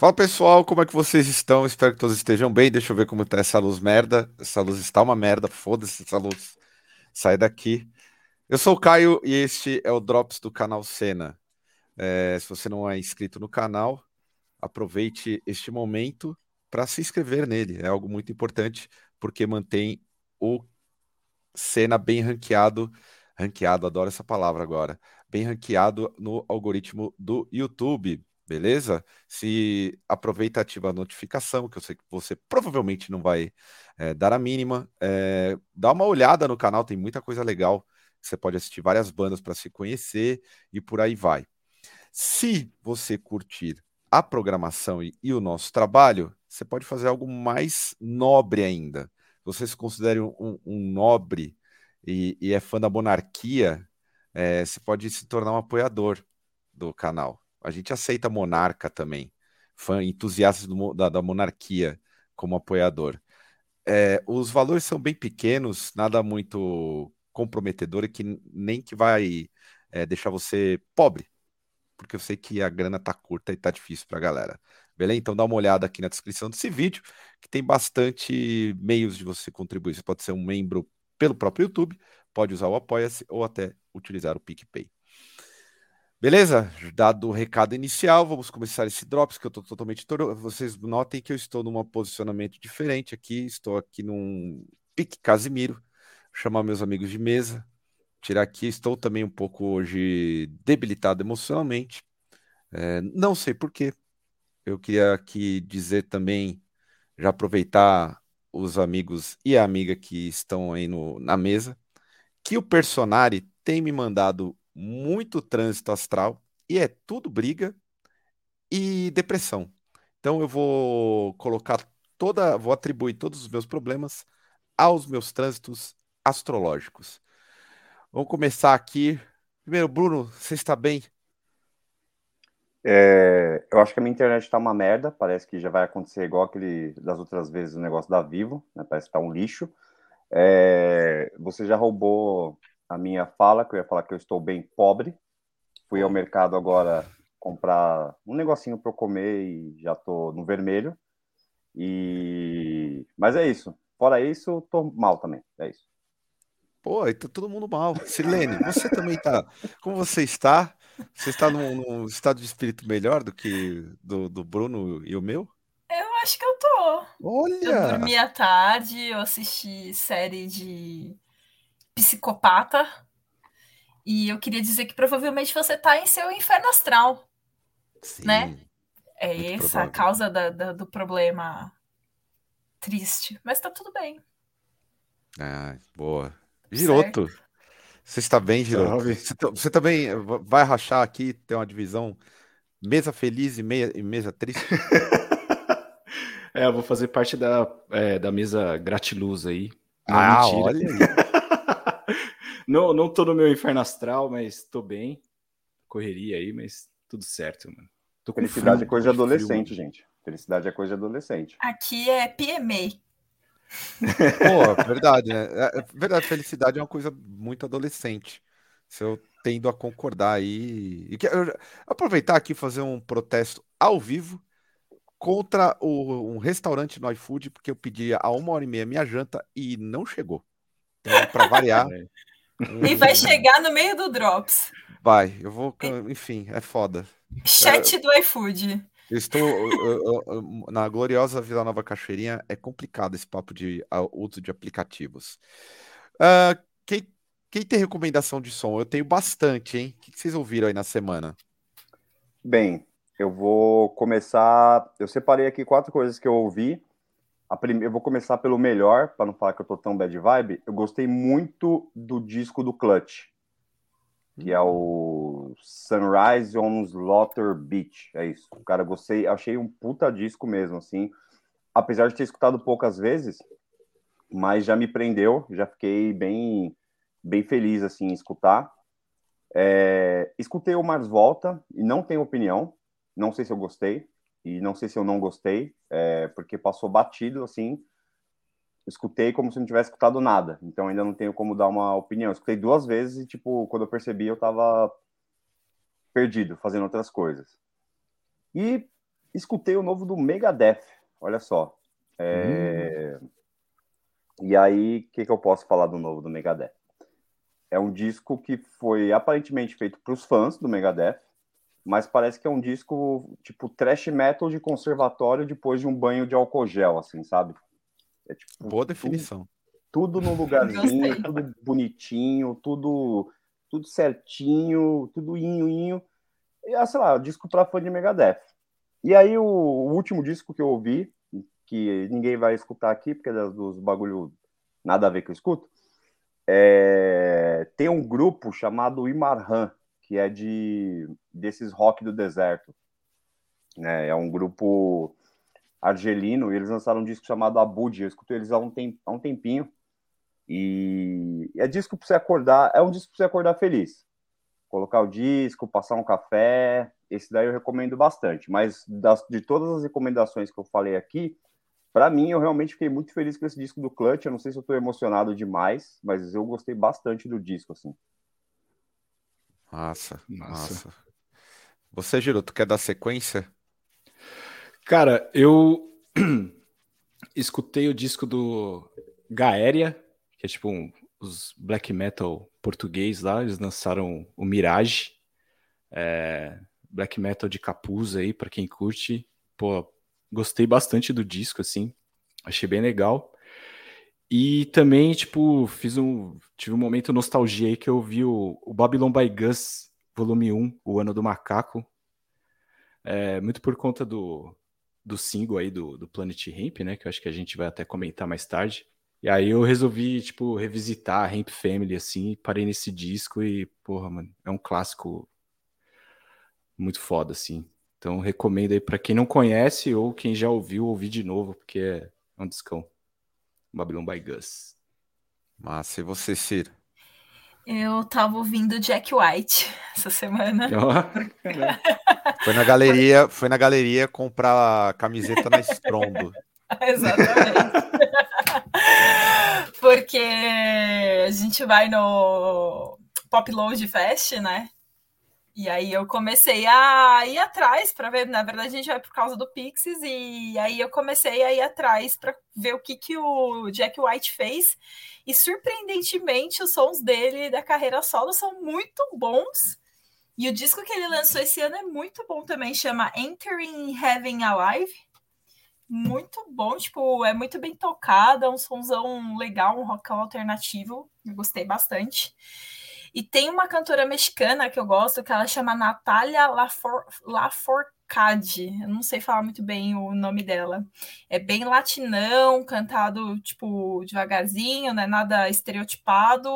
Fala pessoal, como é que vocês estão? Espero que todos estejam bem. Deixa eu ver como tá essa luz merda. Essa luz está uma merda, foda-se essa luz. Sai daqui. Eu sou o Caio e este é o Drops do canal Cena. É, se você não é inscrito no canal, aproveite este momento para se inscrever nele. É algo muito importante porque mantém o Cena bem ranqueado. Ranqueado, adoro essa palavra agora. Bem ranqueado no algoritmo do YouTube beleza? Se aproveita e ativa a notificação, que eu sei que você provavelmente não vai é, dar a mínima. É, dá uma olhada no canal, tem muita coisa legal. Você pode assistir várias bandas para se conhecer e por aí vai. Se você curtir a programação e, e, o nosso trabalho, você pode fazer algo mais nobre ainda. Você se considera um, um nobre e, e, é fã da monarquia, é, você pode se tornar um apoiador do canal. A gente aceita monarca também, fã, entusiastas do, da, da, monarquia como apoiador. É, os valores são bem pequenos, nada muito comprometedor e que nem que vai é, deixar você pobre, porque eu sei que a grana tá curta e tá difícil para a galera. Beleza? Então dá uma olhada aqui na descrição desse vídeo, que tem bastante meios de você contribuir. Você pode ser um membro pelo próprio YouTube, pode usar o Apoia-se ou até utilizar o PicPay. Beleza? Dado o recado inicial, vamos começar esse drops que eu estou totalmente toro. Vocês notem que eu estou num posicionamento diferente aqui. Estou aqui num pique Casimiro. Chamar meus amigos de mesa. Tirar aqui. Estou também um pouco hoje debilitado emocionalmente. É, não sei porquê. Eu queria aqui dizer também, já aproveitar os amigos e a amiga que estão aí no, na mesa, que o Personari tem me mandado muito trânsito astral e é tudo briga e depressão. Então eu vou colocar toda, vou atribuir todos os meus problemas aos meus trânsitos astrológicos. Vamos começar aqui. Primeiro, Bruno, você está bem? É, eu acho que a minha internet está uma merda. Parece que já vai acontecer igual aquele das outras vezes o negócio da Vivo, né? Parece que está um lixo. É, você já roubou a minha fala, que eu ia falar que eu estou bem pobre. Fui ao mercado agora comprar um negocinho para eu comer e já tô no vermelho. E mas é isso. Fora isso, tô mal também. É isso. Pô, tá todo mundo mal. Silene, você também tá. Como você está? Você está num, num, estado de espírito melhor do que do, do Bruno e o meu? Eu acho que eu tô. Olha! Eu dormi à tarde, eu assisti série de psicopata. E eu queria dizer que provavelmente você está em seu inferno astral. Sim, né? É essa provável. a causa da, da, do problema triste. Mas tá tudo bem. Ah, boa. Giroto. Certo. Você está bem, Giroto? Você, tá, você também vai rachar aqui, tem uma divisão mesa feliz e, meia, e mesa triste? é, eu vou fazer parte da, é, da mesa gratiluz aí. Não, ah, mentira. olha aí. não, não tô no meu inferno astral, mas tô bem. Correria aí, mas tudo certo, mano. Felicidade frio, é coisa de adolescente, frio, gente. Felicidade é coisa de adolescente. Aqui é PMA. Pô, verdade, né? É, é, verdade, felicidade é uma coisa muito adolescente. Se eu tendo a concordar aí. E que, eu, aproveitar aqui e fazer um protesto ao vivo contra o, um restaurante no iFood, porque eu pedi a uma hora e meia minha janta e não chegou. Então, para variar. É. E vai chegar no meio do Drops. Vai, eu vou. Enfim, é foda. Chat do iFood. Eu estou eu, eu, na gloriosa Vila Nova Cachoeirinha. É complicado esse papo de uso de aplicativos. Uh, quem, quem tem recomendação de som? Eu tenho bastante, hein? O que vocês ouviram aí na semana? Bem, eu vou começar. Eu separei aqui quatro coisas que eu ouvi Prime... Eu vou começar pelo melhor, para não falar que eu tô tão bad vibe. Eu gostei muito do disco do Clutch, que é o Sunrise on Slaughter Beach. É isso. Cara, gostei, achei um puta disco mesmo, assim. Apesar de ter escutado poucas vezes, mas já me prendeu, já fiquei bem, bem feliz assim em escutar. É, escutei o Mars Volta e não tenho opinião, não sei se eu gostei e não sei se eu não gostei, é, porque passou batido assim. Escutei como se não tivesse escutado nada, então ainda não tenho como dar uma opinião. Escutei duas vezes e, tipo, quando eu percebi, eu tava perdido, fazendo outras coisas. E escutei o novo do Megadeth, olha só. É... Hum. E aí, o que, que eu posso falar do novo do Megadeth? É um disco que foi aparentemente feito para os fãs do Megadeth, mas parece que é um disco tipo trash metal de conservatório depois de um banho de álcool gel, assim, sabe? É, tipo, Boa definição. Tudo, tudo no lugarzinho, tudo bonitinho, tudo tudo certinho, tudo inho, inho. E, ah, sei lá, disco para fã de Megadeth. E aí o, o, último disco que eu ouvi, que ninguém vai escutar aqui, porque é dos bagulho nada a ver que eu escuto, é, tem um grupo chamado Imarhan, que é de desses rock do deserto. Né? É um grupo argelino e eles lançaram um disco chamado Abud. Eu escuto eles há um, temp, há um tempinho. E é disco para você acordar, é um disco para você acordar feliz. Colocar o disco, passar um café, esse daí eu recomendo bastante. Mas das, de todas as recomendações que eu falei aqui, para mim, eu realmente fiquei muito feliz com esse disco do Clutch. Eu não sei se eu estou emocionado demais, mas eu gostei bastante do disco, assim. Massa, massa. massa. Você, Giro, tu quer dar sequência? Cara, eu escutei o disco do Gaéria, que é tipo um, os black metal português lá. Eles lançaram o Mirage, é, black metal de capuz aí, para quem curte. Pô, Gostei bastante do disco, assim. Achei bem legal. E também, tipo, fiz um. Tive um momento nostalgia aí que eu vi o, o Babylon by Gus, volume 1, O Ano do Macaco. É, muito por conta do, do single aí do, do Planet Ramp, né? Que eu acho que a gente vai até comentar mais tarde. E aí eu resolvi, tipo, revisitar a Ramp Family, assim, parei nesse disco e, porra, mano, é um clássico muito foda, assim. Então recomendo aí para quem não conhece ou quem já ouviu, ouvir de novo, porque é um discão. Babylon by Gus. Massa, e você, Ciro? Eu tava ouvindo Jack White essa semana. Oh, foi na galeria, foi na galeria comprar camiseta na Strondo. Exatamente. Porque a gente vai no Pop Load Fest, né? E aí eu comecei a ir atrás para ver, na verdade a gente vai por causa do Pixies e aí eu comecei a ir atrás para ver o que que o Jack White fez e surpreendentemente os sons dele da carreira solo são muito bons. E o disco que ele lançou esse ano é muito bom também, chama Entering Heaven Alive. Muito bom, tipo, é muito bem tocado, é um sonzão legal, um rock alternativo. Eu gostei bastante. E tem uma cantora mexicana que eu gosto, que ela chama Natália Lafor, Laforcade. Eu não sei falar muito bem o nome dela. É bem latinão, cantado, tipo, devagarzinho, não é nada estereotipado.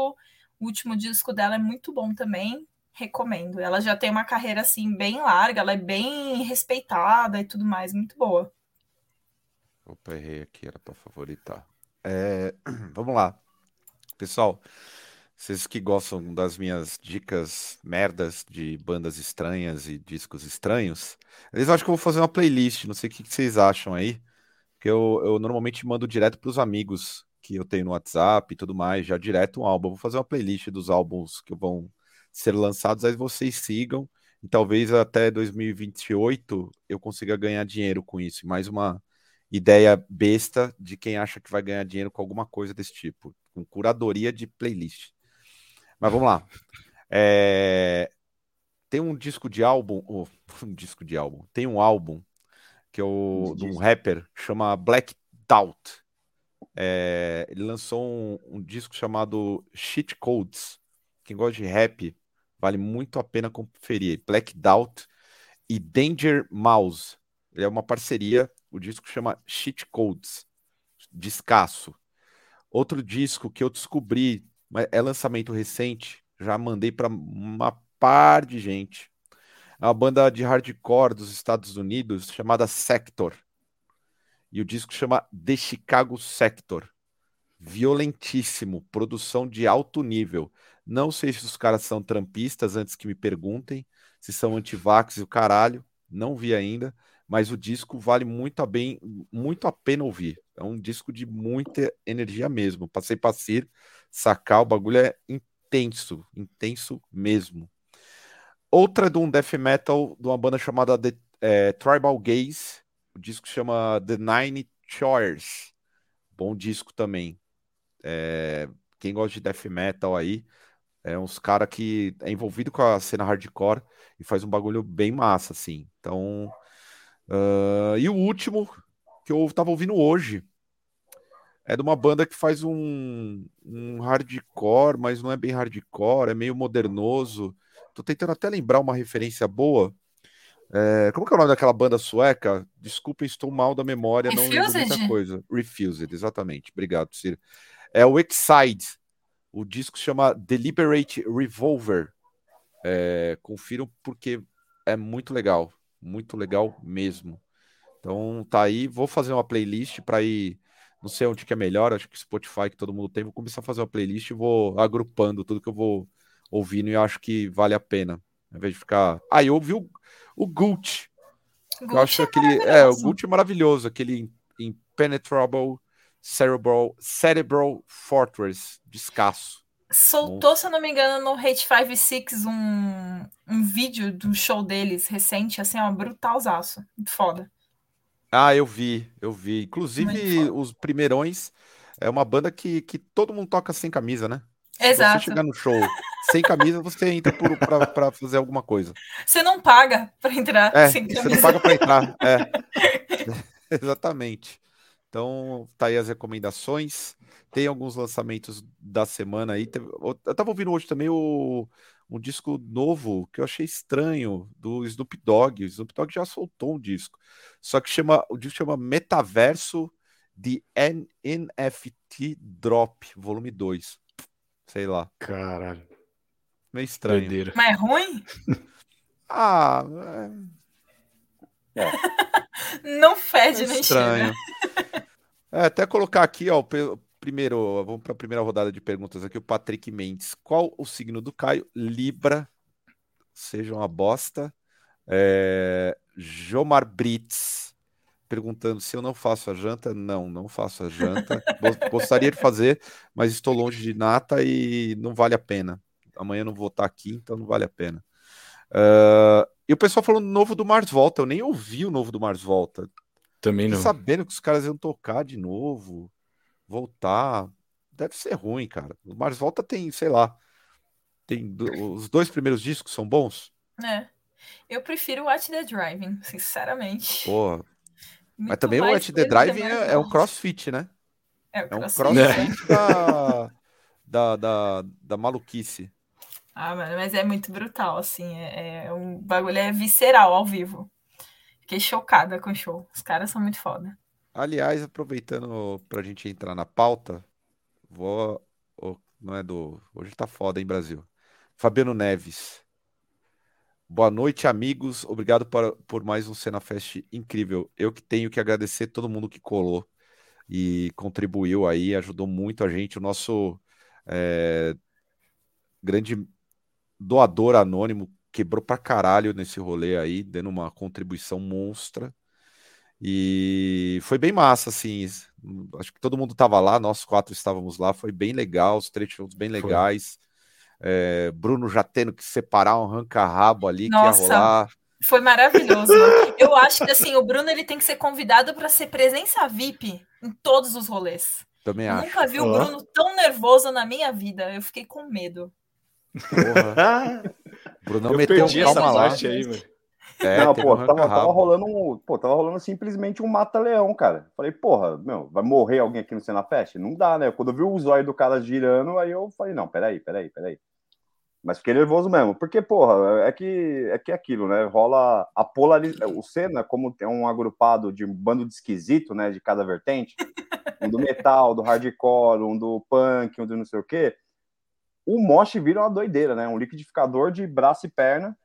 O último disco dela é muito bom também. Recomendo. Ela já tem uma carreira, assim, bem larga, ela é bem respeitada e tudo mais, muito boa. Opa, errei aqui, era para favoritar. É... Vamos lá. Pessoal, vocês que gostam das minhas dicas merdas de bandas estranhas e discos estranhos, eles acham que eu vou fazer uma playlist, não sei o que vocês acham aí, que eu, eu normalmente mando direto para os amigos que eu tenho no WhatsApp e tudo mais, já direto um álbum. vou fazer uma playlist dos álbuns que vão ser lançados, aí vocês sigam e talvez até 2028 eu consiga ganhar dinheiro com isso. Mais uma ideia besta de quem acha que vai ganhar dinheiro com alguma coisa desse tipo, com curadoria de playlist. Mas vamos lá. É... Tem um disco de álbum, oh, um disco de álbum, tem um álbum que é o, de um rapper chama Black Doubt. É... ele lançou um, um disco chamado Shit Codes. Quem gosta de rap vale muito a pena conferir. Black Doubt e Danger Mouse. Ele é uma parceria. O disco chama Shit Codes. Descasso. Outro disco que eu descobri mas é lançamento recente, já mandei para uma par de gente. É uma banda de hardcore dos Estados Unidos chamada Sector. E o disco chama The Chicago Sector. violentíssimo, produção de alto nível. Não sei se os caras são trampistas, antes que me perguntem, se são antivax e o caralho, não vi ainda, mas o disco vale muito a, bem, muito a pena ouvir. É um disco de muita energia mesmo. Passei para Cir, sacar, o bagulho é intenso, intenso mesmo. Outra de um death metal de uma banda chamada The, é, Tribal Gaze, o disco chama The Nine Chores. Bom disco também. É, quem gosta de death metal aí, é uns cara que é envolvido com a cena hardcore e faz um bagulho bem massa, assim. Então, uh, e o último que eu tava ouvindo hoje é de uma banda que faz um, um hardcore, mas não é bem hardcore, é meio modernoso. Tô tentando até lembrar uma referência boa. É, como que é o nome daquela banda sueca? Desculpem, estou mal da memória, Refused? não lembro muita coisa. Refused, exatamente. Obrigado, Ciro. É o Excite. O disco se chama Deliberate Revolver. É, confiram porque é muito legal. Muito legal mesmo. Então tá aí. Vou fazer uma playlist para ir. Não sei onde que é melhor, acho que Spotify que todo mundo tem. Vou começar a fazer uma playlist e vou agrupando tudo que eu vou ouvindo e acho que vale a pena. Ao invés de ficar. Ah, eu ouvi o, o Gult. Eu acho é aquele. É, o Gult é maravilhoso, aquele Impenetrable Cerebral, Cerebral Fortress, descasso. Soltou, se eu não me engano, no Hate 56 um, um vídeo do show deles recente, assim, ó, brutalzaço. Muito foda. Ah, eu vi, eu vi. Inclusive, os primeirões é uma banda que, que todo mundo toca sem camisa, né? Exato. Se você chegar no show sem camisa, você entra para fazer alguma coisa. Você não paga para entrar é, sem camisa. Você não paga para entrar, é. Exatamente. Então, tá aí as recomendações. Tem alguns lançamentos da semana aí. Eu tava ouvindo hoje também o, um disco novo que eu achei estranho do Snoop Dogg. O Snoop Dogg já soltou um disco. Só que chama, o disco chama Metaverso de NFT Drop, volume 2. Sei lá. Caralho. Meio estranho. Doideira. Mas é ruim? ah, é... é. Não fede é nem estranho. É, até colocar aqui, ó, primeiro, vamos para a primeira rodada de perguntas aqui, o Patrick Mendes. Qual o signo do Caio? Libra. Seja uma bosta. É... Jomar Brits perguntando se eu não faço a janta. Não, não faço a janta. Gostaria de fazer, mas estou longe de nata e não vale a pena. Amanhã não vou estar aqui, então não vale a pena. Uh... E o pessoal falando novo do Mars Volta. Eu nem ouvi o novo do Mars Volta. Também não. Sabendo que os caras iam tocar de novo, voltar. Deve ser ruim, cara. O Mars Volta tem, sei lá. Tem os dois primeiros discos são bons? É. Eu prefiro o Watch the Driving, sinceramente. Porra. Mas também o Watch the Driving é, é, um crossfit, né? É, é um crossfit é. da, da, da, da maluquice. Ah, mano, mas é muito brutal, assim. É, é um bagulho é visceral ao vivo. Fiquei chocada com o show. Os caras são muito foda. Aliás, aproveitando pra gente entrar na pauta, vou. não é do. Hoje tá foda, hein, Brasil? Fabiano Neves. Boa noite, amigos. Obrigado por, por mais um Cena Fest incrível. Eu que tenho que agradecer todo mundo que colou e contribuiu aí, ajudou muito a gente. O nosso é, grande doador anônimo quebrou pra caralho nesse rolê aí, dando uma contribuição monstra. E foi bem massa, assim. Acho que todo mundo tava lá, nós quatro estávamos lá, foi bem legal, os três shows bem legais. É, Bruno já tendo que separar um ranca-rabo ali Nossa, que ia rolar. Foi maravilhoso. Eu acho que assim, o Bruno ele tem que ser convidado para ser presença VIP em todos os rolês. Também Eu acho. Nunca vi o Bruno tão nervoso na minha vida. Eu fiquei com medo. Porra. Bruno eu meteu perdi um essa parte aí, velho. É, não, pô, tava, tava, rolando um, pô, tava rolando simplesmente um mata-leão, cara. Falei, porra, meu, vai morrer alguém aqui no Cena Fest? Não dá, né? Quando eu vi o zóio do cara girando, aí eu falei, não, peraí, peraí, peraí. Mas fiquei nervoso mesmo, porque, porra, é que é que é aquilo, né? Rola a polarização. O Senna, como tem um agrupado de um bando de esquisito, né? De cada vertente, um do metal, do hardcore, um do punk, um do não sei o quê o mosh vira uma doideira, né? Um liquidificador de braço e perna.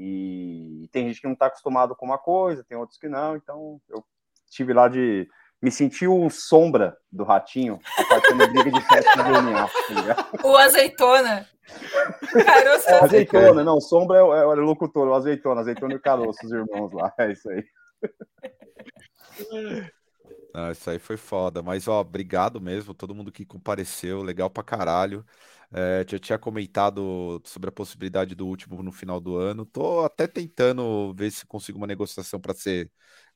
E tem gente que não está acostumado com uma coisa, tem outros que não. Então, eu tive lá de, me senti o sombra do ratinho, aparecendo briga de festa de. Tá o azeitona. Caroço. É, azeitona, não, sombra é o, é o locutor, o azeitona, azeitona e o caroço, os irmãos lá. É isso aí. Ah, isso aí foi foda. Mas, ó, obrigado mesmo, todo mundo que compareceu, legal pra caralho. É, já tinha comentado sobre a possibilidade do último no final do ano. Tô até tentando ver se consigo uma negociação para ser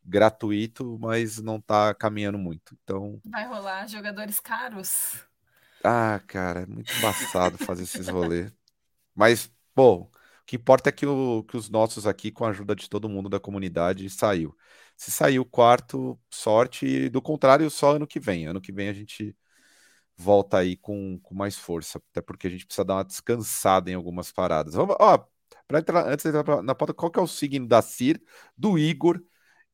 gratuito, mas não tá caminhando muito. Então. Vai rolar jogadores caros. Ah, cara, é muito embaçado fazer esses rolês. Mas, bom, o que importa é que, o, que os nossos aqui, com a ajuda de todo mundo da comunidade, saiu. Se saiu o quarto, sorte, e do contrário, só ano que vem. Ano que vem a gente volta aí com, com mais força, até porque a gente precisa dar uma descansada em algumas paradas. Vamos, ó, pra entrar, antes de entrar na pauta, qual que é o signo da Cir, do Igor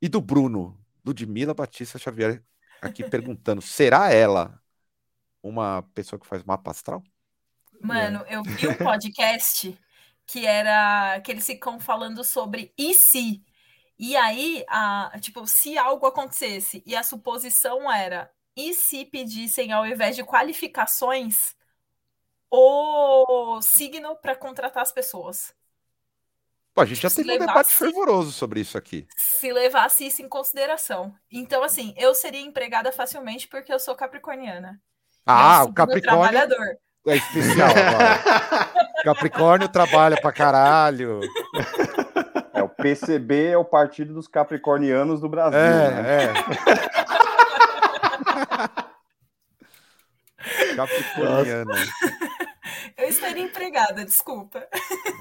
e do Bruno, do Dimila Batista Xavier, aqui perguntando: será ela uma pessoa que faz mapa astral? Mano, eu vi um podcast que era que eles ficam falando sobre e se. E aí, a, tipo, se algo acontecesse e a suposição era e se pedissem, ao invés de qualificações, o signo para contratar as pessoas? Pô, a gente já teve um debate fervoroso sobre isso aqui. Se levasse isso em consideração. Então, assim, eu seria empregada facilmente porque eu sou capricorniana. Ah, o Capricórnio trabalhador. é especial. Capricórnio trabalha pra caralho. É, o PCB é o Partido dos Capricornianos do Brasil. É, né? é. Capricorniana. Eu estaria empregada, desculpa.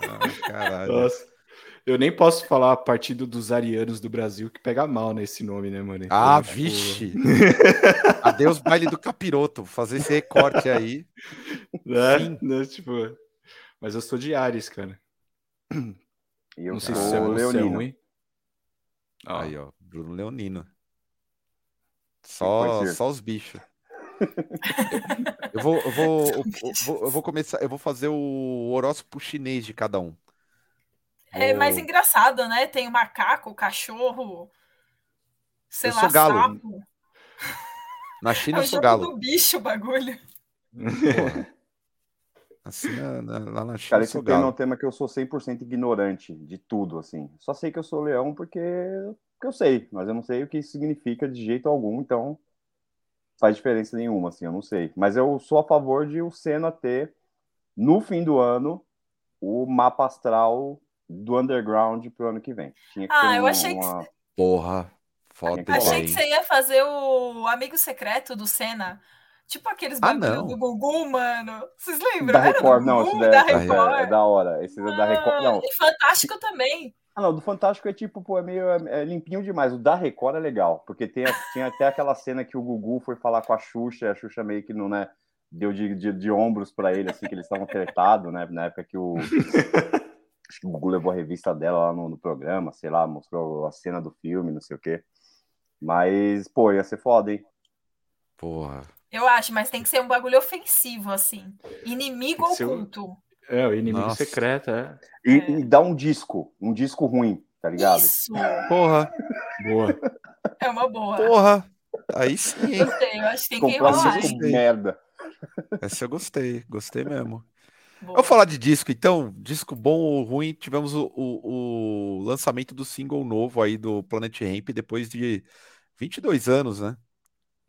Ah, caralho. Nossa. Eu nem posso falar partido dos arianos do Brasil que pega mal nesse nome, né, mano? Então, ah, tipo... vixe! Adeus, baile do capiroto. Vou fazer esse recorte aí. Né? né? Tipo... Mas eu sou de Ares, cara. eu não sei se é Leonino. Ah. Aí, ó, Bruno Leonino. Só, só os bichos. eu, vou, eu, vou, eu, vou, eu vou começar, eu vou fazer o horóscopo chinês de cada um. É mais engraçado, né? Tem o macaco, o cachorro, sei eu lá, sou galo. sapo. Na China é eu sou galo. do bicho o bagulho. Assim, na, na, lá na China Cara, esse tema é um tema que eu sou 100% ignorante de tudo, assim. Só sei que eu sou leão porque, porque eu sei, mas eu não sei o que isso significa de jeito algum, então faz diferença nenhuma, assim, eu não sei. Mas eu sou a favor de o Senna ter, no fim do ano, o mapa astral do underground pro ano que vem. Que ah, eu achei uma... que. Porra, foda Achei que você ia fazer o amigo secreto do Senna. Tipo aqueles ah, bagulho do Gugu, mano. Vocês lembram? Da Record, não, Gugu, é, da Record. É, é, da hora. Esse é da Record, não. E Fantástico também. Ah, não, do Fantástico é tipo, pô, é meio é, é limpinho demais. O da Record é legal, porque tem, tinha até aquela cena que o Gugu foi falar com a Xuxa, a Xuxa meio que não, né, deu de, de, de ombros para ele, assim, que eles estavam tretados, né, na época que o acho que o Gugu levou a revista dela lá no, no, programa, sei lá, mostrou a cena do filme, não sei o quê. Mas, pô, ia ser foda, hein? Porra. Eu acho, mas tem que ser um bagulho ofensivo, assim. Inimigo oculto. É, o inimigo Nossa. secreto, é. E, é. e dá um disco, um disco ruim, tá ligado? Isso. Porra. Boa. É uma boa. Porra. Aí sim, hein? Gostei, eu acho que tem que enrolar. Merda. Essa eu gostei, gostei mesmo. Vamos falar de disco, então. Disco bom ou ruim, tivemos o, o, o, lançamento do single novo aí do Planet Ramp depois de 22 anos, né?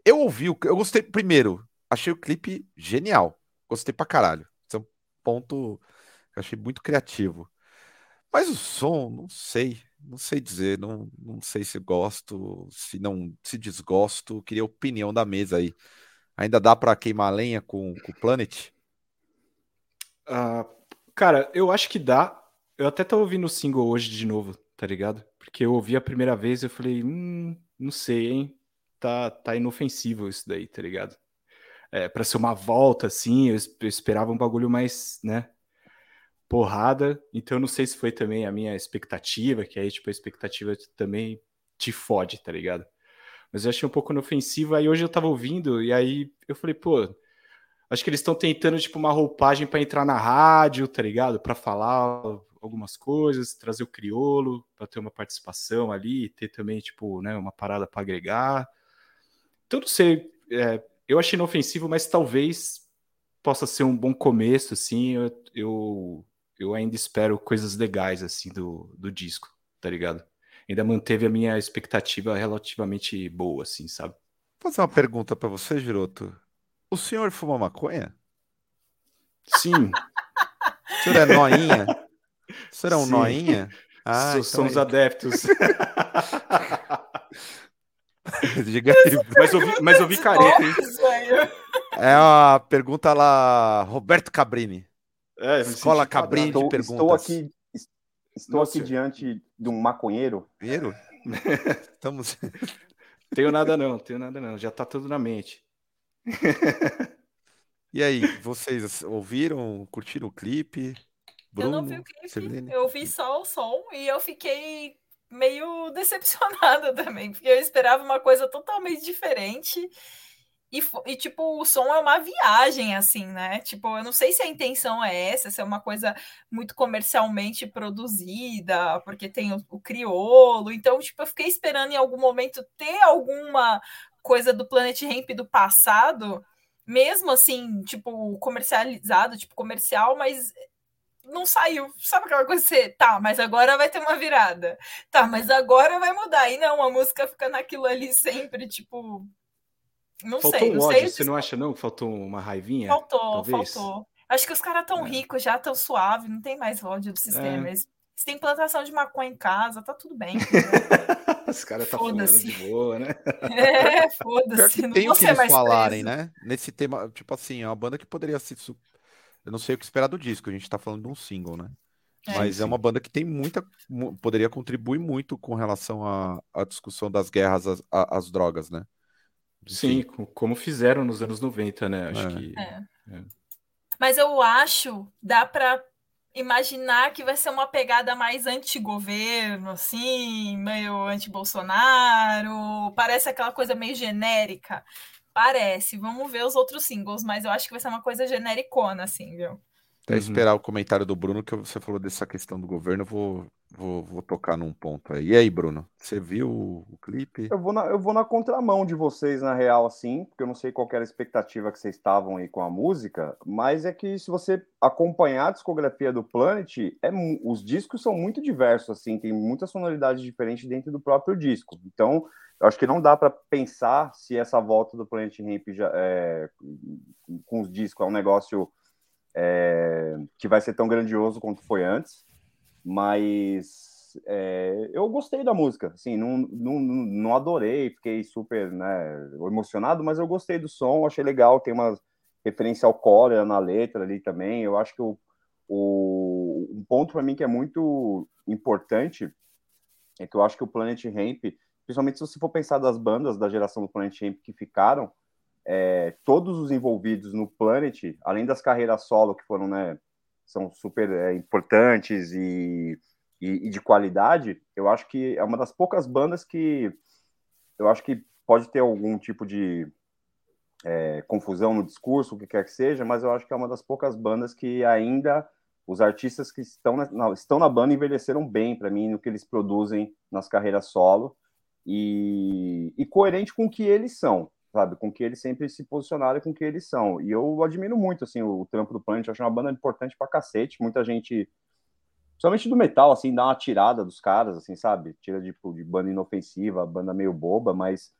Eu ouvi, eu gostei, primeiro, achei o clipe genial. Gostei pra caralho. Ponto que eu achei muito criativo. Mas o som, não sei, não sei dizer, não, não sei se gosto, se não, se desgosto. Queria opinião da mesa aí. Ainda dá para queimar lenha com, com o Planet? Uh, cara, eu acho que dá. Eu até tô ouvindo o single hoje de novo, tá ligado? Porque eu ouvi a primeira vez e eu falei, hum, não sei, hein? Tá, tá inofensivo isso daí, tá ligado? É, pra ser uma volta, assim, eu, eu esperava um bagulho mais, né? Porrada. Então eu não sei se foi também a minha expectativa, que aí, tipo, a expectativa também te fode, tá ligado? Mas eu achei um pouco inofensivo. Aí hoje eu tava ouvindo e aí eu falei, pô, Acho que eles estão tentando, tipo, uma roupagem para entrar na rádio, tá ligado? Para falar algumas coisas, trazer o criolo, para ter uma participação ali, ter também, tipo, né, uma parada para agregar. Então, não sei. É, eu achei inofensivo, mas talvez possa ser um bom começo, assim. Eu, eu, eu ainda espero coisas legais, assim, do, do disco, tá ligado? Ainda manteve a minha expectativa relativamente boa, assim, sabe? Vou fazer uma pergunta para você, Giroto. O senhor fuma maconha? Sim. O senhor é noinha? O senhor é um Sim. noinha? Ah, So- então Somos é- adeptos. Diga aí. mas, eu vi, mas eu vi careta, hein? É a pergunta lá, Roberto Cabrini. É, Escola. Cabrini. Estou, perguntas. estou aqui, es- estou Nossa. aqui diante de um maconheiro. Viram? Estamos. Tenho nada não, tenho nada não. Já tá tudo na mente. E aí, vocês ouviram, curtiram o clipe? Eu não Bruno, vi o clipe, Celine? eu vi só o som e eu fiquei meio decepcionada também, porque eu esperava uma coisa totalmente diferente. E, e, tipo, o som é uma viagem, assim, né? Tipo, eu não sei se a intenção é essa, se é uma coisa muito comercialmente produzida, porque tem o, o criolo. Então, tipo, eu fiquei esperando em algum momento ter alguma coisa do Planet Ramp do passado, mesmo assim, tipo, comercializado, tipo, comercial, mas não saiu. Sabe aquela coisa que você, tá, mas agora vai ter uma virada. Tá, mas agora vai mudar. E não, a música fica naquilo ali sempre, tipo. Não Faltou sei, um não ódio, sei. você não acha não que faltou uma raivinha? Faltou, talvez? faltou. Acho que os caras tão É. ricos já, tão suave, não tem mais ódio do sistema. É. Eles, se tem plantação de maconha em casa, tá tudo bem. Os caras tá fumando de boa, né? é, foda-se. que Não tem o que ser eles falarem, preso. né? Nesse tema, tipo assim, é uma banda que poderia se. su- Eu não sei o que esperar do disco, a gente tá falando de um single, né? É. Mas Sim, é sim. uma banda que tem muita. mu- Poderia contribuir muito com relação à, à discussão das guerras às, às drogas, né? Sim, Enfim, como fizeram nos anos 90, né? Acho É. que. É. Mas eu acho, dá pra imaginar que vai ser uma pegada mais anti-governo, assim, meio anti-Bolsonaro. Parece aquela coisa meio genérica. Parece. Vamos ver os outros singles, mas eu acho que vai ser uma coisa genericona, assim, viu? Até Uhum. esperar o comentário do Bruno, que você falou dessa questão do governo, eu vou, vou, vou tocar num ponto aí. E aí, Bruno? Você viu o, clipe? Eu vou, na, eu vou na contramão de vocês, na real, assim, porque eu não sei qual era a expectativa que vocês estavam aí com a música, mas é que se você acompanhar a discografia do Planet, é, os discos são muito diversos, assim, tem muitas sonoridades diferentes dentro do próprio disco. Então, eu acho que não dá para pensar se essa volta do Planet Ramp já, é, com os discos é um negócio é, que vai ser tão grandioso quanto foi antes, mas é, eu gostei da música, assim, não, não, não adorei, fiquei super né, emocionado, mas eu gostei do som, achei legal, tem uma referência ao Cólera na letra ali também, eu acho que o, o, um ponto para mim que é muito importante é que eu acho que o Planet Ramp, principalmente se você for pensar das bandas da geração do Planet Ramp que ficaram, é, todos os envolvidos no Planet, além das carreiras solo que foram, né, são super é, importantes e, e, e de qualidade, eu acho que é uma das poucas bandas que eu acho que pode ter algum tipo de é, confusão no discurso, o que quer que seja, mas eu acho que é uma das poucas bandas que ainda os artistas que estão na, na- estão na banda envelheceram bem para mim no que eles produzem nas carreiras solo e, e coerente com o que eles são, sabe? Com que eles sempre se posicionaram e com que eles são. E eu admiro muito assim o, trampo do Planet, acho uma banda importante pra cacete, muita gente Principalmente do metal, assim, dá uma tirada dos caras, assim, sabe? Tira tipo, de banda inofensiva, banda meio boba, mas,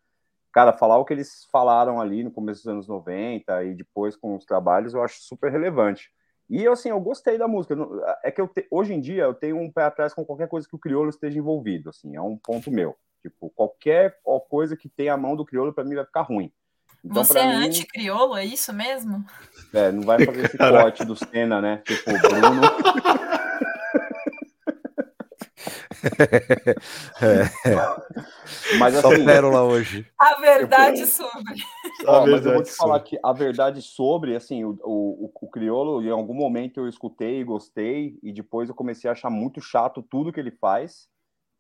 cara, falar o que eles falaram ali no começo dos anos 90 e depois com os trabalhos, eu acho super relevante. E, assim, eu gostei da música. É que eu te- hoje em dia eu tenho um pé atrás com qualquer coisa que o Criolo esteja envolvido, assim, é um ponto meu. Tipo, qualquer coisa que tenha a mão do Criolo, pra mim, vai ficar ruim. Então, Você é mim, anti-criolo, é isso mesmo? é, não vai fazer esse Caraca. corte do Senna, né? Tipo, o Bruno. Mas Só assim, pérola hoje. A verdade sobre. ó, A mas eu vou verdade te falar sobre. que a verdade sobre, assim, o, o, o Criolo, em algum momento eu escutei, gostei, e depois eu comecei a achar muito chato tudo que ele faz.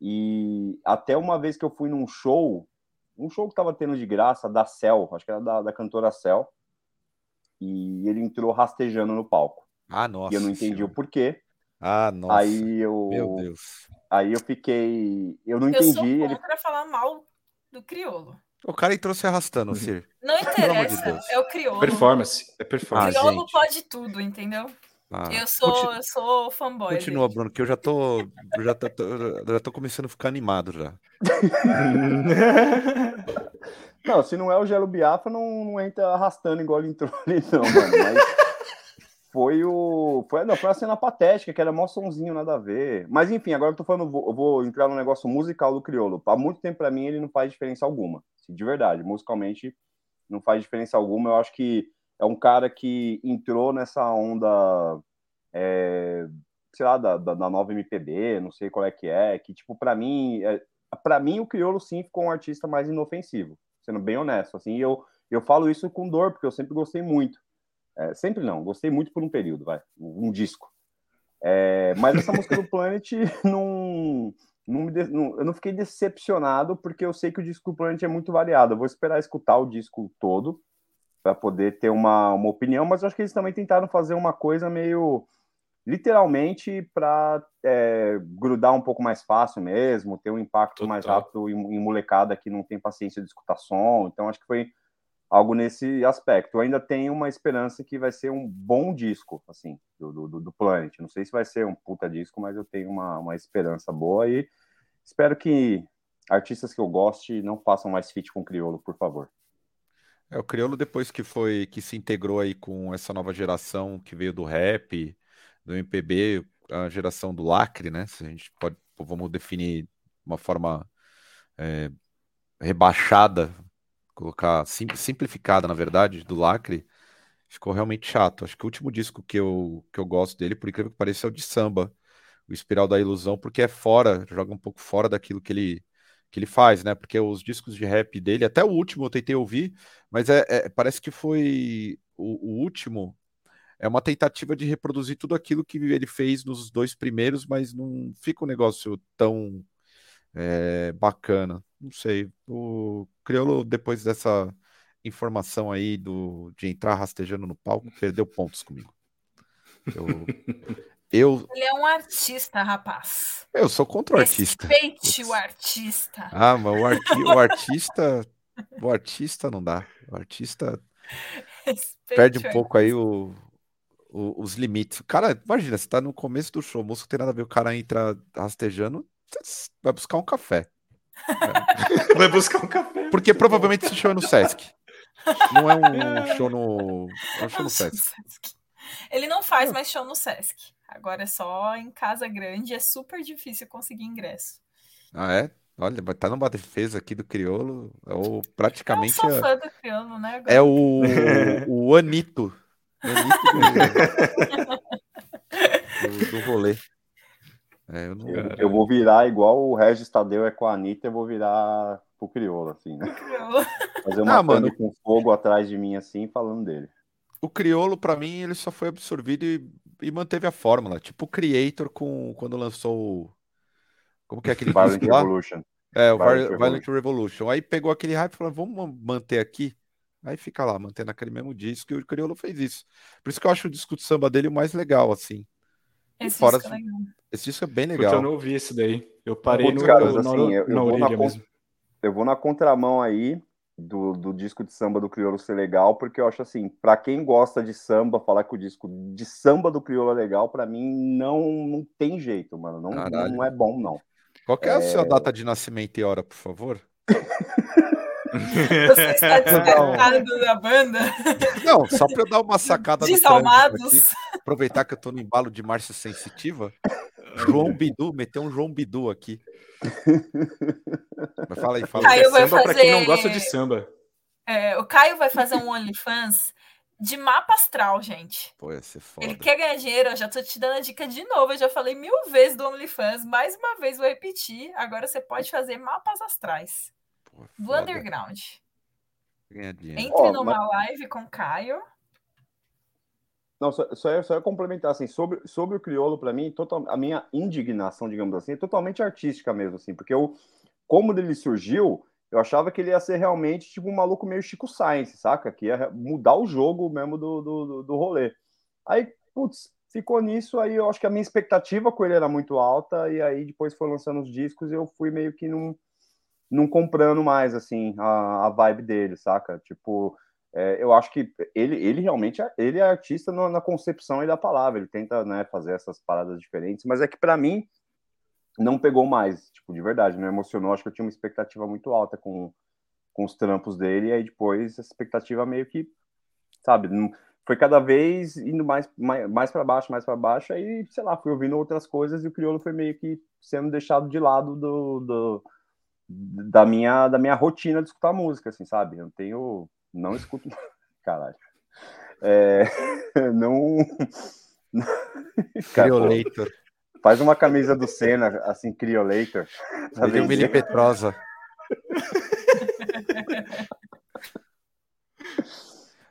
E até uma vez que eu fui num show, um show que tava tendo de graça, da Cell, acho que era da, da cantora Cell, e ele entrou rastejando no palco. Ah, nossa. e eu não entendi Senhora. o porquê. Ah, nossa. Aí eu, Meu Deus. aí eu fiquei, eu não Eu sou entendi. Ele contra falar mal do criolo. O cara entrou se arrastando, Sir. Não amor de interessa, Deus. é o crioulo. Performance. É Ah, performance. crioulo gente. pode tudo, entendeu? Ah, eu sou, conti- eu sou fanboy. Continua, dele. Bruno, que eu já tô, eu já tô, já tô começando a ficar animado já. Não, se não é o Gelo Biafra, não, não entra arrastando igual ele entrou ali, não, mano. Mas foi o. Foi, não, foi uma cena patética, que era mó sonzinho, nada a ver. Mas enfim, agora eu tô falando, vou- eu vou entrar no negócio musical do Criolo. Há muito tempo pra mim ele não faz diferença alguma. assim, De verdade, musicalmente não faz diferença alguma. Eu acho que é um cara que entrou nessa onda, é, sei lá, da, da, da nova MPB, não sei qual é que é, que tipo, pra mim, é, para mim o Criolo sim ficou um artista mais inofensivo, sendo bem honesto, assim, eu, eu falo isso com dor, porque eu sempre gostei muito. É, sempre não, gostei muito por um período, vai, um disco. É, mas essa música do Planet não, não, me não- eu não fiquei decepcionado porque eu sei que o disco do Planet é muito variado. Eu vou esperar escutar o disco todo para poder ter uma, uma opinião, mas eu acho que eles também tentaram fazer uma coisa meio literalmente para grudar um pouco mais fácil mesmo, ter um impacto mais Total. rápido em, em molecada que não tem paciência de escutar som. Então acho que foi algo nesse aspecto. Eu ainda tenho uma esperança que vai ser um bom disco, assim, do, do, do Planet. Não sei se vai ser um puta disco, mas eu tenho uma, uma esperança boa e espero que artistas que eu goste não façam mais feat com Criolo, por favor. É, o Criolo depois que foi, que se integrou aí com essa nova geração que veio do rap, do MPB, a geração do lacre, né? Se a gente pode, vamos definir de uma forma é, rebaixada, colocar sim- simplificada, na verdade, do lacre, ficou realmente chato. Acho que o último disco que eu, que eu gosto dele, por incrível que pareça, é o de samba, o Espiral da Ilusão, porque é fora, joga um pouco fora daquilo que ele, que ele faz, né? Porque os discos de rap dele, até o último eu tentei ouvir, mas é, é- parece que foi o, o último. É uma tentativa de reproduzir tudo aquilo que ele fez nos dois primeiros, mas não fica um negócio tão é, bacana. Não sei. O Criolo, depois dessa informação aí do, de entrar rastejando no palco, perdeu pontos comigo. Eu, eu, Ele é um artista, rapaz. eu sou contra o artista. Respeite o artista. Ah, mas o, arti- o artista. O artista não dá. O artista Respeite perde o um pouco aí o, o- os limites. O cara, imagina, você tá no começo do show, o músico tem nada a ver, o cara entra rastejando, vai buscar um café. Vai buscar um café. Porque provavelmente esse show é no Sesc. Não é um show no. É um show no Nossa, Sesc. Ele não faz mais show no Sesc. Agora é só em casa grande. É super difícil conseguir ingresso. Ah, é? Olha, estar numa defesa aqui do Criolo, ou Eu praticamente sou é, fã do Criolo, né? Agora. é o, o Anito. O Anito do, do, do rolê. É, eu não, Eu, eu vou virar igual o Regis Tadeu é com a Anitta, eu vou virar pro Criolo, assim, né? Criolo. Fazer uma Ah, mano. com fogo atrás de mim, assim, falando dele. O Criolo, pra mim, ele só foi absorvido e, e manteve a fórmula. Tipo o Creator com, quando lançou o. Como que é aquele Violent disco lá? Revolution. É, o Violent Violent, Revolution. Aí pegou aquele hype e falou: vamos ma- manter aqui. Aí fica lá, mantendo aquele mesmo disco. E o Criolo fez isso. Por isso que eu acho o disco de samba dele o mais legal, assim. Esse fora disco é legal. Esse disco é bem Porque legal. eu não ouvi esse daí. Eu parei Putz, no, caras, na, assim, eu- eu na vou na orelha con- mesmo. Eu vou na contramão aí do, do disco de samba do Criolo ser legal, porque eu acho assim, pra quem gosta de samba, falar que o disco de samba do Criolo é legal, pra mim não, não tem jeito, mano. Não, Caralho. não é bom, não. Qual que é a sua data de nascimento e hora, por favor? Você está despertado da banda? Não, só pra eu dar uma sacada Desalmados? aqui, aproveitar que eu tô no embalo de marcha sensitiva. João Bidu, meteu um João Bidu aqui. Mas fala aí, fala aí. Vai samba pra quem não fazer- gosta de samba. É, o Caio vai fazer um OnlyFans de mapa astral, gente. Pô, ia ser foda. Ele quer ganhar dinheiro, eu já tô te dando a dica de novo. Eu já falei mil vezes do OnlyFans, mais uma vez vou repetir. Agora você pode fazer mapas astrais Pô, do foda. underground. Ganhar dinheiro. Entre Ó, numa live com o Caio. Não, só, só, ia, só complementar, assim, sobre, sobre o Criolo, pra mim, total, a minha indignação, digamos assim, é totalmente artística mesmo, assim, porque eu, como ele surgiu, eu achava que ele ia ser realmente, tipo, um maluco meio Chico Science, saca? Que ia mudar o jogo mesmo do, do, do, rolê. Aí, putz, ficou nisso, aí eu acho que a minha expectativa com ele era muito alta, e aí depois foi lançando os discos eu fui meio que num, não comprando mais, assim, a, a vibe dele, saca? Tipo, é, eu acho que ele, ele realmente é, ele é artista no, na concepção e da palavra, ele tenta né, fazer essas paradas diferentes, mas é que para mim não pegou mais, tipo, de verdade, não emocionou, acho que eu tinha uma expectativa muito alta com, com os trampos dele, e aí depois a expectativa meio que, sabe, não, foi cada vez indo mais, mais, mais para baixo, mais para baixo, aí, sei lá, fui ouvindo outras coisas e o Criolo foi meio que sendo deixado de lado do, do da minha da minha rotina de escutar música, assim, sabe? Eu tenho não escuto. Caralho. É, não. Criolator. Faz uma camisa do Senna, assim, Criolator. Sabe Mili Petrosa.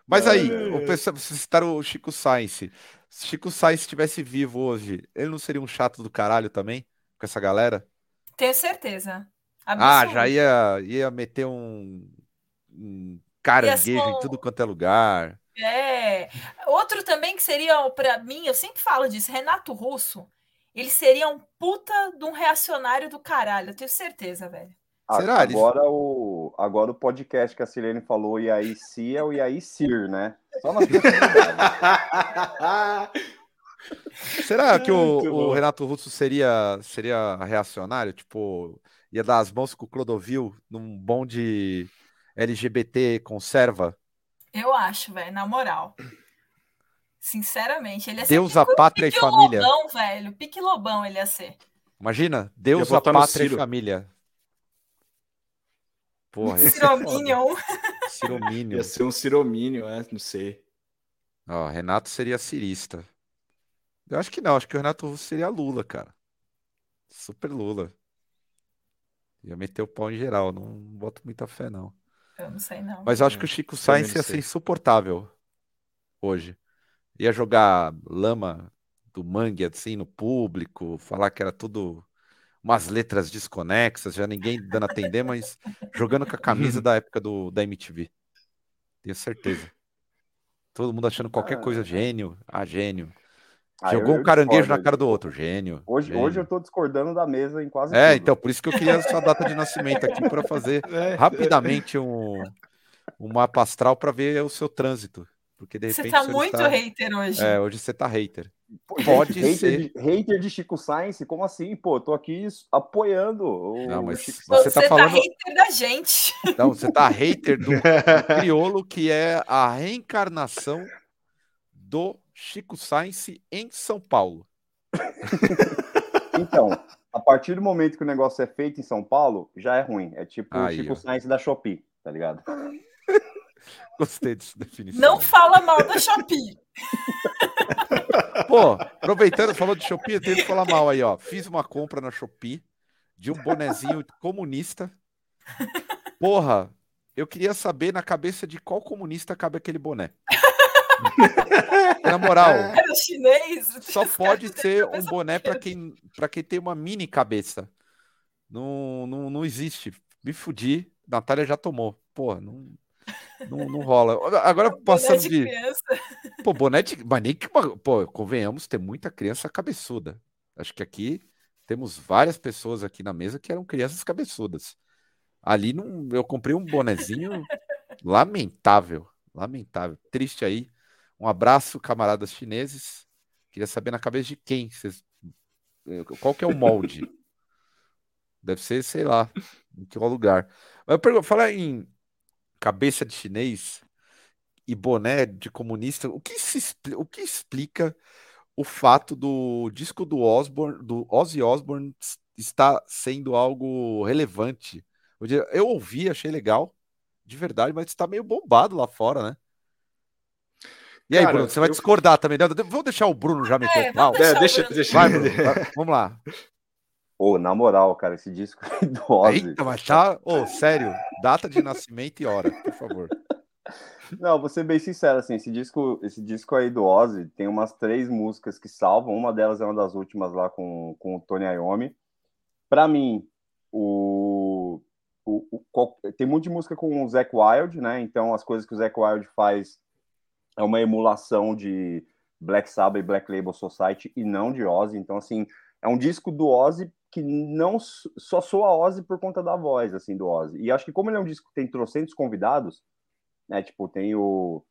Mas aí, o pessoal, vocês citaram o Chico Sainz. Se Chico Sainz estivesse vivo hoje, ele não seria um chato do caralho também? Com essa galera? Tenho certeza. Absoluto. Ah, já ia, ia meter um, um caranguejo em tudo quanto é lugar. É. Outro também que seria, para mim, eu sempre falo disso, Renato Russo. Ele seria um puta de um reacionário do caralho, eu tenho certeza, velho. Será? Agora, o, agora o podcast que a Sirene falou, e aí se é o e aí Sir, né? Só nas Será que o, o, Renato Russo seria, seria reacionário? Tipo, ia dar as mãos com o Clodovil num bonde LGBT conserva? Eu acho, velho, na moral. Sinceramente, ele ia ser Deus, a pátria e família. Lobão, velho. Pique Lobão ele ia ser. Imagina, Deus, a pátria e família. Porra, Cirominion. Cirominion. Ia ser um Cirominion, é, não sei. Ó, Renato seria cirista. Eu acho que não, acho que o Renato seria Lula, cara. Super Lula. Ia meter o pau em geral, não boto muita fé, não. Eu não sei, não. Mas eu acho que o Chico Sainz ia ser insuportável hoje. Ia jogar lama do mangue assim no público, falar que era tudo umas letras desconexas, já ninguém dando a atender, mas jogando com a camisa da época do, da MTV. Tenho certeza. Todo mundo achando qualquer coisa gênio. Ah, gênio. Ah, Jogou eu, um caranguejo na cara do outro, gênio. Hoje, gênio. hoje eu tô discordando da mesa em quase É, tudo. então, por isso que eu queria essa data de nascimento aqui para fazer é, rapidamente um, um mapa astral para ver o seu trânsito. Porque de repente. Você tá muito está... hater hoje. É, hoje você tá hater. Pode hater ser. De, hater de Chico Science? Como assim? Pô, tô aqui apoiando. O, não, mas Chico você, tá, tá falando. Tá hater da gente. Não, você tá hater do, do criolo, que é a reencarnação do Chico Science em São Paulo. Então, a partir do momento que o negócio é feito em São Paulo, já é ruim. É tipo o Chico ó. Science da Shopee, tá ligado? Gostei dessa definição. Não fala mal da Shopee. Pô, aproveitando, falou de Shopee, eu tenho que falar mal aí, ó. Fiz uma compra na Shopee de um bonezinho comunista. Porra, eu queria saber na cabeça de qual comunista cabe aquele boné. Na moral, Era chinês, só pode ser um boné para quem, pra quem tem uma mini cabeça. Não, não, não existe. Me fudi, Natália já tomou. Porra, não, não, não rola. Agora passando de. de... Pô, boné de. Mas nem que. Pô, convenhamos, tem muita criança cabeçuda. Acho que aqui temos várias pessoas aqui na mesa que eram crianças cabeçudas. Ali não, eu comprei um bonezinho lamentável, lamentável, triste aí. Um abraço, camaradas chineses. Queria saber na cabeça de quem, vocês... qual que é o molde? Deve ser, sei lá, em que lugar. Mas eu pergunto, falar em cabeça de chinês e boné de comunista, o que, se, o que explica o fato do disco do Osborne, do Ozzy Osbourne estar sendo algo relevante? Eu ouvi, achei legal, de verdade, mas está meio bombado lá fora, né? E aí, Cara, Bruno, você vai eu... discordar também. Né? Vamos deixar o Bruno já meter é, o É, deixa, deixa. Vai, Bruno, vai, vamos lá. Ô, oh, na moral, cara, esse disco do Ozzy. Eita, mas tá. Ô, oh, sério, data de nascimento e hora, por favor. Não, vou ser bem sincero, assim, esse disco, esse disco aí do Ozzy tem umas três músicas que salvam. Uma delas é uma das últimas lá com, com o Tony Iommi. Para mim, o, o, o, tem muita música com o Zac Wild, né? Então, as coisas que o Zac Wild faz é uma emulação de Black Sabbath e Black Label Society e não de Ozzy. Então, assim, é um disco do Ozzy que não só soa Ozzy por conta da voz, assim, do Ozzy. E acho que como ele é um disco que tem trocentos convidados, né, tipo, tem o,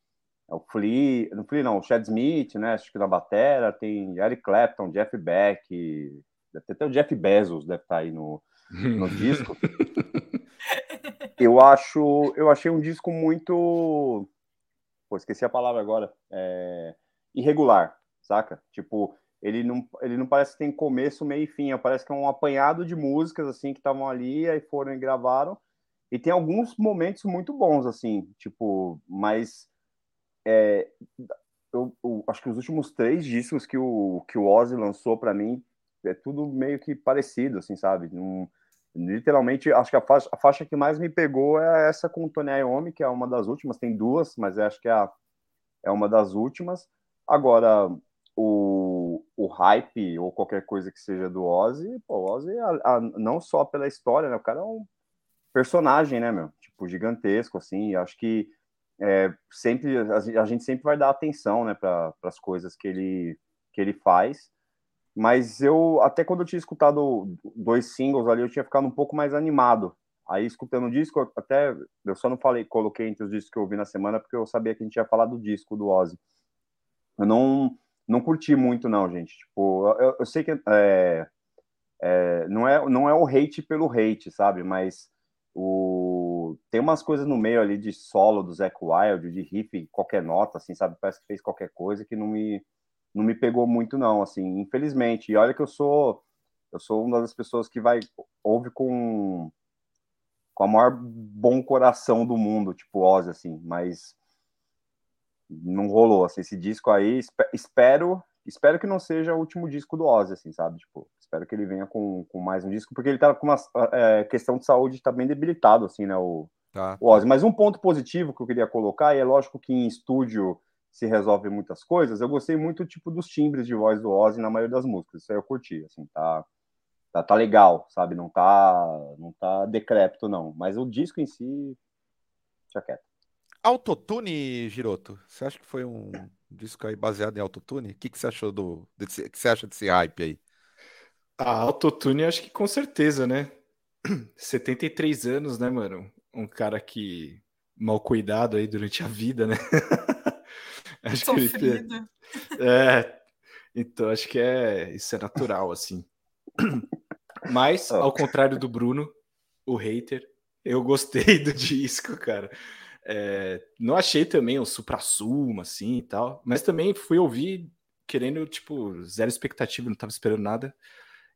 é o Flea, não Flea não, o Chad Smith, né, acho que na batera, tem Eric Clapton, Jeff Beck, deve ter até o Jeff Bezos deve estar tá aí no, no disco. eu acho, eu achei um disco muito, pô, esqueci a palavra agora, é... irregular, saca? Tipo, ele não, ele não parece que tem começo, meio e fim, parece que é um apanhado de músicas assim que estavam ali, aí foram e gravaram. E tem alguns momentos muito bons assim, tipo, mas é, eu, eu, acho que os últimos três discos que o que o Ozzy lançou para mim é tudo meio que parecido, assim, sabe? Um, literalmente, acho que a faixa, a faixa, que mais me pegou é essa com o Tony Iommi, que é uma das últimas, tem duas, mas acho que é, a, é uma das últimas. Agora, o, o hype ou qualquer coisa que seja do Ozzy, pô, o Ozzy, a, a, não só pela história, né? O cara é um personagem, né, meu? Tipo, gigantesco, assim. Acho que é, sempre a, a, gente sempre vai dar atenção, né, para as coisas que ele, que ele faz. Mas eu, até quando eu tinha escutado dois singles ali, eu tinha ficado um pouco mais animado. Aí, escutando o disco, até eu só não falei, coloquei entre os discos que eu ouvi na semana, porque eu sabia que a gente ia falar do disco do Ozzy. Eu não não curti muito, não, gente. Tipo, eu, eu sei que é, é, não, é, não é o hate pelo hate, sabe? Mas o, tem umas coisas no meio ali de solo do Zac Wild, de riff, qualquer nota, assim, sabe? Parece que fez qualquer coisa que não me, não me pegou muito, não, assim, infelizmente. E olha que eu sou eu sou uma das pessoas que vai ouve com com a maior bom coração do mundo, tipo Ozzy, assim, mas não rolou, assim, esse disco aí, espero, espero que não seja o último disco do Ozzy, assim, sabe, tipo, espero que ele venha com, com mais um disco, porque ele tá com uma é, questão de saúde, tá bem debilitado, assim, né, o, tá. o Ozzy, mas um ponto positivo que eu queria colocar, e é lógico que em estúdio se resolve muitas coisas, eu gostei muito, tipo, dos timbres de voz do Ozzy na maioria das músicas, isso aí eu curti, assim, tá, tá, tá legal, sabe, não tá, não tá decrépito, não, mas o disco em si, já quieto. Autotune, Giroto? Você acha que foi um disco aí baseado em autotune? O que, que você achou do. Desse, que você acha desse hype aí? A autotune, acho que com certeza, né? 73 anos, né, mano? Um cara que mal cuidado aí durante a vida, né? acho Sofrido. que ele... É, então acho que é isso é natural, assim. Mas, ao contrário do Bruno, o hater, eu gostei do disco, cara. É, não achei também o supra-suma, assim e tal, mas também fui ouvir querendo, tipo, zero expectativa, não tava esperando nada.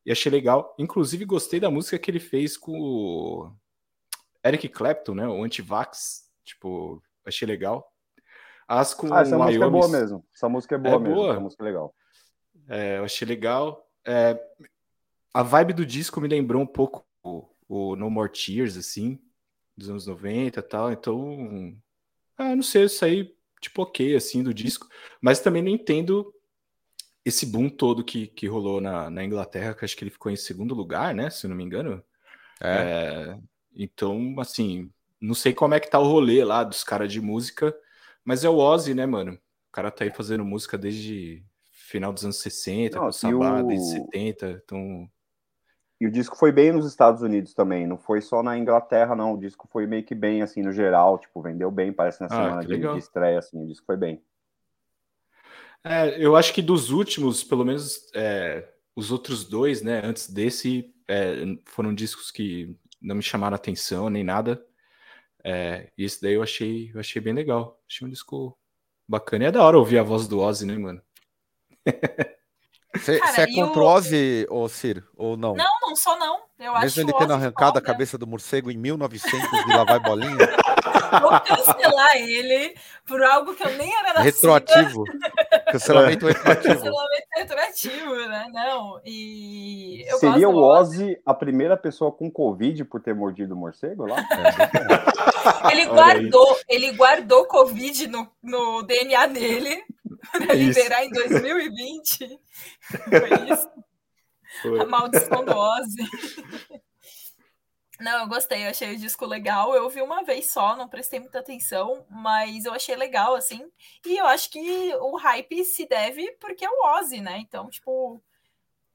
E achei legal. Inclusive, gostei da música que ele fez com o Eric Clapton, né? O Antivax. Tipo, achei legal. As com ah, essa música é boa mesmo. Essa música é boa é mesmo. Boa. Essa música é legal. É, eu achei legal. É, a vibe do disco me lembrou um pouco o, o No More Tears, assim dos anos 90 e tal, então, ah, não sei, isso aí, tipo, ok, assim, do disco, mas também não entendo esse boom todo que, que rolou na, na Inglaterra, que acho que ele ficou em segundo lugar, né, se eu não me engano. É. É, então, assim, não sei como é que tá o rolê lá dos caras de música, mas é o Ozzy, né, mano? O cara tá aí fazendo música desde final dos anos 60, não, com o Sabá, o... desde 70, então e o disco foi bem nos Estados Unidos também, não foi só na Inglaterra, não. O disco foi meio que bem, assim, no geral, tipo, vendeu bem, parece na ah, semana de, de, estreia, assim, o disco foi bem. É, eu acho que dos últimos, pelo menos é, os outros dois, né, antes desse, é, foram discos que não me chamaram atenção nem nada. É, esse daí eu achei, eu achei bem legal. Achei um disco bacana. E é da hora ouvir a voz do Ozzy, né, mano? Você é contra o Ozzy, ou Ciro, ou não? Não, não sou não. Eu Mesmo ele tendo arrancado a cabeça do morcego em 1900 e lá vai bolinha. Vou cancelar ele por algo que eu nem era nascida. Retroativo. Cancelamento retroativo. Cancelamento retroativo, né? Não. E Seria o Ozzy a primeira pessoa com Covid por ter mordido o morcego lá? Ele guardou, ele guardou Covid no, no DNA dele para liberar em 2020. Foi isso. Foi. A maldição do Ozzy. Não, eu gostei, eu achei o disco legal. Eu ouvi uma vez só, não prestei muita atenção, mas eu achei legal, assim. E eu acho que o hype se deve porque é o Ozzy, né? Então, tipo,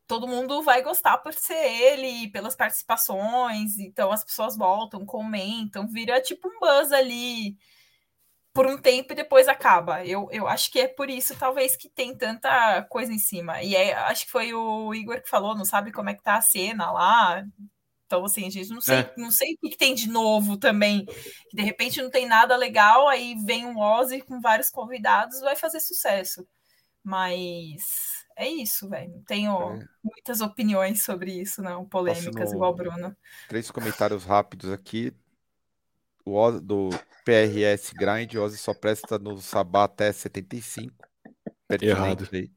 todo mundo vai gostar por ser ele, pelas participações, então as pessoas voltam, comentam, vira tipo um buzz ali por um tempo e depois acaba. Eu, eu acho que é por isso, talvez, que tem tanta coisa em cima. E é, acho que foi o Igor que falou, não sabe como é que tá a cena lá. Então, assim, a gente não sei, é. não sei o que, que, tem de novo também. De repente não tem nada legal, aí vem um Ozzy com vários convidados, vai fazer sucesso. Mas é isso, velho. Tenho é. muitas opiniões sobre isso, não, polêmicas, igual Bruno. Três comentários rápidos aqui. O Ozzy, do PRS Grind, o Ozzy só presta no Sabá até 75. Errado. Aí.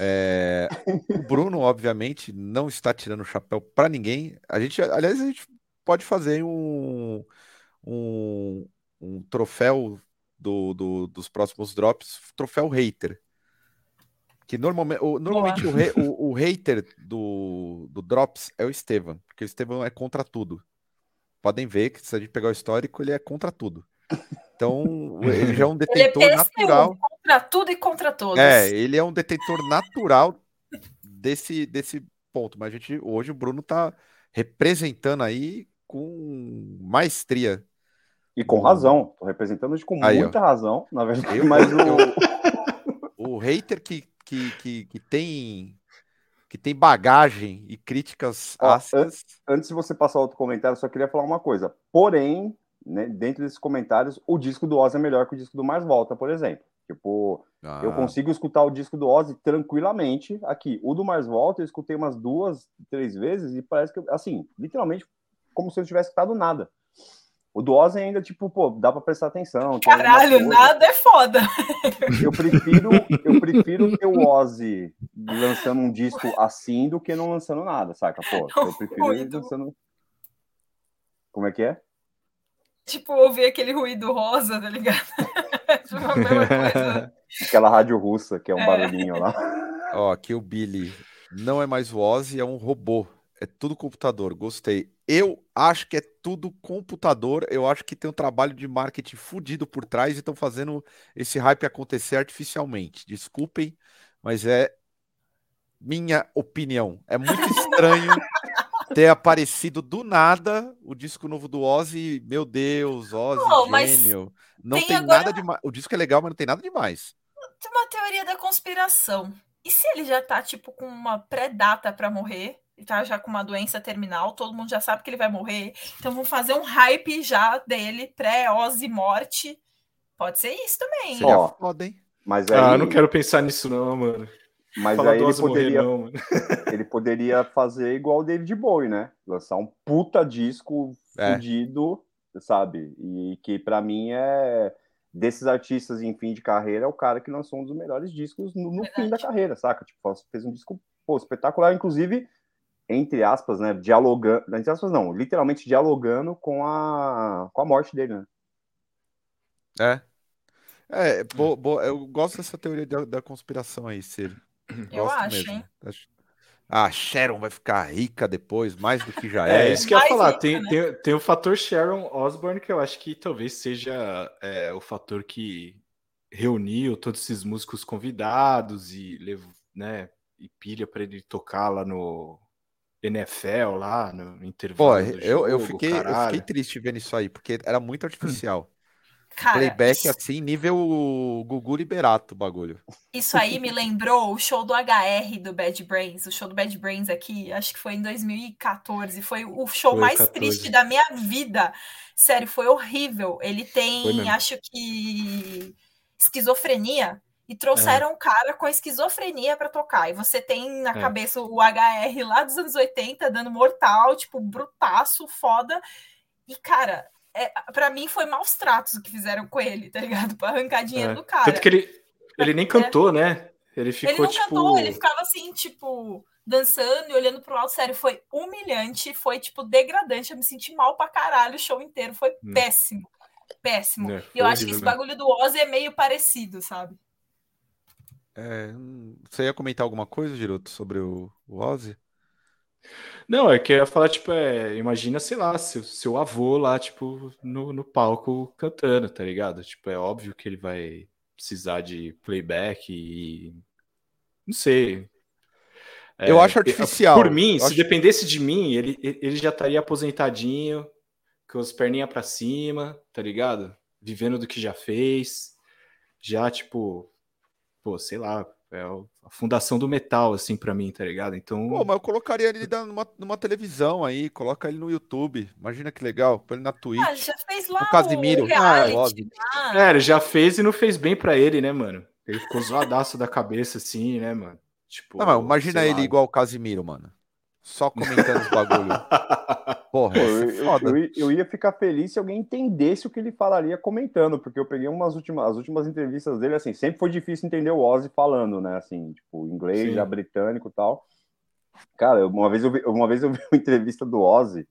É, o Bruno, obviamente, não está tirando o chapéu para ninguém. A gente, aliás, a gente pode fazer um, um, um troféu do, do, dos próximos drops, troféu hater. Que normalmente, o, normalmente o, re, o, o, hater do, do Drops é o Estevam, porque o Estevam é contra tudo. Podem ver que se a gente pegar o histórico, ele é contra tudo. Então, ele já é um detentor ele é natural. Contra tudo e contra todos. É, ele é um detentor natural desse, desse ponto. Mas a gente, hoje o Bruno está representando aí com maestria. E com razão. Estou representando hoje com aí, muita ó. razão, na verdade. Eu, mas o... o hater que que, que, que tem que tem bagagem e críticas Ó, ácidas. Antes de você passar outro comentário, só queria falar uma coisa. Porém, né, dentro desses comentários, o disco do Ozzy é melhor que o disco do Mars Volta, por exemplo. Tipo, ah. eu consigo escutar o disco do Ozzy tranquilamente aqui. O do Mars Volta eu escutei umas duas, três vezes e parece que, assim, literalmente, como se eu tivesse escutado nada. O do Ozzy ainda, tipo, pô, dá pra prestar atenção. Caralho, nada é foda. Eu prefiro, eu prefiro ter o Ozzy lançando um disco assim do que não lançando nada, saca? Pô, eu prefiro ele lançando. Como é que é? Tipo, ouvir aquele ruído rosa, tá ligado? tipo Aquela rádio russa, que é um é. barulhinho lá. Ó, aqui o Billy não é mais o Ozzy, é um robô. É tudo computador. Gostei. Eu acho que é tudo computador. Eu acho que tem um trabalho de marketing fudido por trás e estão fazendo esse hype acontecer artificialmente. Desculpem, mas é minha opinião. É muito estranho ter aparecido do nada o disco novo do Ozzy. Meu Deus, Ozzy, oh, gênio. Não tem, tem agora... nada demais. O disco é legal, mas não tem nada demais. Tem uma teoria da conspiração. E se ele já tá, tipo, com uma pré-data para morrer? Tá já com uma doença terminal, todo mundo já sabe que ele vai morrer. Então vamos fazer um hype já dele, pré-Ozzy morte. Pode ser isso também. Seria Ó, foda, hein? Mas aí... Ah, eu não quero pensar nisso não, mano. Mas Fala aí ele poderia, morrer, não, ele poderia fazer igual o David Bowie, né? Lançar um puta disco é. fudido, sabe? E que para mim é desses artistas em fim de carreira, é o cara que lançou um dos melhores discos no, no fim da carreira, saca? Tipo, fez um disco pô, espetacular, inclusive entre aspas, né, dialogando, entre aspas não, literalmente dialogando com a, com a morte dele, né? É. É, bo, bo, eu gosto dessa teoria da, da conspiração aí, Ciro. Eu gosto acho, mesmo. hein? Ah, Sharon vai ficar rica depois, mais do que já é. É isso que eu ia falar. Rica, tem, né? tem, tem o fator Sharon Osbourne, que eu acho que talvez seja é, o fator que reuniu todos esses músicos convidados e levou, né, e pilha para ele tocar lá no, NFL lá no intervalo. Pô, eu, eu, fiquei, eu fiquei triste vendo isso aí, porque era muito artificial. Cara, Playback isso... assim, nível Gugu Liberato o bagulho. Isso aí me lembrou o show do HR do Bad Brains. O show do Bad Brains aqui, acho que foi em 2014. Foi o show foi mais 14. triste da minha vida. Sério, foi horrível. Ele tem, acho que, esquizofrenia e trouxeram é. um cara com esquizofrenia para tocar. E você tem na é. cabeça o HR lá dos anos 80 dando mortal, tipo, brutaço, foda. E, cara, é, para mim foi maus tratos o que fizeram com ele, tá ligado? Pra arrancar dinheiro é. do cara. Tanto que ele, ele nem cantou, né? Ele ficou, ele não tipo... cantou, ele ficava assim, tipo, dançando e olhando pro alto. Sério, foi humilhante, foi, tipo, degradante. Eu me senti mal pra caralho o show inteiro. Foi hum. péssimo. Péssimo. É, e eu acho que esse bagulho do Ozzy é meio parecido, sabe? É, hum, você ia comentar alguma coisa, Giroto, sobre o, o Ozzy? Não, é que eu ia falar, tipo, é, imagina, sei lá, seu, seu avô lá, tipo, no, no palco cantando, tá ligado? Tipo, é óbvio que ele vai precisar de playback e. Não sei. É, eu acho artificial. Por mim, se acho... dependesse de mim, ele, ele já estaria aposentadinho, com as perninhas para cima, tá ligado? Vivendo do que já fez. Já, tipo, pô, sei lá, é a fundação do metal, assim, para mim, tá ligado? Então. Pô, mas eu colocaria ele numa, numa televisão aí, coloca ele no YouTube. Imagina que legal, põe ele na Twitch. Ah, já fez lá. O Casimiro. Reality, ah, é, ele já fez e não fez bem para ele, né, mano? Ele ficou zoadaço da cabeça, assim, né, mano? Tipo, não, imagina ele lá. igual o Casimiro, mano. Só comentando os bagulho. Porra, Pô, eu, eu, eu, ia ficar feliz se alguém entendesse o que ele falaria comentando, porque eu peguei umas últimas, as últimas entrevistas dele, assim, sempre foi difícil entender o Ozzy falando, né? Assim, tipo, inglês, Sim. já britânico e tal. Cara, uma vez eu vi, uma vez eu vi uma entrevista do Ozzy,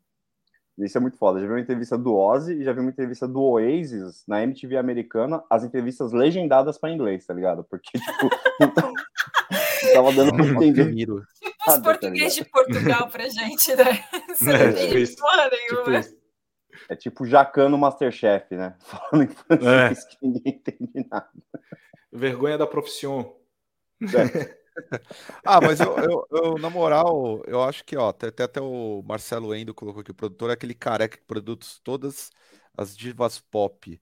isso é muito foda. Já vi uma entrevista do Ozzy e já vi uma entrevista do Oasis na MTV americana, as entrevistas legendadas para inglês, tá ligado? Porque, tipo, tava dando pra entender. Os português de Portugal pra gente, né? Você é, não tem tipo nenhuma. Tipo é tipo Jacan no Masterchef, né? Falando em francês é. que ninguém entende nada. Vergonha da profissão. É. ah, mas eu, eu, eu, na moral, eu acho que, ó, até, até o Marcelo Endo colocou aqui, o produtor é aquele careca que produz todas as divas pop.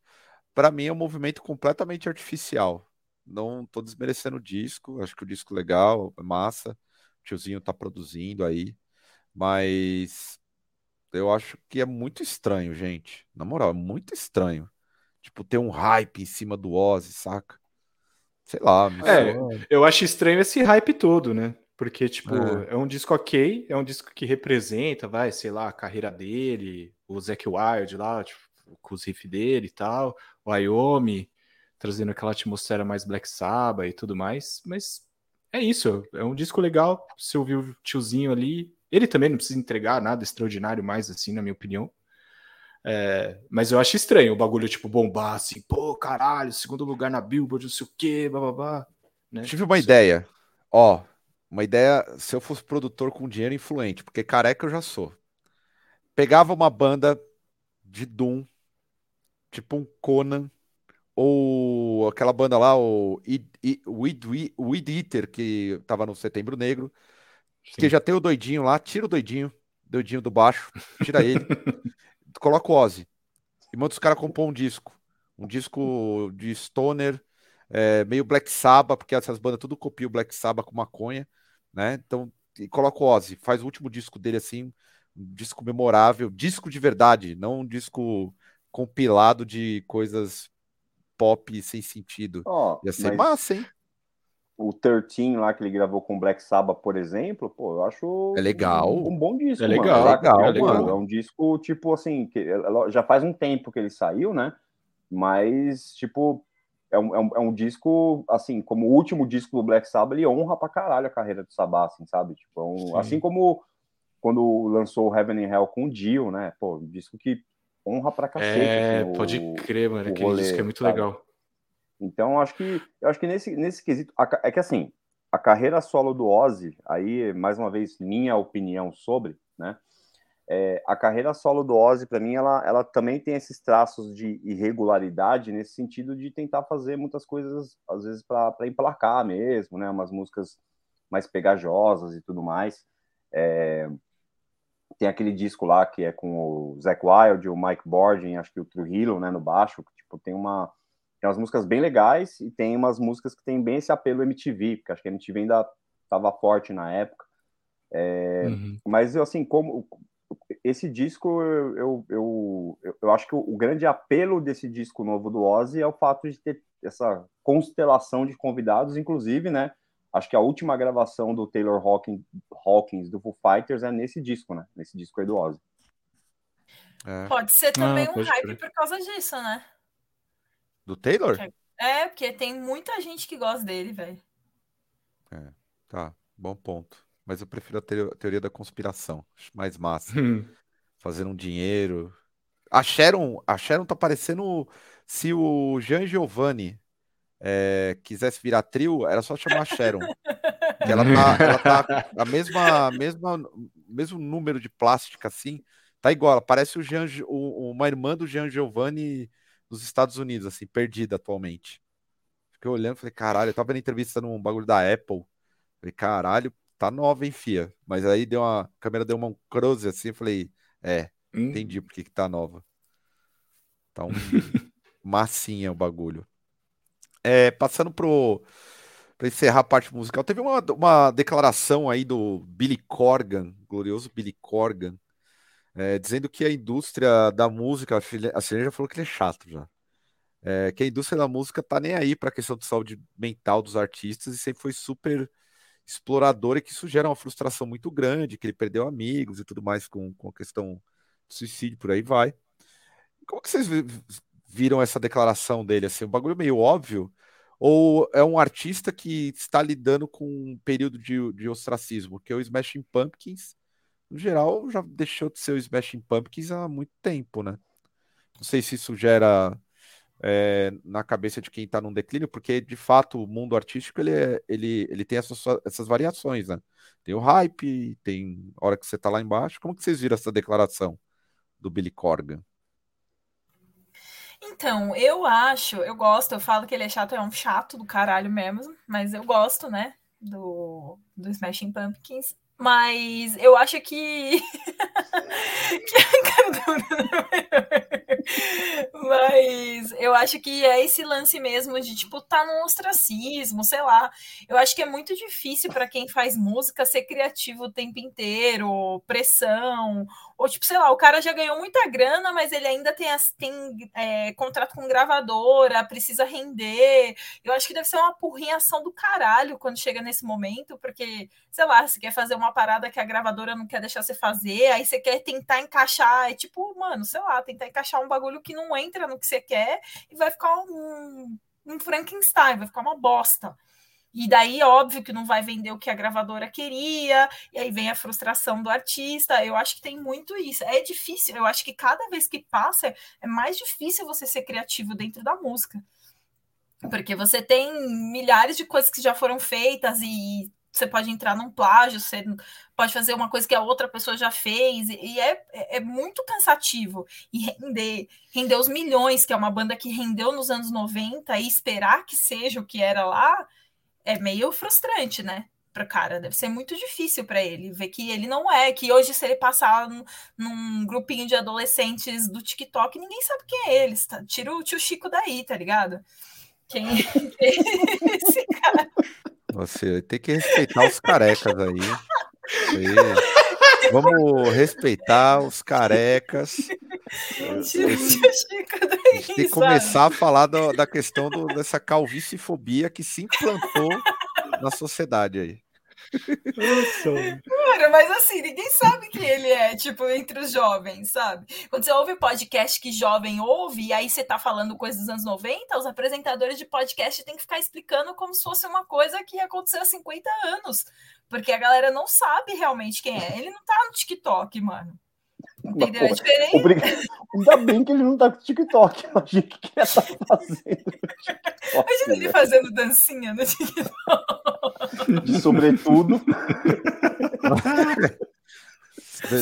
Para mim é um movimento completamente artificial. Não tô desmerecendo o disco, acho que o disco é legal, é massa. O tiozinho tá produzindo aí, mas eu acho que é muito estranho, gente. Na moral, é muito estranho. Tipo, ter um hype em cima do Ozzy, saca? Sei lá. É, eu acho estranho esse hype todo, né? Porque, tipo, é. é. um disco ok, é um disco que representa, vai, sei lá, a carreira dele, o Zac Wild lá, tipo, com os riffs dele e tal, o Wyoming, trazendo aquela atmosfera mais Black Sabbath e tudo mais, mas é isso, é um disco legal, você ouviu o tiozinho ali, ele também não precisa entregar nada extraordinário mais, assim, na minha opinião, é, mas eu acho estranho o bagulho, tipo, bombar assim, pô, caralho, segundo lugar na Billboard, não sei o quê, bababá. Né? Tive uma ideia, ó, uma ideia, se eu fosse produtor com dinheiro influente, porque careca eu já sou. Pegava uma banda de Doom, tipo um Conan, ou aquela banda lá, o Weed, Eater, que tava no Setembro Negro, Sim. que já tem o doidinho lá, tira o doidinho, doidinho do baixo, tira ele, coloca o Ozzy. E manda os caras compor um disco. Um disco de stoner, é, meio Black Sabbath, porque essas bandas tudo copiam o Black Sabbath com maconha, né? Então, e coloca o Ozzy, faz o último disco dele assim, um disco memorável, disco de verdade, não um disco compilado de coisas pop sem sentido. Oh, Ia ser massa, hein? O 13 lá que ele gravou com Black Sabbath, por exemplo, pô, eu acho é legal. Um, um bom disco. É legal, mano. legal, é, legal. é um disco, tipo assim, que já faz um tempo que ele saiu, né? Mas, tipo, é um, é um, é um, disco, assim, como o último disco do Black Sabbath, ele honra pra caralho a carreira do Sabbath, assim, sabe? Tipo, é um, assim como quando lançou Heaven and Hell com o Dio, né? Pô, um disco que honra pra cacete. É, assim, pode o, crer, mano. Aquele rolê, disco é muito sabe? legal. Então, acho que eu acho que nesse, nesse quesito. É que assim, a carreira solo do Ozzy, aí, mais uma vez, minha opinião sobre, né? É, a carreira solo do Ozzy, para mim, ela, ela também tem esses traços de irregularidade nesse sentido de tentar fazer muitas coisas, às vezes, para emplacar mesmo, né? Umas músicas mais pegajosas e tudo mais. É, tem aquele disco lá que é com o Zac Wild, o Mike Borden, acho que o Trujillo, né, no baixo, que, tipo, tem uma tem umas músicas bem legais e tem umas músicas que tem bem esse apelo MTV, porque acho que a MTV ainda estava forte na época. É, uhum. Mas, assim, como esse disco, eu, eu, eu, eu, acho que o, o grande apelo desse disco novo do Ozzy é o fato de ter essa constelação de convidados, inclusive, né? Acho que a última gravação do Taylor Hawkins, Hawkins do Foo Fighters é nesse disco, né? Nesse disco aí do Ozzy. É. Pode ser também ah, um hype ser. por causa disso, né? Do Taylor? É, porque tem muita gente que gosta dele, velho. É, tá, bom ponto. Mas eu prefiro a teoria da conspiração. Acho mais massa. Fazendo um dinheiro. A Sharon, a Sharon tá parecendo se o Jean Giovanni é, quisesse virar trio, era só chamar a Sharon. que ela tá, ela tá a mesma, mesma, mesmo número de plástica assim, tá igual. Ela parece o Jean, o, uma irmã do Jean Giovanni dos Estados Unidos, assim, perdida atualmente. Fiquei olhando, falei, caralho, eu tava vendo entrevista num bagulho da Apple. Falei, caralho, tá nova, hein, fia? Mas aí deu uma, a câmera deu uma close assim, falei, é, hum. entendi por que que tá nova. Tá um massinha o bagulho. É, passando pro para encerrar a parte musical, teve uma, uma declaração aí do Billy Corgan, glorioso Billy Corgan, é, dizendo que a indústria da música, a Silene já falou que ele é chato já, é, que a indústria da música tá nem aí para a questão de saúde mental dos artistas e sempre foi super exploradora e que isso gera uma frustração muito grande, que ele perdeu amigos e tudo mais com, com a questão do suicídio, por aí vai. Como que vocês viram essa declaração dele? Assim, um bagulho meio óbvio, ou é um artista que está lidando com um período de, de ostracismo? Que o Smashing Pumpkins, no geral, já deixou de ser o Smashing Pumpkins há muito tempo, né? Não sei se isso gera é, na cabeça de quem está num declínio, porque de fato o mundo artístico ele, é, ele, ele tem essas, essas variações, né? Tem o hype, tem hora que você está lá embaixo. Como que vocês viram essa declaração do Billy Corgan? Então, eu acho, eu gosto, eu falo que ele é chato, é um chato do caralho mesmo, mas eu gosto, né, do, do Smashing Pumpkins. Mas eu acho que. Mas eu acho que é esse lance mesmo de, tipo, tá no ostracismo, sei lá. Eu acho que é muito difícil para quem faz música ser criativo o tempo inteiro, pressão. Ou, tipo, sei lá, o cara já ganhou muita grana, mas ele ainda tem, tem é, contrato com gravadora, precisa render. Eu acho que deve ser uma porrinhação do caralho quando chega nesse momento, porque, sei lá, você quer fazer uma parada que a gravadora não quer deixar você fazer, aí você quer tentar encaixar, é tipo, mano, sei lá, tentar encaixar um bagulho que não entra no que você quer e vai ficar um, um Frankenstein, vai ficar uma bosta. E daí, óbvio que não vai vender o que a gravadora queria, e aí vem a frustração do artista. Eu acho que tem muito isso. É difícil, eu acho que cada vez que passa, é mais difícil você ser criativo dentro da música. Porque você tem milhares de coisas que já foram feitas e você pode entrar num plágio, você pode fazer uma coisa que a outra pessoa já fez, e é, é muito cansativo. E render, render os milhões, que é uma banda que rendeu nos anos 90, e esperar que seja o que era lá, é meio frustrante, né? Para cara, deve ser muito difícil para ele ver que ele não é, que hoje, se ele passar num, num grupinho de adolescentes do TikTok, ninguém sabe quem é ele. Tá? Tira o tio Chico daí, tá ligado? Quem é esse cara? Você tem que respeitar os carecas aí. Vamos respeitar os carecas. tem que começar a falar do, da questão do, dessa calvície-fobia que se implantou na sociedade aí. Mano, mas assim, ninguém sabe quem ele é, tipo, entre os jovens, sabe? Quando você ouve podcast que jovem ouve, e aí você tá falando coisas dos anos 90, os apresentadores de podcast têm que ficar explicando como se fosse uma coisa que aconteceu há 50 anos. Porque a galera não sabe realmente quem é. Ele não tá no TikTok, mano. Entendeu? É diferente. Ainda bem que ele não tá com TikTok. Imagina o que ele tá fazendo. Imagina ele fazendo dancinha no TikTok. De sobretudo.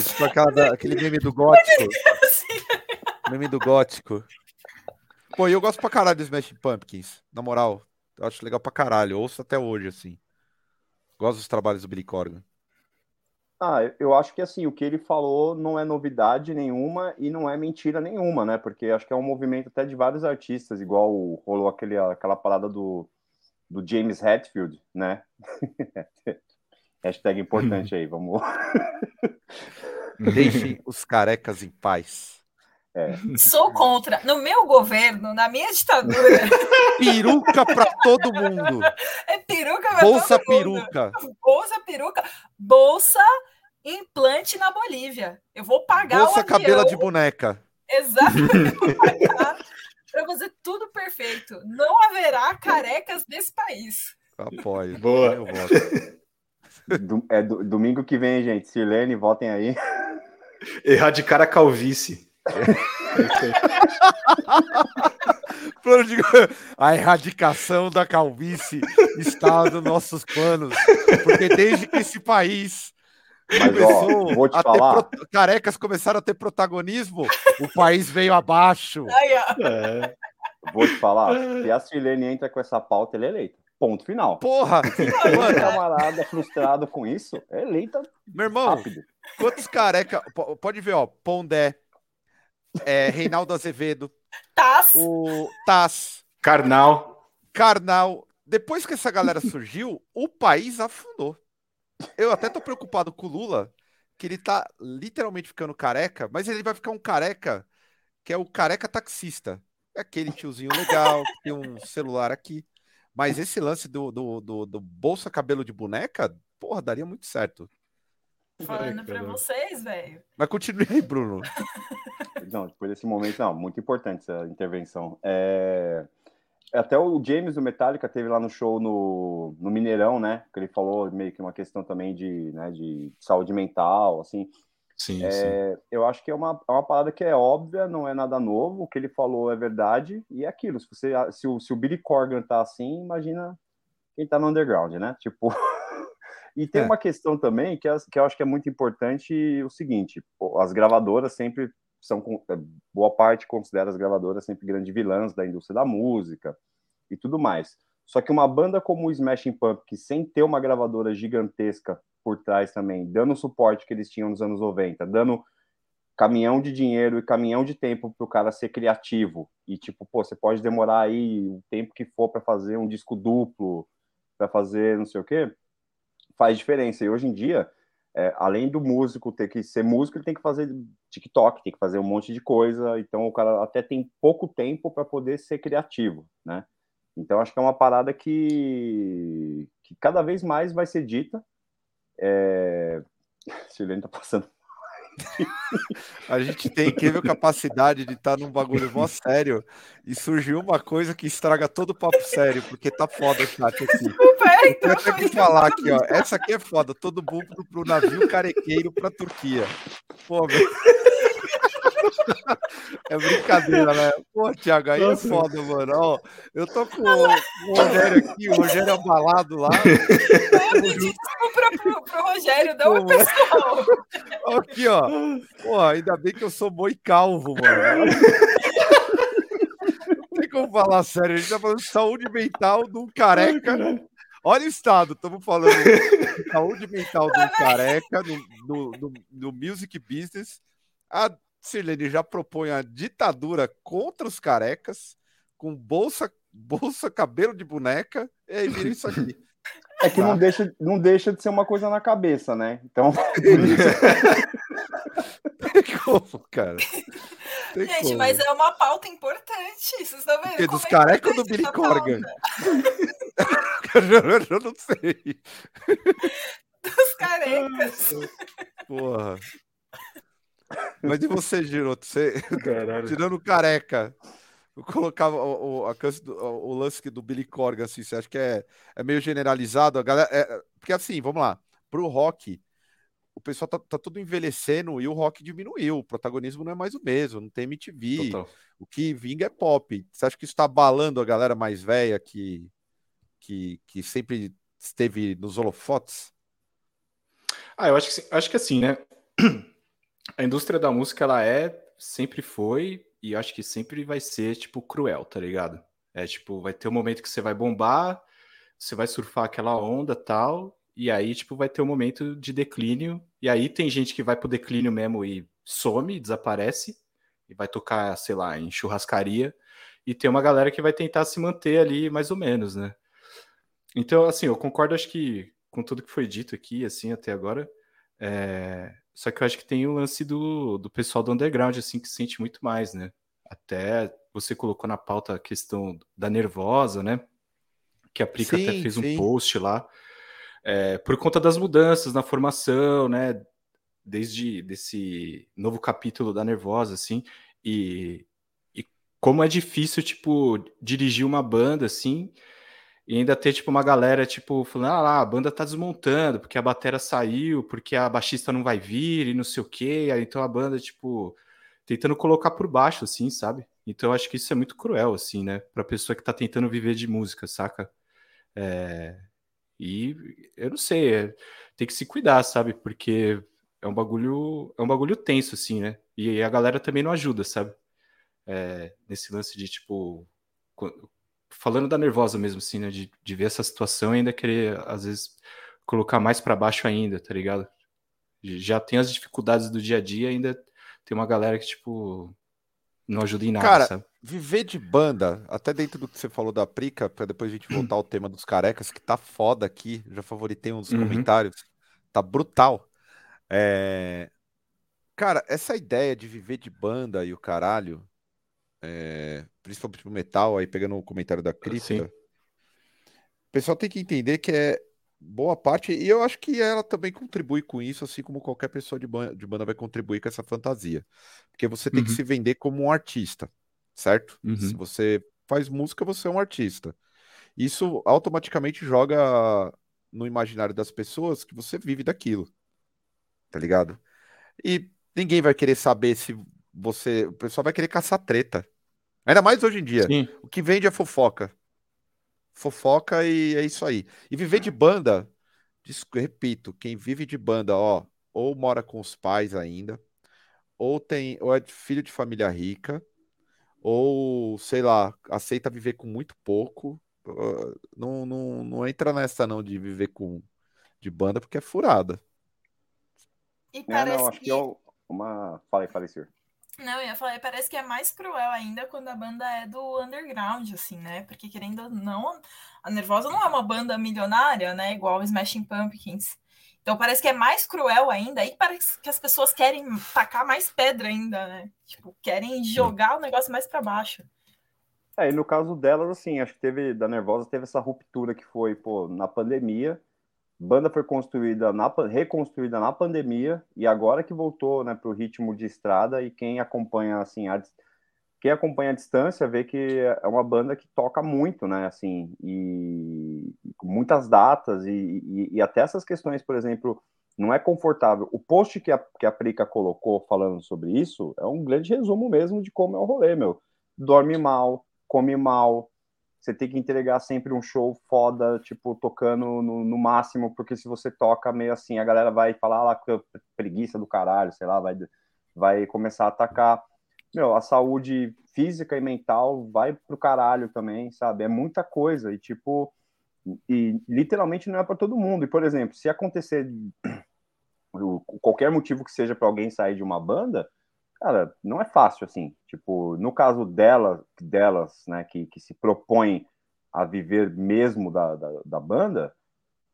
tipo aquela, aquele meme do gótico. meme do gótico. Pô, eu gosto pra caralho do Smash Pumpkins. Na moral, eu acho legal pra caralho. Eu ouço até hoje, assim. Gosto dos trabalhos do Billy Corgan. Ah, eu acho que assim, o que ele falou não é novidade nenhuma e não é mentira nenhuma, né? Porque acho que é um movimento até de vários artistas, igual rolou aquele, aquela parada do, do James Hetfield, né? Hashtag importante aí, vamos. Deixem os carecas em paz. É. Sou contra. No meu governo, na minha ditadura. peruca para todo mundo. É peruca para Bolsa todo mundo. peruca. Bolsa peruca. Bolsa implante na Bolívia. Eu vou pagar Bolsa o cabelo de boneca. Exatamente. para fazer tudo perfeito. Não haverá carecas desse país. Apoio. Boa. Eu voto. É domingo que vem, gente. Silene, votem aí. Erradicar a calvície. a erradicação da calvície está nos nossos planos, porque desde que esse país Mas, ó, vou te falar. Pro... carecas começaram a ter protagonismo, o país veio abaixo. É. Vou te falar, se a Silene entra com essa pauta, ele é eleito. Ponto final. Porra! Mano, camarada frustrado com isso, é eleita Meu irmão, rápido. quantos careca. po- Pode ver, ó. Pondé, é, Reinaldo Azevedo, Taz. o Taz, Carnal. Karnal. Depois que essa galera surgiu, o país afundou. Eu até tô preocupado com o Lula, que ele tá literalmente ficando careca, mas ele vai ficar um careca que é o careca taxista. É aquele tiozinho legal, que tem um celular aqui. Mas esse lance do, do, do, do bolsa cabelo de boneca, porra, daria muito certo. Falando pra caramba. vocês, velho. Mas continue aí, Bruno. Não, depois desse momento, não, muito importante essa intervenção. É, Até o James do Metallica teve lá no show no, no Mineirão, né? Que ele falou meio que uma questão também de, né, de saúde mental, assim. Sim, sim. É, eu acho que é uma, é uma parada que é óbvia, não é nada novo. O que ele falou é verdade e é aquilo. Se, você, se, o, se o Billy Corgan tá assim, imagina quem tá no underground, né? Tipo. e tem É. uma questão também que, as- que eu acho que é muito importante: o seguinte, as gravadoras sempre são, é, boa parte considera as gravadoras sempre grandes vilãs da indústria da música e tudo mais. Só que uma banda como o Smashing Pumpkins, sem ter uma gravadora gigantesca por trás também, dando o suporte que eles tinham nos anos 90, dando caminhão de dinheiro e caminhão de tempo para o cara ser criativo. E tipo, pô, você pode demorar aí o tempo que for para fazer um disco duplo, para fazer não sei o quê, faz diferença. E hoje em dia, é, além do músico ter que ser músico, ele tem que fazer TikTok, tem que fazer um monte de coisa. Então o cara até tem pouco tempo para poder ser criativo, né? Então acho que é uma parada que, que cada vez mais vai ser dita. É... Silene tá passando A gente tem incrível capacidade de estar num bagulho mó sério e surgiu uma coisa que estraga todo o papo sério, porque tá foda o chat aqui. Perfeito. Eu tenho que falar aqui, ó. Essa aqui é foda. Todo mundo pro navio carequeiro pra Turquia. Pô, velho. É brincadeira, né? Pô, Thiago, aí Nossa. é foda, mano. Ó, eu tô com o, o Rogério aqui, o Rogério abalado lá. Eu pedi desculpa pro, pro Rogério, não é Pô, pessoal. Ó, Aqui, ó. Pô, ainda bem que eu sou boi calvo, mano. Não tem como falar sério. A gente tá falando de saúde mental de um careca. Olha o estado, estamos falando de saúde mental de um careca no, no, no, no music business. A Sirlene já propõe a ditadura contra os carecas, com bolsa, bolsa, cabelo de boneca, e aí vira isso aqui. É que Tá. não, deixa, não deixa de ser uma coisa na cabeça, né? Então, Tem como, cara? Tem Gente, como. mas é uma pauta importante. Vocês estão vendo? Porque dos é carecas ou do Billy Corgan? pauta? eu não sei. Dos carecas. Porra. Mas e você, Giroto? Você, Caralho. tirando careca, eu colocava o, o, a o, lance do Billy Corgan, assim, você acha que é, é meio generalizado? A galera, é- porque assim, vamos lá, pro rock, o pessoal tá, tá tudo envelhecendo e o rock diminuiu, o protagonismo não é mais o mesmo, não tem MTV, Total. o que vinga é pop. Você acha que isso tá abalando a galera mais velha que, que, que sempre esteve nos holofotes? Ah, eu acho que, acho que assim, né? A indústria da música, ela é, sempre foi, e acho que sempre vai ser, tipo, cruel, tá ligado? É tipo, vai ter um momento que você vai bombar, você vai surfar aquela onda tal, e aí, tipo, vai ter um momento de declínio, e aí tem gente que vai pro declínio mesmo e some, desaparece, e vai tocar, sei lá, em churrascaria, e tem uma galera que vai tentar se manter ali, mais ou menos, né? Então, assim, eu concordo, acho que com tudo que foi dito aqui, assim, até agora. É, Só que eu acho que tem o lance do, do pessoal do underground, assim, que sente muito mais, né? Até você colocou na pauta a questão da nervosa, né? Que a Prica até Sim, fez sim. um post lá. é, por conta das mudanças na formação, né? Desde desse novo capítulo da Nervosa, assim, e, e como é difícil, tipo, dirigir uma banda, assim, e ainda ter, tipo, uma galera, tipo, falando, ah lá, a banda tá desmontando, porque a batera saiu, porque a baixista não vai vir, e não sei o quê, então a banda, tipo, tentando colocar por baixo, assim, sabe? Então eu acho que isso é muito cruel, assim, né? Pra pessoa que tá tentando viver de música, saca? É... E eu não sei, é- tem que se cuidar, sabe? Porque é um bagulho, é um bagulho tenso, assim, né? E a galera também não ajuda, sabe? É, nesse lance de, tipo, falando da nervosa mesmo, assim, né? De, de ver essa situação e ainda querer, às vezes, colocar mais para baixo ainda, tá ligado? Já tem as dificuldades do dia a dia, ainda tem uma galera que, tipo, não ajuda em nada, Cara, sabe? viver de banda, até dentro do que você falou da Prica, para depois a gente voltar ao tema dos carecas, que tá foda aqui, já favoritei uns Uhum. comentários, tá brutal. É, Cara, essa ideia de viver de banda e o caralho, é, principalmente pro metal, aí pegando o comentário da Cripta, Sim. o pessoal tem que entender que é boa parte, e eu acho que ela também contribui com isso, assim como qualquer pessoa de banda, de banda vai contribuir com essa fantasia. Porque você tem que Uhum. se vender como um artista, certo? Uhum. Se você faz música, você é um artista. Isso automaticamente joga no imaginário das pessoas que você vive daquilo, tá ligado? E ninguém vai querer saber se você. O pessoal vai querer caçar treta. Ainda mais hoje em dia. Sim. O que vende é fofoca. Fofoca e é isso aí. E viver de banda, repito, quem vive de banda, ó, ou mora com os pais ainda, ou tem, ou é filho de família rica, ou, sei lá, aceita viver com muito pouco. Não, não, não entra nessa não de viver com de banda porque é furada. E É, parece não, acho que é o- uma. Fala aí, fala aí, Sir. Não, eu ia falar, parece que é mais cruel ainda quando a banda é do underground, assim, né? Porque querendo ou não, a Nervosa não é uma banda milionária, né? Igual o Smashing Pumpkins. Então parece que é mais cruel ainda. Aí parece que as pessoas querem tacar mais pedra ainda, né? Tipo, querem jogar o negócio mais pra baixo. É, e no caso delas, assim, acho que teve, da Nervosa, teve essa ruptura que foi, pô, na pandemia, banda foi construída, na, reconstruída na pandemia, e agora que voltou, né, pro ritmo de estrada, e quem acompanha, assim, a, quem acompanha a distância vê que é uma banda que toca muito, né, assim, e, e muitas datas, e, e, e até essas questões, por exemplo, não é confortável. O post que a, que a Prica colocou falando sobre isso é um grande resumo mesmo de como é o rolê, meu. Dorme mal, come mal, você tem que entregar sempre um show foda, tipo, tocando no, no máximo, porque se você toca meio assim, a galera vai falar "Ah lá que preguiça do caralho, sei lá, vai, vai começar a atacar. Meu, a saúde física e mental vai pro caralho também, sabe? É muita coisa e, tipo, e literalmente não é para todo mundo. E, por exemplo, se acontecer qualquer motivo que seja para alguém sair de uma banda, cara, não é fácil assim. Tipo, no caso dela, delas, né, que, que se propõem a viver mesmo da, da, da banda,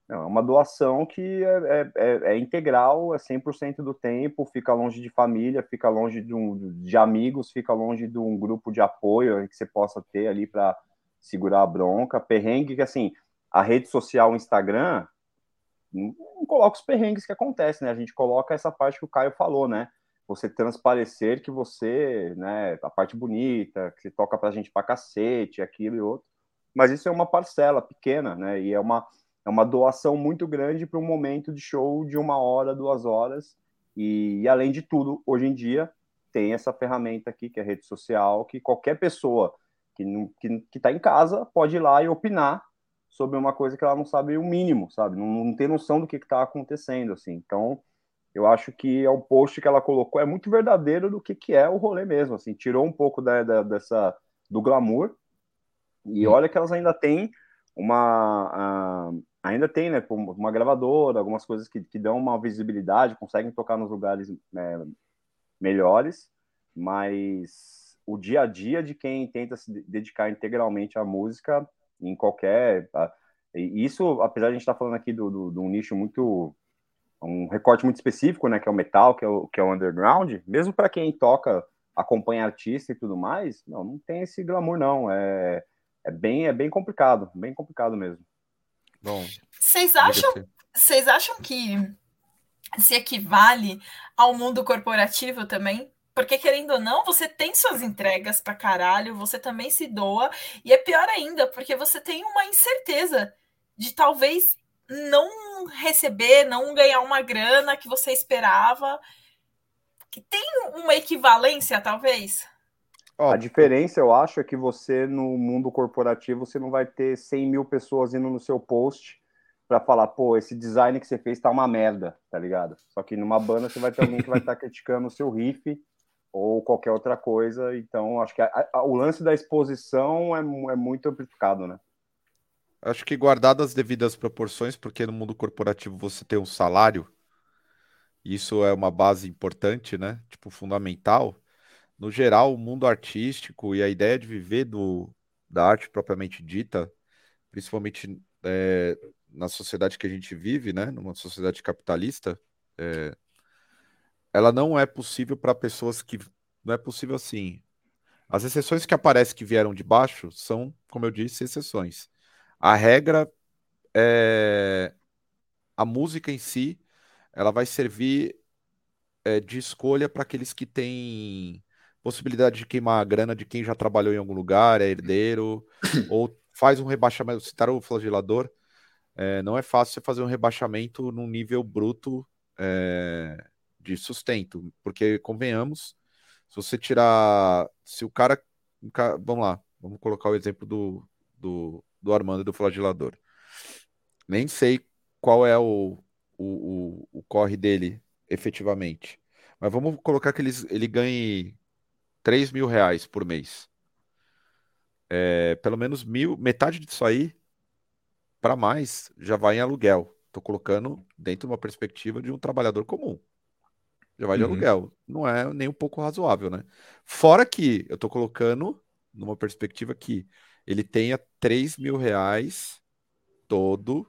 é uma doação que é, é, é integral, é 100% do tempo, fica longe de família, fica longe de, um, de amigos, fica longe de um grupo de apoio que você possa ter ali para segurar a bronca. Perrengue que, assim, a rede social, Instagram, não, não coloca os perrengues que acontecem, né? A gente coloca essa parte que o Caio falou, né? Você transparecer que você, né, a parte bonita, que você toca pra gente pra cacete, aquilo e outro. Mas isso é uma parcela pequena, né? E é uma, é uma doação muito grande para um momento de show de uma hora, duas horas. E, e, além de tudo, hoje em dia, tem essa ferramenta aqui, que é rede social, que qualquer pessoa que está tá em casa pode ir lá e opinar sobre uma coisa que ela não sabe o mínimo, sabe? Não, não tem noção do que está acontecendo, assim. Então, eu acho que é o post que ela colocou é muito verdadeiro do que, que é o rolê mesmo, assim. Tirou um pouco da, da dessa do glamour e olha que elas ainda têm uma uh, ainda tem, né, uma gravadora, algumas coisas que, que dão uma visibilidade, conseguem tocar nos lugares é, melhores, mas o dia a dia de quem tenta se dedicar integralmente à música em qualquer. Isso, apesar de a gente estar falando aqui do, do, de um nicho muito. Um recorte muito específico, né? Que é o metal, que é o, que é o underground, mesmo para quem toca, acompanha artista e tudo mais, não, não tem esse glamour, não. É, é, bem, é bem complicado, bem complicado mesmo. Bom. Vocês acham, vocês acham que se equivale ao mundo corporativo também? Porque, querendo ou não, você tem suas entregas pra caralho, você também se doa, e é pior ainda, porque você tem uma incerteza de talvez não receber, não ganhar uma grana que você esperava. Que tem uma equivalência, talvez? Oh, a diferença, eu acho, é que você, no mundo corporativo, você não vai ter 100 mil pessoas indo no seu post para falar, pô, esse design que você fez tá uma merda, tá ligado? Só que numa banda você vai ter alguém que vai estar tá criticando o seu riff ou qualquer outra coisa. Então, acho que a, a, o lance da exposição é, é muito amplificado, né? Acho que guardadas as devidas proporções, porque no mundo corporativo você tem um salário, isso é uma base importante, né? Tipo, fundamental. No geral, o mundo artístico e a ideia de viver do, da arte propriamente dita, principalmente é, na sociedade que a gente vive, né? Numa sociedade capitalista, é, ela não é possível para pessoas que. Não é possível assim. As exceções que aparecem que vieram de baixo são, como eu disse, exceções. A regra é a música em si, ela vai servir é, de escolha para aqueles que têm possibilidade de queimar a grana de quem já trabalhou em algum lugar, é herdeiro, ou faz um rebaixamento. Citar o flagelador, é, não é fácil você fazer um rebaixamento num nível bruto é, de sustento, porque convenhamos, se você tirar, se o cara, vamos lá, vamos colocar o exemplo do, do do Armando e do Flagelador. Nem sei qual é o, o, o, o corre dele efetivamente. Mas vamos colocar que ele, ele ganhe 3 mil reais por mês. É, pelo menos mil, metade disso aí, para mais, já vai em aluguel. Estou colocando dentro de uma perspectiva de um trabalhador comum. Já vai de uhum. aluguel. Não é nem um pouco razoável, né? Fora que eu estou colocando numa perspectiva que ele tenha 3 mil reais todo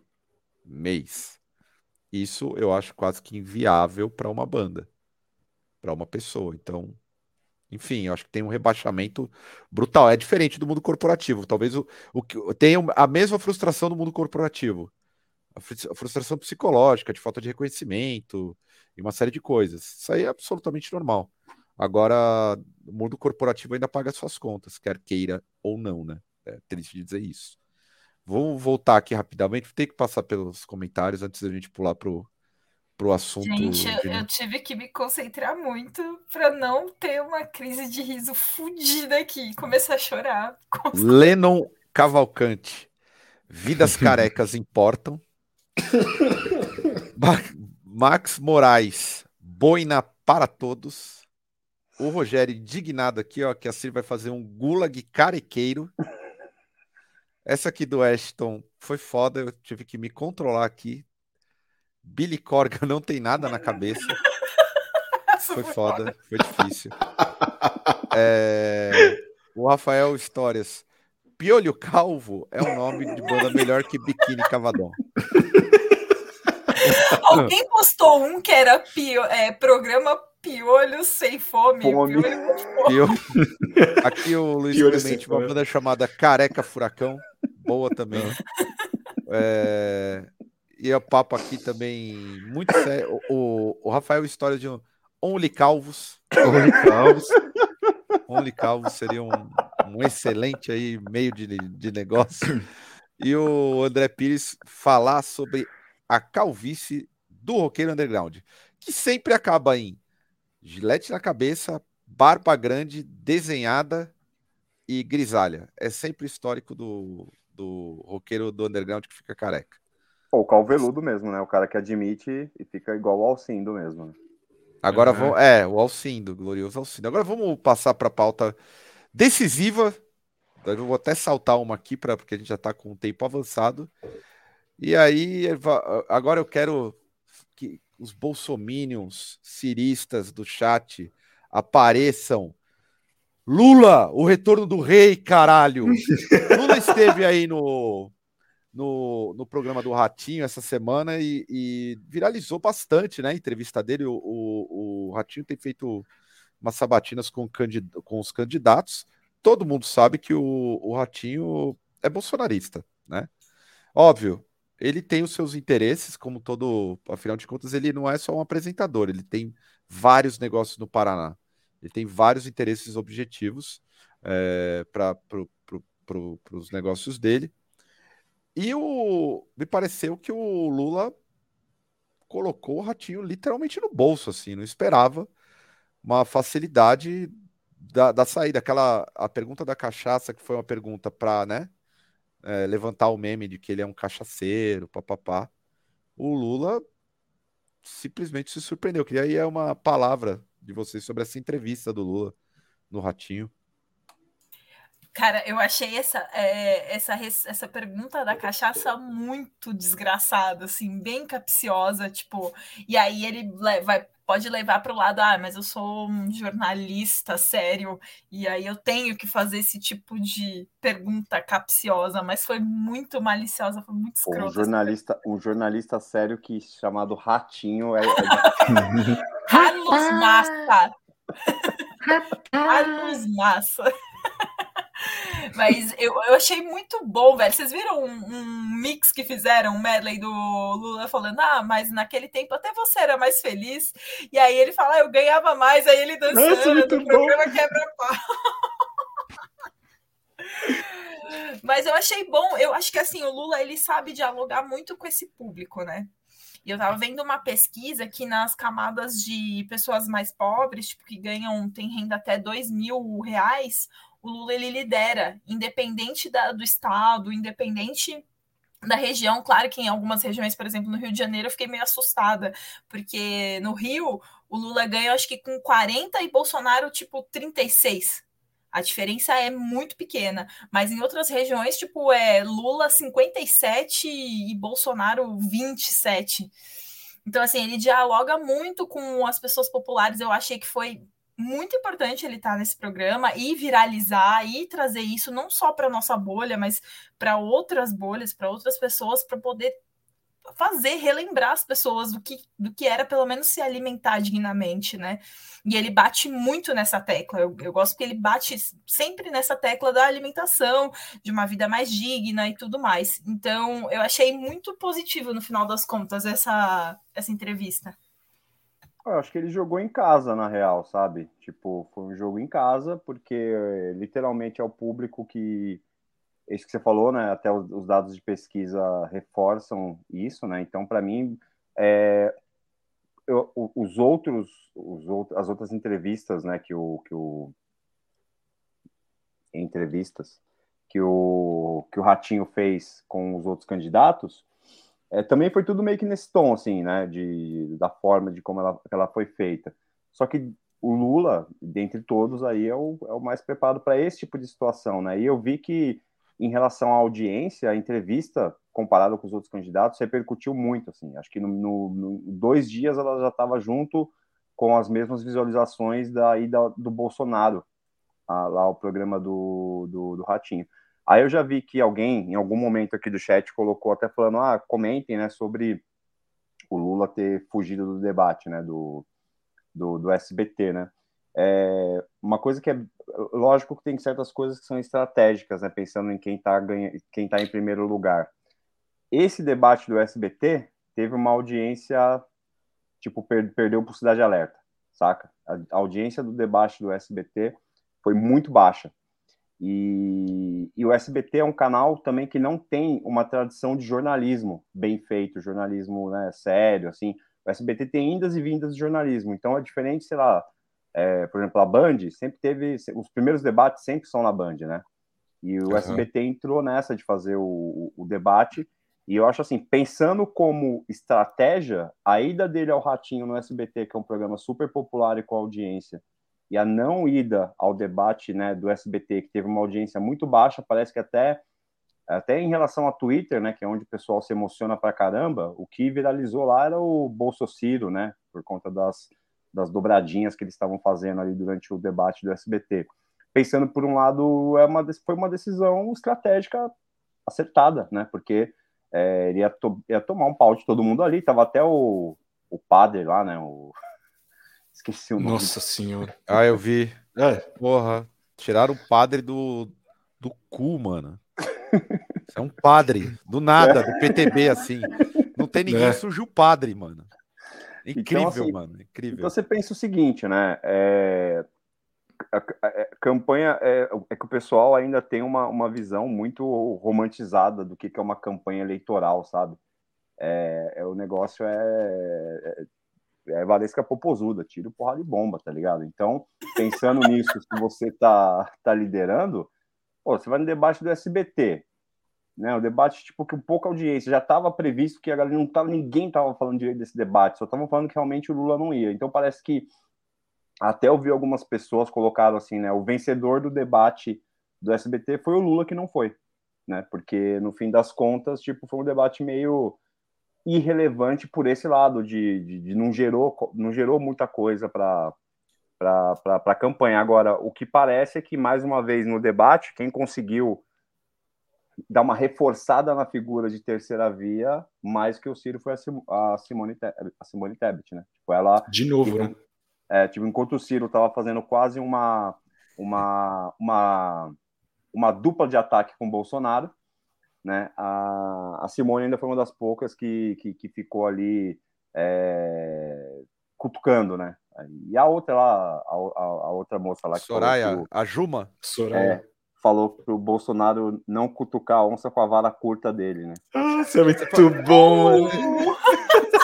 mês. Isso eu acho quase que inviável para uma banda, para uma pessoa. Então, enfim, eu acho que tem um rebaixamento brutal. É diferente do mundo corporativo. Talvez o, o tenha a mesma frustração do mundo corporativo. A frustração psicológica, de falta de reconhecimento e uma série de coisas. Isso aí é absolutamente normal. Agora, o mundo corporativo ainda paga suas contas, quer queira ou não, né? É triste de dizer isso. Vou voltar aqui rapidamente, tem que passar pelos comentários antes da gente pular pro, pro assunto. Gente, de... eu tive que me concentrar muito para não ter uma crise de riso fodida aqui, começar a chorar. Lennon Cavalcante. Vidas carecas importam. Max Moraes, boina para todos. O Rogério indignado aqui, ó, que a Cir vai fazer um gulag carequeiro. Essa aqui do Ashton foi foda, eu tive que me controlar aqui. Billy Corgan não tem nada na cabeça. Foi foda, foi difícil. É... O Rafael Histórias. Piolho Calvo é um nome de banda melhor que Biquíni Cavadão. Alguém postou um que era pio, é, programa Piolho Sem Fome. fome. Piolho Aqui o Luiz Clemente, uma banda chamada Careca Furacão boa também. É... E o papo aqui também muito sério. O, o Rafael, história de um Only Calvos. Only Calvos. Only Calvos seria um, um excelente aí meio de, de negócio. E o André Pires falar sobre a calvície do roqueiro underground, que sempre acaba em gilete na cabeça, barba grande, desenhada e grisalha. É sempre histórico do, do roqueiro do underground que fica careca. Ou o calveludo mesmo, né? O cara que admite e fica igual o Alcindo mesmo. Né? Agora uhum. vamos. É, o Alcindo, glorioso Alcindo. Agora vamos passar para a pauta decisiva. Eu vou até saltar uma aqui, pra, porque a gente já está com o tempo avançado. E aí, agora eu quero que os bolsominions, ciristas do chat apareçam Lula, o retorno do rei, caralho. Esteve aí no, no, no programa do Ratinho essa semana e, e viralizou bastante, né? A entrevista dele. O, o, o, Ratinho tem feito umas sabatinas com, com os candidatos. Todo mundo sabe que o, o Ratinho é bolsonarista, né? Óbvio, ele tem os seus interesses, como todo. Afinal de contas, ele não é só um apresentador, ele tem vários negócios no Paraná. Ele tem vários interesses objetivos é, para pro, os negócios dele. E o, me pareceu que o Lula colocou o ratinho literalmente no bolso, assim, não esperava uma facilidade da, da saída. Aquela a pergunta da cachaça, que foi uma pergunta para né, é, levantar o meme de que ele é um cachaceiro, papapá. O Lula simplesmente se surpreendeu, que aí é uma palavra de vocês sobre essa entrevista do Lula no Ratinho. Cara, eu achei essa, é, essa, essa pergunta da cachaça muito desgraçada, assim, bem capciosa, tipo, e aí ele vai, pode levar para o lado, ah, mas eu sou um jornalista sério, e aí eu tenho que fazer esse tipo de pergunta capciosa, mas foi muito maliciosa, foi muito escrota. Um jornalista, um jornalista sério que chamado Ratinho é. é... Carlos Massa! Carlos Massa! Mas eu, eu achei muito bom, velho. Vocês viram um, um, mix que fizeram, um medley do Lula falando, ah, mas naquele tempo até você era mais feliz. E aí ele fala, ah, eu ganhava mais, aí ele dançando, Nossa, o programa quebra-pau. mas eu achei bom, eu acho que assim, o Lula ele sabe dialogar muito com esse público, né? E eu estava vendo uma pesquisa que nas camadas de pessoas mais pobres, tipo, que ganham, tem renda até dois mil reais, o Lula ele lidera, independente da, do estado, independente da região. Claro que em algumas regiões, por exemplo, no Rio de Janeiro, eu fiquei meio assustada, porque no Rio o Lula ganha, acho que com 40 e Bolsonaro, tipo, 36. A diferença é muito pequena, mas em outras regiões, tipo, é Lula 57 e Bolsonaro 27. Então, assim, ele dialoga muito com as pessoas populares. Eu achei que foi muito importante ele estar tá nesse programa e viralizar e trazer isso não só para nossa bolha, mas para outras bolhas, para outras pessoas, para poder fazer relembrar as pessoas do que, do que era pelo menos se alimentar dignamente, né? E ele bate muito nessa tecla. Eu, eu gosto que ele bate sempre nessa tecla da alimentação, de uma vida mais digna e tudo mais. Então, eu achei muito positivo no final das contas essa, essa entrevista. Eu acho que ele jogou em casa, na real, sabe? Tipo, foi um jogo em casa, porque literalmente é o público que. Isso que você falou, né? Até os, dados de pesquisa reforçam isso, né? Então, para mim, é, eu, os outros, os outros, as outras entrevistas, né? Que o, que o entrevistas que o que o Ratinho fez com os outros candidatos, é, também foi tudo meio que nesse tom, assim, né? De, da forma de como ela, ela foi feita. Só que o Lula, dentre todos, aí é o, é o mais preparado para esse tipo de situação, né? E eu vi que, em relação à audiência, a entrevista, comparada com os outros candidatos, repercutiu muito, assim. Acho que no, no, no dois dias ela já estava junto com as mesmas visualizações da ida do Bolsonaro, a, lá o programa do, do, do Ratinho. Aí eu já vi que alguém, em algum momento aqui do chat, colocou até falando, ah, comentem, né, sobre o Lula ter fugido do debate, né, do, do, do SBT, né. É, uma coisa que é, lógico que tem certas coisas que são estratégicas, né, pensando em quem está quem tá em primeiro lugar. Esse debate do SBT teve uma audiência, tipo, per, perdeu por Cidade Alerta, saca? A, a audiência do debate do SBT foi muito baixa. E, e, o SBT é um canal também que não tem uma tradição de jornalismo bem feito, jornalismo né, sério, assim. O SBT tem indas e vindas de jornalismo, então é diferente, sei lá, é, por exemplo, a Band sempre teve, os primeiros debates sempre são na Band, né? E o uhum. SBT entrou nessa de fazer o, o, debate, e eu acho assim, pensando como estratégia, a ida dele ao Ratinho no SBT, que é um programa super popular e com audiência, e a não ida ao debate né, do SBT, que teve uma audiência muito baixa, parece que até, até em relação a Twitter, né, que é onde o pessoal se emociona pra caramba, o que viralizou lá era o Bolso Ciro, né, por conta das, das dobradinhas que eles estavam fazendo ali durante o debate do SBT. Pensando por um lado, é uma, foi uma decisão estratégica acertada, né, porque é, ele ia, to, ia tomar um pau de todo mundo ali, tava até o, o padre lá, né, o Esqueci o nome. Nossa senhora. Ah, eu vi. É. Porra. Tiraram o padre do, do cu, mano. é um padre, do nada, do PTB, assim. Não tem ninguém, é. surgiu o padre, mano. Então, incrível, então, assim, mano. Incrível. Então você pensa o seguinte, né? É... A, a, a, campanha é, é, que o pessoal ainda tem uma, uma visão muito romantizada do que, que é uma campanha eleitoral, sabe? É, é o negócio é, é é Valesca Popozuda, tiro porrada de bomba, tá ligado? Então, pensando nisso, se você tá, tá liderando, pô, você vai no debate do SBT, né? O debate, tipo, que pouca audiência, já estava previsto que a galera não tava, ninguém tava falando direito desse debate, só estavam falando que realmente o Lula não ia. Então parece que até eu vi algumas pessoas colocaram assim, né? O vencedor do debate do SBT foi o Lula que não foi, né? Porque no fim das contas, tipo, foi um debate meio irrelevante por esse lado de, de, de não gerou não gerou muita coisa para para a campanha. Agora, o que parece é que mais uma vez no debate, quem conseguiu dar uma reforçada na figura de terceira via, mais que o Ciro foi a, Simone a Simone Tebet, né? Tipo, ela de novo, né? É, tipo, enquanto o Ciro estava fazendo quase uma, uma, uma, uma dupla de ataque com o Bolsonaro, né? A, a Simone ainda foi uma das poucas que, que, que ficou ali é, cutucando, né? E a outra lá, a, a, a outra moça lá que Soraya, a Juma? Soraya. É, falou pro Bolsonaro não cutucar a onça com a vara curta dele, né? Ah, isso é muito bom,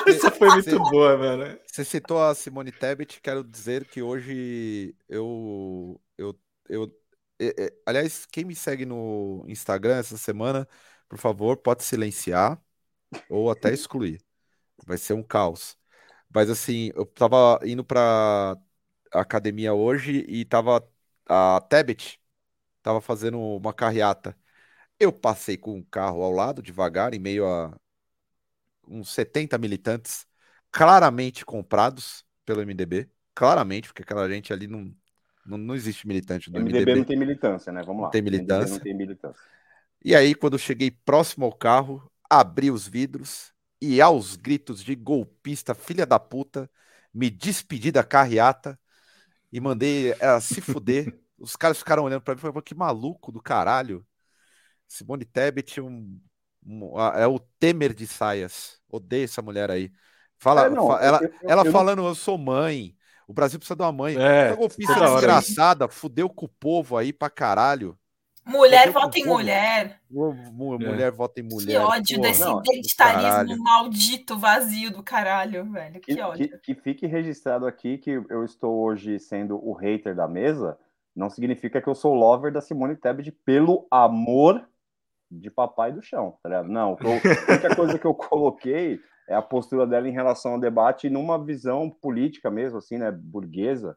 Isso foi muito você, boa, mano. Você citou a Simone Tebet, quero dizer que hoje eu. eu, eu é, é, aliás, quem me segue no Instagram essa semana, por favor, pode silenciar ou até excluir. Vai ser um caos. Mas assim, eu tava indo pra academia hoje e tava a Tebet tava fazendo uma carreata. Eu passei com um carro ao lado, devagar, em meio a uns 70 militantes claramente comprados pelo MDB. Claramente, porque aquela gente ali não, não, não existe militante do MDB. MDB não tem militância, né? Vamos lá. Não tem militância. não tem militância. E aí, quando eu cheguei próximo ao carro, abri os vidros e, aos gritos de golpista, filha da puta, me despedi da carreata e mandei ela se fuder. Os caras ficaram olhando para mim e falaram, que maluco do caralho. Simone Tebet um, um, é o Temer de saias. Odeio essa mulher aí. Fala, é, não, ela, eu, eu, ela eu falando, não... eu sou mãe. O Brasil precisa de uma mãe. É, essa golpista desgraçada, fudeu com o povo aí pra caralho. Mulher vota em mulher. Mulher é. vota em mulher. Que ódio Pô, desse não, identitarismo maldito, vazio do caralho, velho. Que, que ódio. Que, que, fique registrado aqui que eu estou hoje sendo o hater da mesa, não significa que eu sou lover da Simone Tebet pelo amor de papai do chão, tá ligado? Não, a única coisa que eu coloquei é a postura dela em relação ao debate numa visão política mesmo, assim, né, burguesa,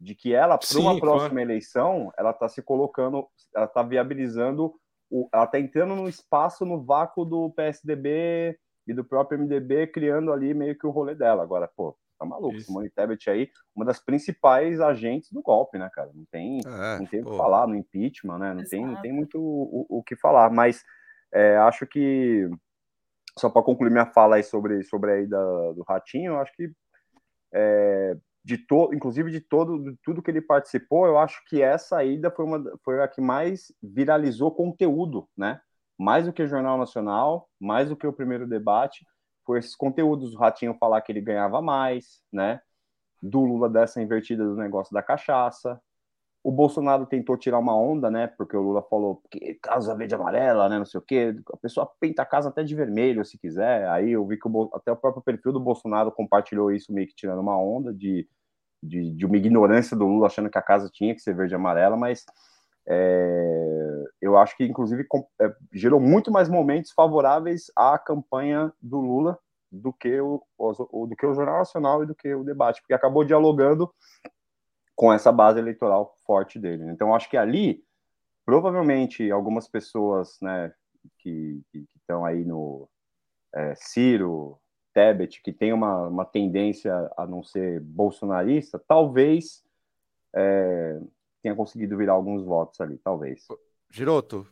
de que ela, para uma próxima claro. eleição, ela está se colocando, ela está viabilizando, o, ela está entrando no espaço, no vácuo do PSDB e do próprio MDB, criando ali meio que o rolê dela. Agora, pô, tá maluco, Isso. Simone Tebet aí, uma das principais agentes do golpe, né, cara? Não tem, é, não tem o que falar no impeachment, né? Não tem, não tem muito o, o, que falar, mas é, acho que só para concluir minha fala aí sobre, sobre aí da, do Ratinho, eu acho que é, de todo, inclusive de todo de tudo que ele participou, eu acho que essa ida foi uma foi a que mais viralizou conteúdo, né? Mais do que o Jornal Nacional, mais do que o primeiro debate, por esses conteúdos. O Ratinho falar que ele ganhava mais, né? Do Lula dessa invertida do negócio da cachaça. O Bolsonaro tentou tirar uma onda, né? Porque o Lula falou que casa verde amarela, né? Não sei o quê. A pessoa pinta a casa até de vermelho, se quiser. Aí eu vi que o, até o próprio perfil do Bolsonaro compartilhou isso, meio que tirando uma onda de, de, de uma ignorância do Lula, achando que a casa tinha que ser verde e amarela, mas é, eu acho que, inclusive, é, gerou muito mais momentos favoráveis à campanha do Lula do que o, o, do que o Jornal Nacional e do que o debate, porque acabou dialogando com essa base eleitoral forte dele. Então, acho que ali, provavelmente, algumas pessoas né, que estão aí no é, Ciro, Tebet, que tem uma, uma tendência a não ser bolsonarista, talvez é, tenha conseguido virar alguns votos ali, talvez. Giroto,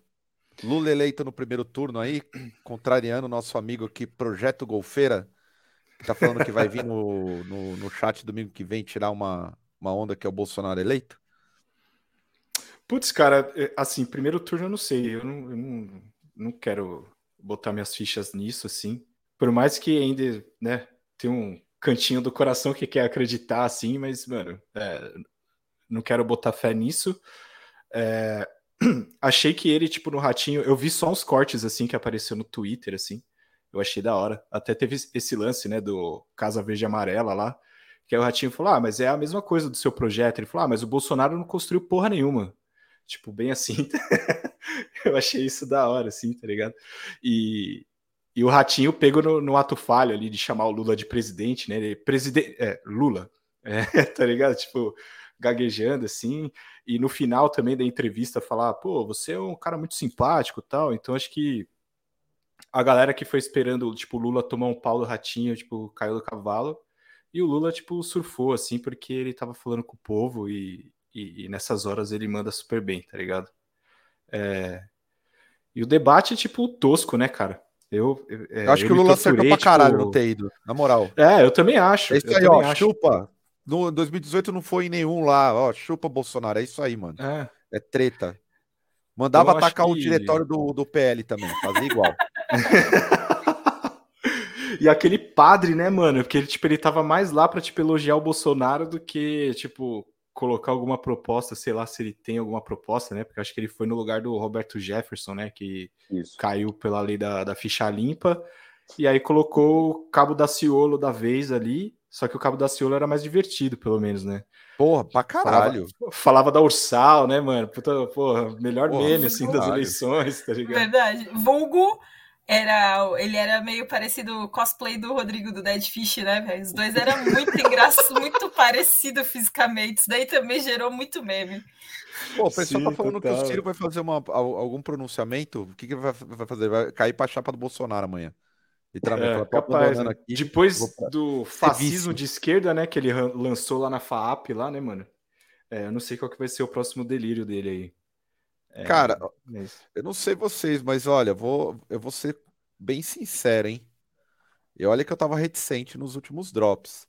Lula eleito no primeiro turno aí, contrariando nosso amigo aqui, Projeto Golfeira, que tá falando que vai vir no, no, no chat domingo que vem tirar uma, uma onda que é o Bolsonaro eleito? Putz, cara, é, assim, primeiro turno eu não sei, eu não, eu não, não quero botar minhas fichas nisso, assim. Por mais que ainda, né, tem um cantinho do coração que quer acreditar, assim, mas, mano, é, não quero botar fé nisso. É, achei que ele, tipo, no ratinho, eu vi só uns cortes, assim, que apareceu no Twitter, assim. Eu achei da hora. Até teve esse lance, né, do Casa Verde Amarela lá, que aí o Ratinho falou: Ah, mas é a mesma coisa do seu projeto. Ele falou: Ah, mas o Bolsonaro não construiu porra nenhuma. Tipo, bem assim. eu achei isso da hora, assim, tá ligado? E, e o Ratinho pegou no, no, ato falho ali de chamar o Lula de presidente, né? Ele, presidente, é, Lula, É, tá ligado? Tipo, gaguejando assim. E no final também da entrevista falar, pô, você é um cara muito simpático tal. Então acho que a galera que foi esperando, tipo, o Lula tomar um pau do ratinho, tipo, caiu do cavalo. E o Lula, tipo, surfou, assim, porque ele tava falando com o povo e, e, e nessas horas ele manda super bem, tá ligado? É... E o debate, tipo, tosco, né, cara? Eu, é, eu acho eu que o Lula acertou pra caralho tipo... no ter ido, na moral. É, eu também acho. É isso aí, ó, acho. chupa. No 2018 não foi em nenhum lá, ó, chupa Bolsonaro, é isso aí, mano. É, é treta. Mandava atacar que... o diretório do, do PL também, fazer igual. e aquele padre, né, mano? Porque ele, tipo, ele tava mais lá pra, tipo, elogiar o Bolsonaro do que, tipo, colocar alguma proposta, sei lá se ele tem alguma proposta, né? Porque acho que ele foi no lugar do Roberto Jefferson, né? Que Isso. caiu pela lei da, da ficha limpa. E aí colocou o Cabo da Ciolo da vez ali. Só que o Cabo da Ciolo era mais divertido, pelo menos, né? Porra, pra caralho. Falava, falava da Ursal, né, mano? Puta, porra, melhor porra, meme, assim, caralho. das eleições, tá ligado? Verdade. Vulgo era, ele era meio parecido cosplay do Rodrigo do Dead Fish, né, velho? Os dois eram muito engraçados, muito parecidos fisicamente. Isso daí também gerou muito meme. Pô, o pessoal Sim, tá falando total. que o Ciro vai fazer uma, algum pronunciamento. O que, que vai, vai fazer? Vai cair pra chapa do Bolsonaro amanhã. Literalmente, é, capaz, né? aqui, Depois do fascismo de esquerda, né, que ele lançou lá na FAAP, lá, né, mano? É, eu não sei qual que vai ser o próximo delírio dele aí. É, Cara, mas... eu não sei vocês, mas olha, vou, eu vou ser bem sincero, hein? E olha que eu tava reticente nos últimos drops.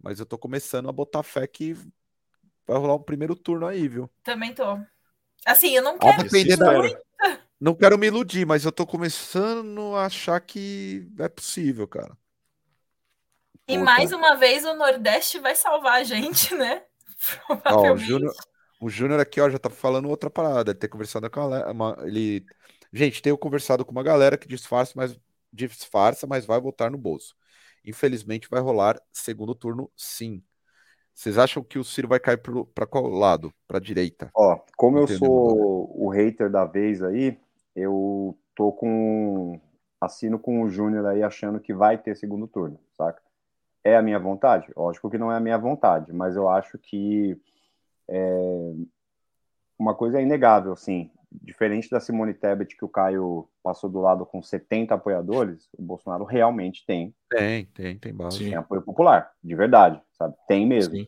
Mas eu tô começando a botar fé que vai rolar um primeiro turno aí, viu? Também tô. Assim, eu não quero. Depender da... Não quero me iludir, mas eu tô começando a achar que é possível, cara. E Pô, mais uma vez o Nordeste vai salvar a gente, né? Ó, o Júnior, o Júnior aqui, ó, já tá falando outra parada. Ele tem conversado com a uma, ele Gente, tenho conversado com uma galera que disfarça, mas disfarça, mas vai voltar no bolso. Infelizmente vai rolar segundo turno, sim. Vocês acham que o Ciro vai cair para qual lado? Para direita? Ó, como eu sou o hater da vez aí, eu tô com assino com o Júnior aí achando que vai ter segundo turno, saca? É a minha vontade? Lógico que não é a minha vontade, mas eu acho que é, uma coisa é inegável, assim, diferente da Simone Tebet que o Caio passou do lado com 70 apoiadores, o Bolsonaro realmente tem. Tem, tem, tem base. Tem apoio popular, de verdade, sabe? Tem mesmo. Sim,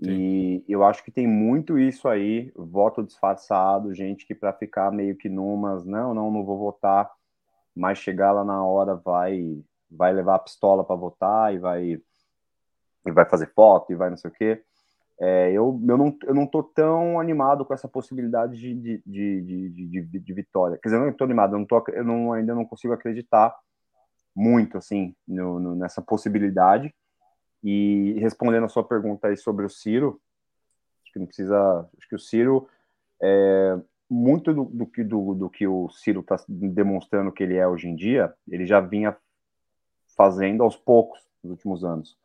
e eu acho que tem muito isso aí, voto disfarçado, gente que para ficar meio que numas, não, não, não vou votar, mas chegar lá na hora vai vai levar a pistola para votar e vai e vai fazer foto e vai não sei o quê. É, eu, eu, não, eu não tô tão animado com essa possibilidade de, de, de, de, de, vitória. Quer dizer, eu não tô animado, eu, não tô, eu não, ainda não consigo acreditar muito, assim, no, no, nessa possibilidade. E respondendo a sua pergunta aí sobre o Ciro, acho que não precisa. Acho que o Ciro, é, muito do, do, que, do, do que o Ciro está demonstrando que ele é hoje em dia, ele já vinha fazendo aos poucos nos últimos anos.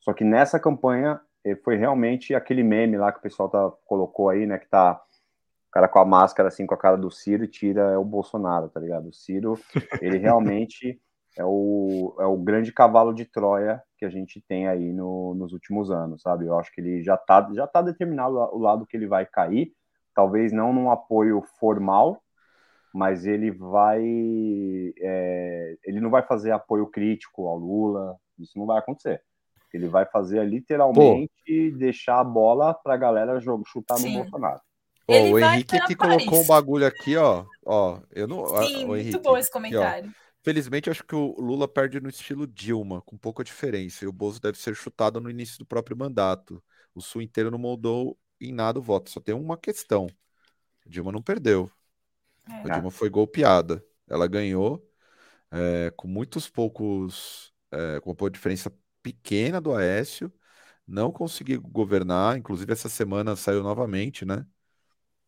Só que nessa campanha foi realmente aquele meme lá que o pessoal tá, colocou aí, né? Que tá o cara com a máscara assim, com a cara do Ciro e tira é o Bolsonaro, tá ligado? O Ciro, ele realmente é o, é o grande cavalo de Troia que a gente tem aí no, nos últimos anos, sabe? Eu acho que ele já tá, já tá determinado o lado que ele vai cair, talvez não num apoio formal, mas ele vai. É, ele não vai fazer apoio crítico ao Lula, isso não vai acontecer. Ele vai fazer literalmente Pô. deixar a bola para a galera jogar, chutar Sim. no Bolsonaro. Oh, o Henrique aqui colocou um bagulho aqui, ó. ó eu não, Sim, muito Henrique, bom esse comentário. Aqui, Felizmente, acho que o Lula perde no estilo Dilma, com pouca diferença. E o Bolso deve ser chutado no início do próprio mandato. O Sul inteiro não moldou em nada o voto. Só tem uma questão: Dilma não perdeu. É. A Dilma foi golpeada. Ela ganhou é, com muitos poucos, é, com uma diferença pequena do Aécio, não conseguiu governar, inclusive essa semana saiu novamente, né?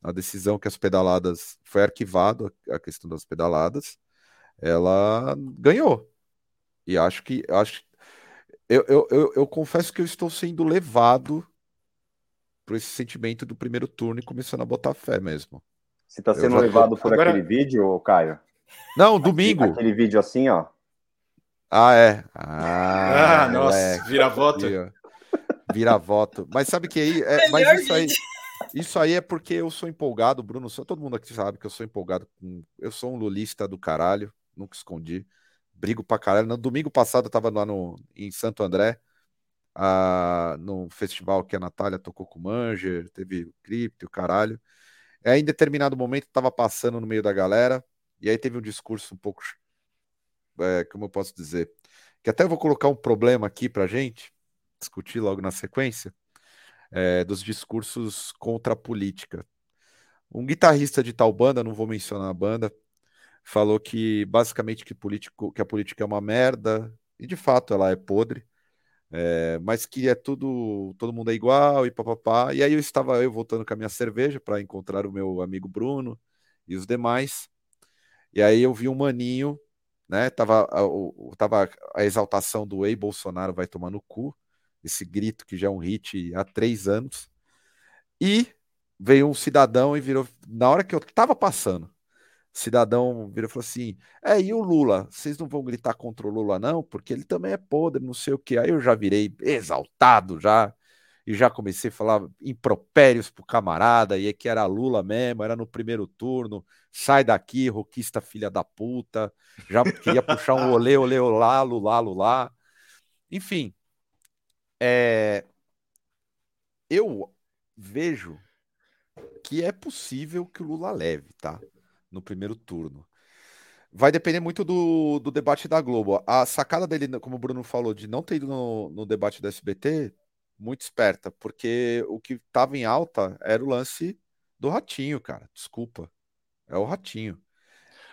A decisão que as pedaladas foi arquivado a questão das pedaladas, ela ganhou. E acho que acho eu, eu, eu, eu confesso que eu estou sendo levado por esse sentimento do primeiro turno e começando a botar fé mesmo. Você está sendo levado tô... por Agora... aquele vídeo, Caio? Não, domingo. Aquele vídeo assim, ó. Ah, é. Ah, ah nossa, vira voto. Virar voto. Mas sabe que aí. É, mas isso aí. Isso aí é porque eu sou empolgado, Bruno. Todo mundo aqui sabe que eu sou empolgado com. Eu sou um lulista do caralho, nunca escondi. Brigo pra caralho. No domingo passado eu tava lá no, em Santo André, no festival que a Natália tocou com o Manger, teve o Crypto, o caralho. Aí, em determinado momento, tava passando no meio da galera, e aí teve um discurso um pouco. É, como eu posso dizer? Que até vou colocar um problema aqui pra gente, discutir logo na sequência é, dos discursos contra a política. Um guitarrista de tal banda, não vou mencionar a banda, falou que basicamente que, político, que a política é uma merda, e de fato ela é podre, é, mas que é tudo, todo mundo é igual e papapá. E aí eu estava eu voltando com a minha cerveja para encontrar o meu amigo Bruno e os demais. E aí eu vi um maninho, né? Tava, tava a exaltação do Ei Bolsonaro vai tomar no cu esse grito que já é um hit há três anos. E veio um cidadão e virou. Na hora que eu tava passando, o cidadão virou e falou assim: É, e o Lula? Vocês não vão gritar contra o Lula, não? Porque ele também é podre, não sei o que. Aí eu já virei exaltado já. E já comecei a falar impropérios pro camarada, e é que era Lula mesmo, era no primeiro turno, sai daqui, roquista filha da puta, já queria puxar um olê, olê, olá, lulá, lulá. Enfim, é, eu vejo que é possível que o Lula leve, tá? No primeiro turno. Vai depender muito do, do debate da Globo. A sacada dele, como o Bruno falou, de não ter ido no, no debate do SBT, muito esperta, porque o que estava em alta era o lance do Ratinho, cara. Desculpa. É o Ratinho.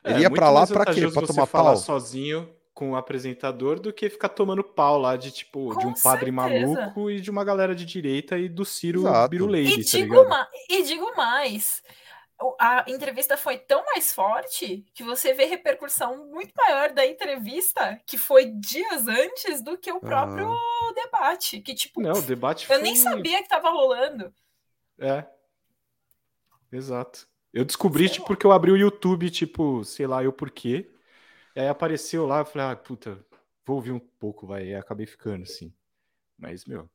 Ele é, ia para lá para quê? Para tomar pau? sozinho com o apresentador do que ficar tomando pau lá de tipo com de um padre maluco e de uma galera de direita e do Ciro Biruleide, e, tá digo ma- e digo mais, a entrevista foi tão mais forte que você vê repercussão muito maior da entrevista que foi dias antes do que o próprio ah. debate. Que, tipo, não, o debate eu foi... nem sabia que tava rolando. É. Exato. Eu descobri, tipo, porque eu abri o YouTube, tipo, sei lá, eu por quê. E aí apareceu lá, eu falei, ah, puta, vou ouvir um pouco, vai. E acabei ficando, assim. Mas, meu.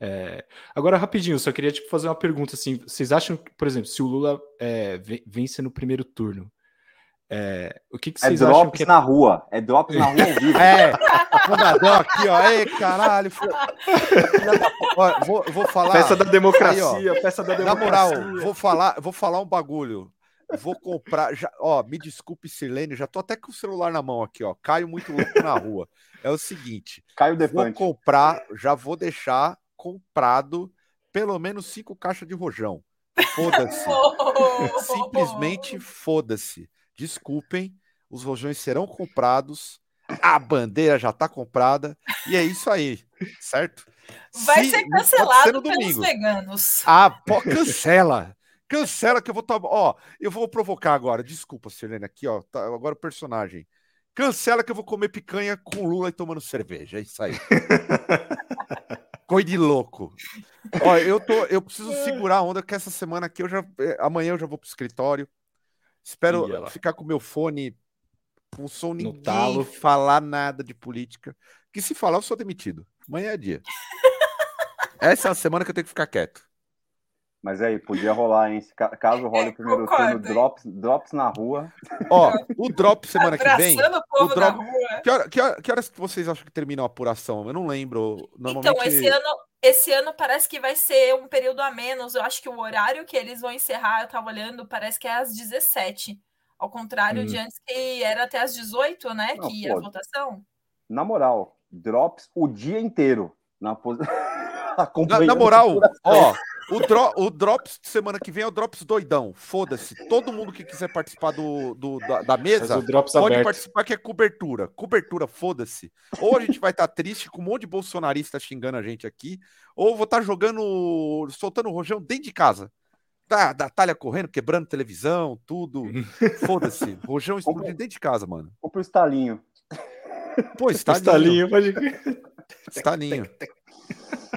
É... Agora, rapidinho, só queria tipo, fazer uma pergunta assim. Vocês acham que, por exemplo, se o Lula é, vence no primeiro turno, é, o que, que é vocês é acham que é... na rua. É drops na rua ao vivo. É, Comadão aqui, ó. Ei, caralho. Ó, vou, vou falar. Peça da democracia, aí, peça da democracia. Na moral, vou falar, vou falar um bagulho. Vou comprar. Já, ó, me desculpe, Sirlene, já tô até com o celular na mão aqui, ó. Caio muito louco na rua. É o seguinte: Caio Vou comprar, já vou deixar comprado pelo menos cinco caixas de rojão. Foda-se. Simplesmente foda-se. Desculpem, os rojões serão comprados. A bandeira já tá comprada e é isso aí, certo? Vai Se, ser cancelado ser pelos domingo. veganos. Ah, pô, cancela. Cancela que eu vou tomar. Ó, eu vou provocar agora. Desculpa, Sirlene, aqui, ó. Tá, agora o personagem. Cancela que eu vou comer picanha com Lula e tomando cerveja. É isso aí. Coisa de louco. Ó, eu, tô, eu preciso segurar a onda, que essa semana aqui eu já. É, amanhã eu já vou pro escritório. Espero ficar com meu fone com som ninguém talo. falar nada de política. Que se falar, eu sou demitido. Amanhã é dia. Essa é a semana que eu tenho que ficar quieto. Mas aí, podia rolar, hein? Caso role o primeiro turno, drops, drops na rua. Ó, o drop semana que vem. O, o drop, que, hora, que, hora, que, horas que vocês acham que termina a apuração? Eu não lembro. Normalmente... Então, esse ano, esse ano parece que vai ser um período a menos. Eu acho que o horário que eles vão encerrar, eu tava olhando, parece que é às 17. Ao contrário hum. de antes, que era até às 18, né? Não, que ia a votação. Na moral, drops o dia inteiro. Na, na, na moral, ó. O, dro o Drops semana que vem é o Drops doidão. Foda-se. Todo mundo que quiser participar do, do da, da, mesa pode aberto. participar, que é cobertura. Cobertura, foda-se. Ou a gente vai estar tá triste com um monte de bolsonarista xingando a gente aqui, ou vou estar tá jogando, soltando o rojão dentro de casa. Tá, da talha correndo, quebrando televisão, tudo. Foda-se. Rojão explodindo dentro de casa, mano. Ou pro estalinho. Pô, estalinho. Estalinho, pode... Estalinho.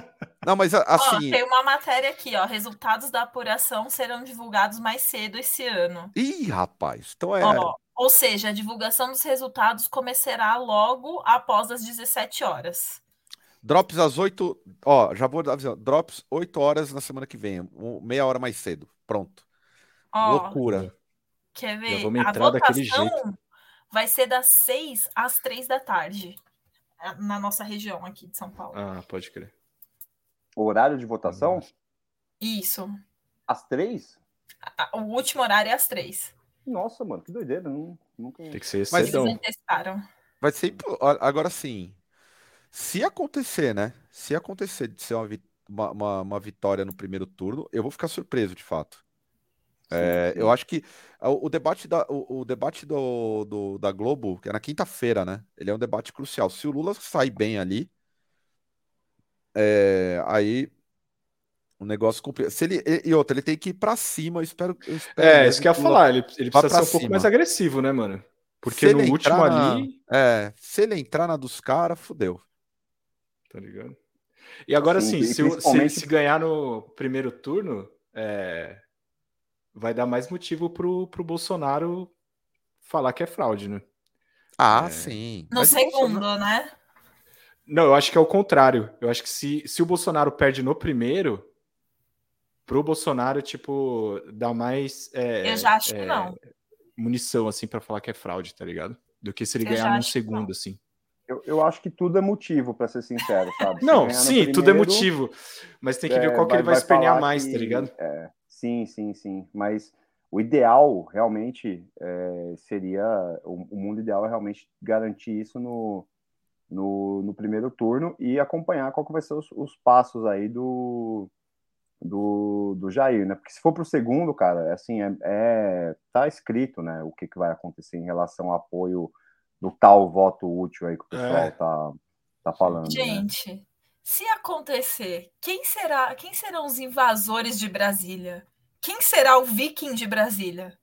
Não, mas assim. Ó, tem uma matéria aqui, ó. Resultados da apuração serão divulgados mais cedo esse ano. Ih, rapaz, então é. Ó, ou seja, a divulgação dos resultados começará logo após as 17 horas. Drops às 8. Ó, já vou avisar. Drops 8 horas na semana que vem. um- meia hora mais cedo. Pronto. Ó, Loucura. quer Já ver? vamos A entrar daquele votação vai ser das 6 às 3 da tarde. a- Na nossa região aqui de São Paulo. Ah, pode crer. Horário de votação? Isso. Às três? O último horário é às 3. Nossa, mano, que doideira. Não, nunca... Tem que ser Mas- cedão. Eles testaram. Vai ser. Agora sim. Se acontecer, né? Se acontecer de ser uma, vi- uma, uma- uma vitória no primeiro turno, eu vou ficar surpreso, de fato. É, eu acho que o, o debate, da, o, o debate do, do- da Globo, que é na quinta-feira, né? Ele é um debate crucial. Se o Lula sair bem ali, é, aí o negócio complica. Se ele, e outra, ele tem que ir pra cima. Eu espero, eu espero É, isso que eu ia falar. Ele, ele precisa ser um pouco cima. mais agressivo, né, mano? Porque Se no último na- ali. É, se ele entrar na dos caras, fudeu. Tá ligado? E agora Sim, sim, e se, o- se, principalmente- se ganhar no primeiro turno, é, vai dar mais motivo pro, pro Bolsonaro falar que é fraude, né? Ah, É. sim. No Mas segundo, Bolsonaro- né? Não, eu acho que é o contrário. Eu acho que se, se o Bolsonaro perde no primeiro, pro Bolsonaro, tipo, dá mais é, Eu já acho que é, não. munição, assim, pra falar que é fraude, tá ligado? Do que se ele Eu ganhar num que segundo, não. assim. Eu, eu acho que tudo é motivo, pra ser sincero, sabe? Se Não, no sim, tudo é primeiro, motivo. Mas tem que ver é, qual que vai- ele vai, vai espernear mais, que- tá ligado? é, sim, sim, sim. Mas o ideal, realmente, é, seria. O, o mundo ideal é realmente garantir isso no, no, no primeiro turno e acompanhar qual que vai ser os, os passos aí do, do, do Jair, né? Porque se for pro segundo, cara, é assim, é, é- tá escrito, né, o que, que vai acontecer em relação ao apoio do tal voto útil aí que o pessoal É. tá, tá falando. né? Gente, se acontecer, quem será? Quem serão os invasores de Brasília? Quem será o viking de Brasília?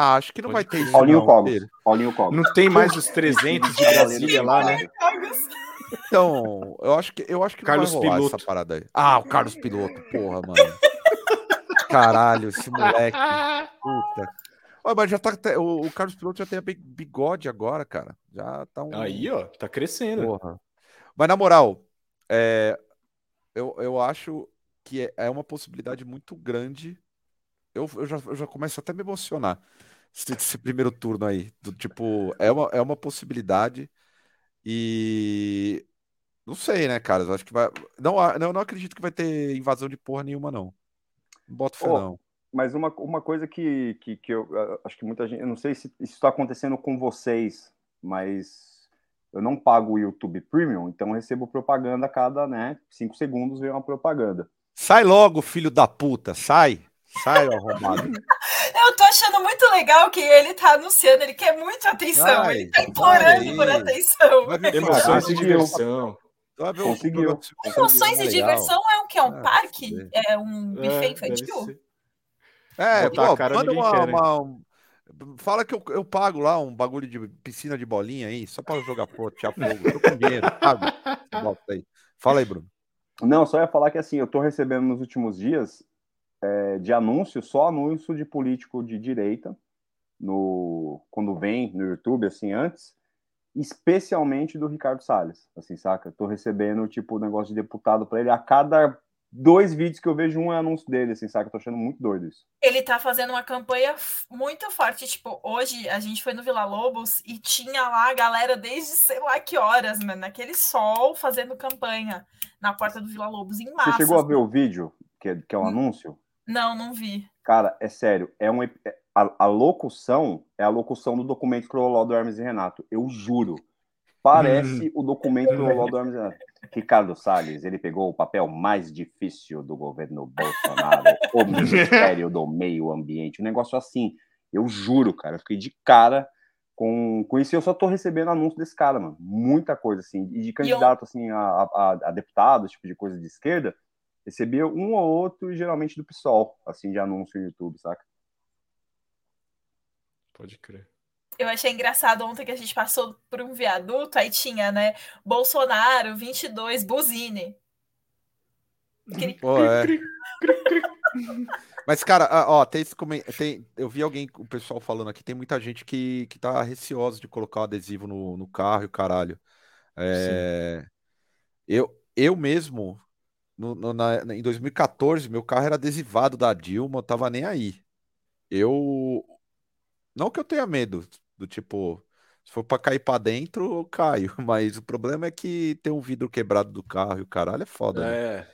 Ah, acho que não Pode vai ter isso. Paulinho não, Cogos. Paulinho Cogos. Não tem mais os 300 de Brasília lá, né? Então, eu acho que eu acho que Carlos não vai rolar Piloto. essa parada aí. Ah, o Carlos Piloto, porra, mano. Caralho, esse moleque. Puta. Olha, mas já tá. até- O, o Carlos Piloto já tem bigode agora, cara. Já tá um. Aí, ó, tá crescendo. Porra. Mas na moral, é, eu, eu acho que é, é uma possibilidade muito grande. Eu, eu, já, eu já começo até a me emocionar. Esse, esse primeiro turno aí. Do, tipo, é uma, é uma possibilidade. E. Não sei, né, cara? Eu acho que vai. Não, não, não acredito que vai ter invasão de porra nenhuma, não. Não boto fé, Ô, não. Mas uma, uma coisa que, que, que eu ah, acho que muita gente. Eu não sei se isso está acontecendo com vocês, mas eu não pago o YouTube Premium, então eu recebo propaganda a cada né, cinco segundos vem uma propaganda. Sai logo, filho da puta. Sai. Sai, arrombado. Eu tô achando muito legal que ele tá anunciando, ele quer muita atenção, Vai, ele tá implorando por atenção. Emoções e conseguiu. diversão. Conseguiu. Emoções e diversão é o que? É um Ah, parque? É um buffet É, deve infantil? É, Botar pô, cara manda uma, quer, uma- um- Fala que eu, eu pago lá um bagulho de piscina de bolinha aí, só pra jogar foto, tirar fogo. Eu tô com dinheiro, sabe? Aí. Fala aí, Bruno. Não, só ia falar que assim, eu tô recebendo nos últimos dias é, de anúncio, só anúncio de político de direita, no, quando vem no YouTube, assim, antes, especialmente do Ricardo Salles, assim, saca? Eu tô recebendo, tipo, negócio de deputado pra ele a cada dois vídeos que eu vejo um é anúncio dele, assim, saca? Eu tô achando muito doido isso. Ele tá fazendo uma campanha muito forte. Tipo, hoje a gente foi no Vila Lobos e tinha lá a galera desde sei lá que horas, mano, naquele sol fazendo campanha na porta do Vila Lobos, em massa. Você chegou a ver o vídeo, que é, que é um Hum. anúncio? Não, não vi. Cara, é sério, é um, é- a, a locução é a locução do documento Croló do Hermes e Renato. Eu juro. Parece o documento Croló do Hermes e Renato. Ricardo Salles, ele pegou o papel mais difícil do governo Bolsonaro, o Ministério do Meio Ambiente. Um negócio assim. Eu juro, cara. Eu fiquei de cara com, com isso e eu só tô recebendo anúncio desse cara, mano. Muita coisa, assim. E de candidato, assim, a, a, a deputado, tipo de coisa de esquerda, recebia um ou outro, geralmente do PSOL, assim, de anúncio no YouTube, saca? Pode crer. Eu achei engraçado ontem que a gente passou por um viaduto, aí tinha, né? Bolsonaro 22, buzine. Cri- Pô, é. Mas, cara, ah, ó, tem esse tem, eu vi alguém, o pessoal falando aqui, tem muita gente que, que tá receosa de colocar o adesivo no, no carro e o caralho. É, eu, eu mesmo, no, no, na, em 2014, meu carro era adesivado da Dilma, eu tava nem aí. Eu. Não que eu tenha medo, do tipo, se for pra cair pra dentro, eu caio. Mas o problema é que tem um vidro quebrado do carro e o caralho é foda. Né? É.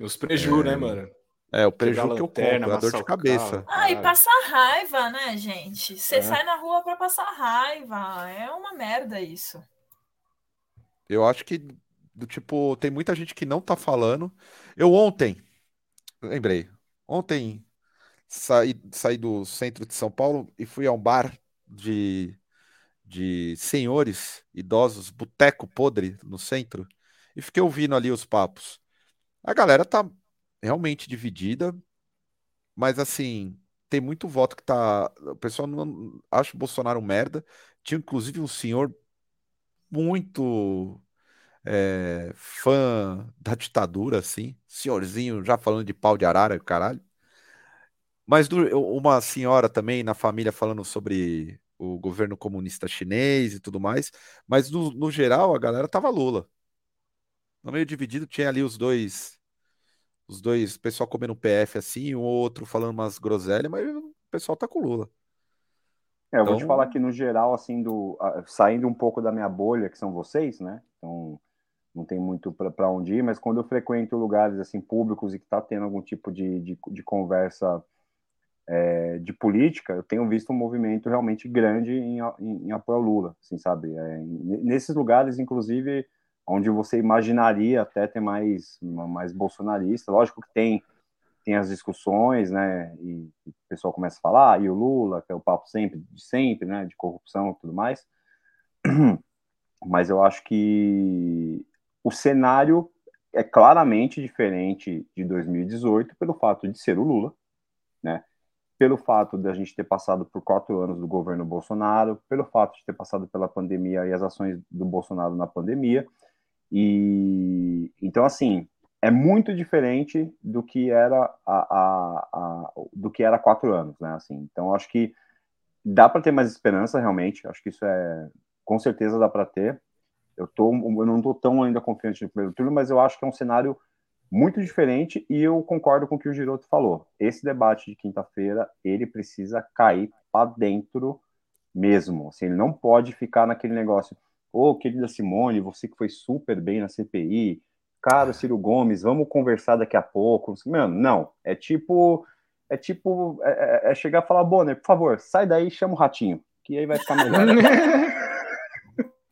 Os preju, né, é... né, mano? É, o prejuízo que eu compro, a dor de cabeça. ah, e passar raiva, né, gente? Você é. sai na rua pra passar raiva. É uma merda isso. Eu acho que, do tipo, tem muita gente que não tá falando. Eu ontem, lembrei, ontem saí, saí do centro de São Paulo e fui a um bar de, de senhores idosos, boteco podre no centro, e fiquei ouvindo ali os papos. A galera tá realmente dividida, mas assim, tem muito voto que tá. O pessoal não acha o Bolsonaro um merda. Tinha inclusive um senhor muito é, fã da ditadura, assim, senhorzinho já falando de pau de arara e caralho. Mas do, uma senhora também na família falando sobre o governo comunista chinês e tudo mais. Mas no, no geral, a galera tava Lula. No meio dividido tinha ali os dois os dois, o pessoal comendo um PF assim, o outro falando umas groselhas, mas o pessoal tá com Lula. É, eu então... vou te então falar que no geral, assim, do, saindo um pouco da minha bolha, que são vocês, né? Então, não tem muito para onde ir, mas quando eu frequento lugares assim públicos e que está tendo algum tipo de, de, de conversa é, de política, eu tenho visto um movimento realmente grande em, em, em apoio ao Lula, assim, sabe? É, nesses lugares, inclusive, onde você imaginaria até ter mais, mais bolsonarista. Lógico que tem, tem as discussões, né? E o pessoal começa a falar, ah, e o Lula, que é o papo sempre de sempre, né? De corrupção e tudo mais. Mas eu acho que o cenário é claramente diferente de 2018 pelo fato de ser o Lula, né? Pelo fato de a gente ter passado por quatro anos do governo Bolsonaro, pelo fato de ter passado pela pandemia e as ações do Bolsonaro na pandemia, e então assim é muito diferente do que era a, a, a do que era quatro anos, né? Assim, então acho que dá para ter mais esperança realmente. Acho que isso é com certeza dá para ter. Eu tô, eu não estou tão ainda confiante no primeiro turno, mas eu acho que é um cenário muito diferente e eu concordo com o que o Giroto falou. Esse debate de quinta-feira ele precisa cair para dentro mesmo. Assim, ele não pode ficar naquele negócio Ô, oh, querida Simone, você que foi super bem na CPI. Caro Ciro Gomes, vamos conversar daqui a pouco. Mano, não. É tipo. É tipo. É, é, é chegar e falar, Bonner, por favor, sai daí e chama o ratinho. Que aí vai ficar melhor.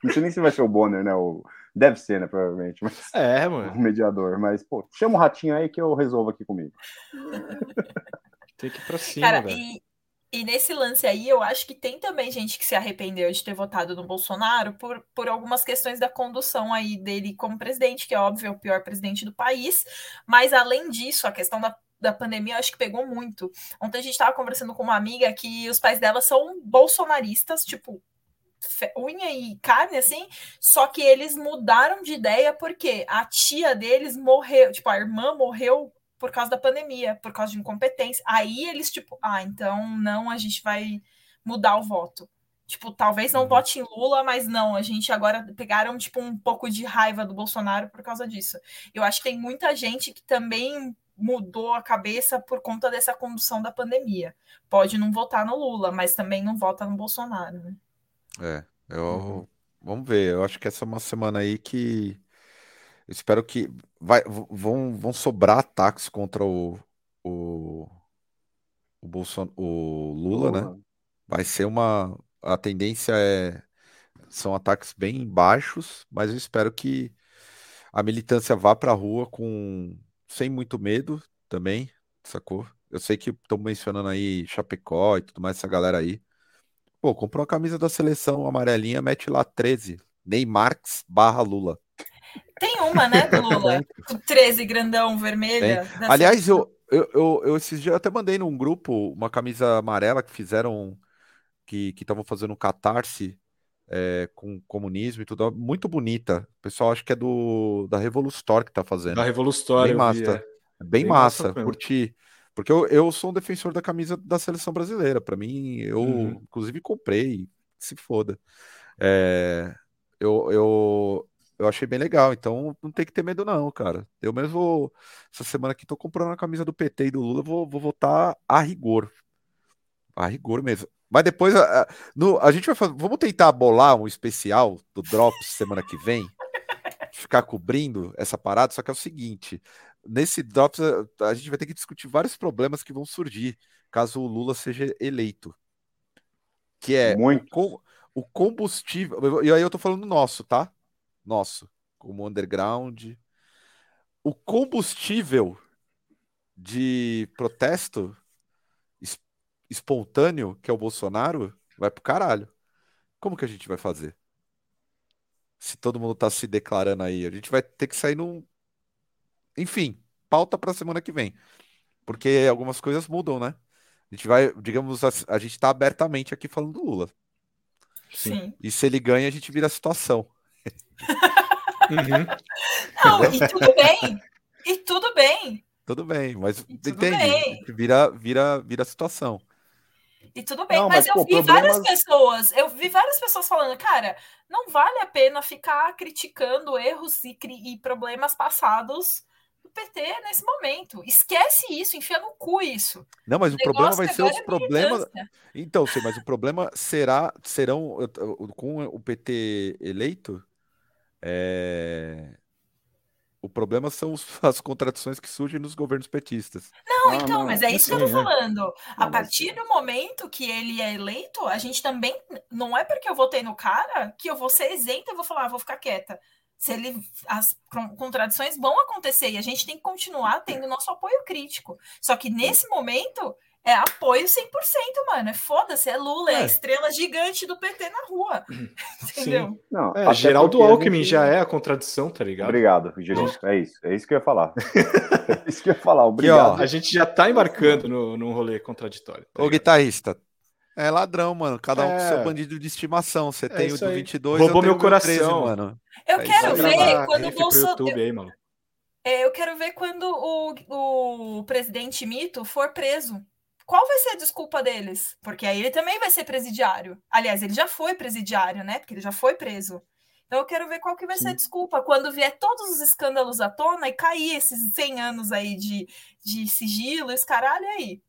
não sei nem se vai ser o Bonner, né? O... Deve ser, né? Provavelmente. Mas... É, mano. O mediador. Mas, pô, chama o ratinho aí que eu resolvo aqui comigo. Tem que ir pra cima, Cara, velho. E e nesse lance aí, eu acho que tem também gente que se arrependeu de ter votado no Bolsonaro por, por algumas questões da condução aí dele como presidente, que é óbvio é o pior presidente do país. Mas além disso, a questão da, da pandemia eu acho que pegou muito. Ontem a gente estava conversando com uma amiga que os pais dela são bolsonaristas, tipo, unha e carne, assim, só que eles mudaram de ideia porque a tia deles morreu, tipo, a irmã morreu por causa da pandemia, por causa de incompetência. Aí eles, tipo, ah, então não, a gente vai mudar o voto. Tipo, talvez não uhum. vote em Lula, mas não, a gente agora pegaram, tipo, um pouco de raiva do Bolsonaro por causa disso. Eu acho que tem muita gente que também mudou a cabeça por conta dessa condução da pandemia. Pode não votar no Lula, mas também não vota no Bolsonaro, né? É, eu... Uhum. Vamos ver, eu acho que essa é uma semana aí que eu espero que vai, vão, vão sobrar ataques contra o, o, o, Bolson, o Lula, né? Lula, né? Vai ser uma. A tendência é. São ataques bem baixos, mas eu espero que a militância vá para a rua com sem muito medo também, sacou? Eu sei que estão mencionando aí Chapecó e tudo mais, essa galera aí. Pô, comprou a camisa da seleção amarelinha, mete lá 13. Neymar barra Lula. Tem uma, né, do Lula? o 13 grandão, vermelha. Aliás, eu, eu, eu, eu, esses dias até mandei num grupo uma camisa amarela que fizeram, que estavam fazendo um catarse é, com comunismo e tudo, muito bonita. O pessoal acho que é do da Revolustor que tá fazendo. Da Revolustor, bem massa. É. Bem, bem, massa, massa curti. Porque eu, eu sou um defensor da camisa da seleção brasileira. Para mim, eu uhum. inclusive comprei, se foda. É, eu, eu eu achei bem legal. Então não tem que ter medo, não, cara. Eu mesmo, essa semana aqui, tô comprando a camisa do PT e do Lula, vou, vou votar a rigor. A rigor mesmo. Mas depois a, a, no, a gente vai fazer. Vamos tentar bolar um especial do Drops semana que vem. Ficar cobrindo essa parada, só que é o seguinte: nesse Drops a, a gente vai ter que discutir vários problemas que vão surgir caso o Lula seja eleito. Que é o, o combustível. E aí eu tô falando nosso, tá? Nosso. Como underground. O combustível de protesto espontâneo, que é o Bolsonaro, vai pro caralho. Como que a gente vai fazer? Se todo mundo tá se declarando aí, a gente vai ter que sair num. Enfim, pauta pra semana que vem. Porque algumas coisas mudam, né? A gente vai, digamos, a, a gente tá abertamente aqui falando do Lula. Sim. E se ele ganha, a gente vira a situação. uhum. Não, e tudo bem. E tudo bem. Tudo bem, mas entende? Bem. Vira, vira, vira a situação. E tudo bem, não, mas, mas, eu pô, vi problemas... várias pessoas, eu vi várias pessoas falando, cara, não vale a pena ficar criticando erros e, e problemas passados do PT nesse momento. Esquece isso, enfia no cu isso. Não, mas o, o problema vai ser os é problemas. Então, sim, mas o problema será serão com o PT eleito. É... O problema são as contradições que surgem nos governos petistas. Não, ah, então, não, mas é isso que eu tô é. falando. É. A partir do momento que ele é eleito, a gente também. Não é porque eu votei no cara que eu vou ser isenta e vou falar, ah, vou ficar quieta. Se ele. As contradições vão acontecer e a gente tem que continuar tendo nosso apoio crítico. Só que nesse momento, é apoio 100%, mano. É foda-se, é Lula, é. é. a estrela gigante do PT na rua. Entendeu? Não, é, Geraldo Alckmin gente... já é a contradição, tá ligado? Obrigado, Geraldo. É isso. É isso que eu ia falar. é isso que eu ia falar. Obrigado. Aqui, ó, a gente já tá embarcando no, num rolê contraditório. Tá Ô, guitarrista, é ladrão, mano. Cada um é. com seu bandido de estimação. Você é tem o do 22, Roubou meu coração, 13, mano. Eu é quero ver quando o Bolsonaro. Eu... É, eu quero ver quando o, o presidente Mito for preso qual vai ser a desculpa deles? Porque aí ele também vai ser presidiário. Aliás, ele já foi presidiário, né? Porque ele já foi preso. Então eu quero ver qual que vai Sim. ser a desculpa quando vier todos os escândalos à tona e cair esses 100 anos aí de, de sigilo, esse caralho aí.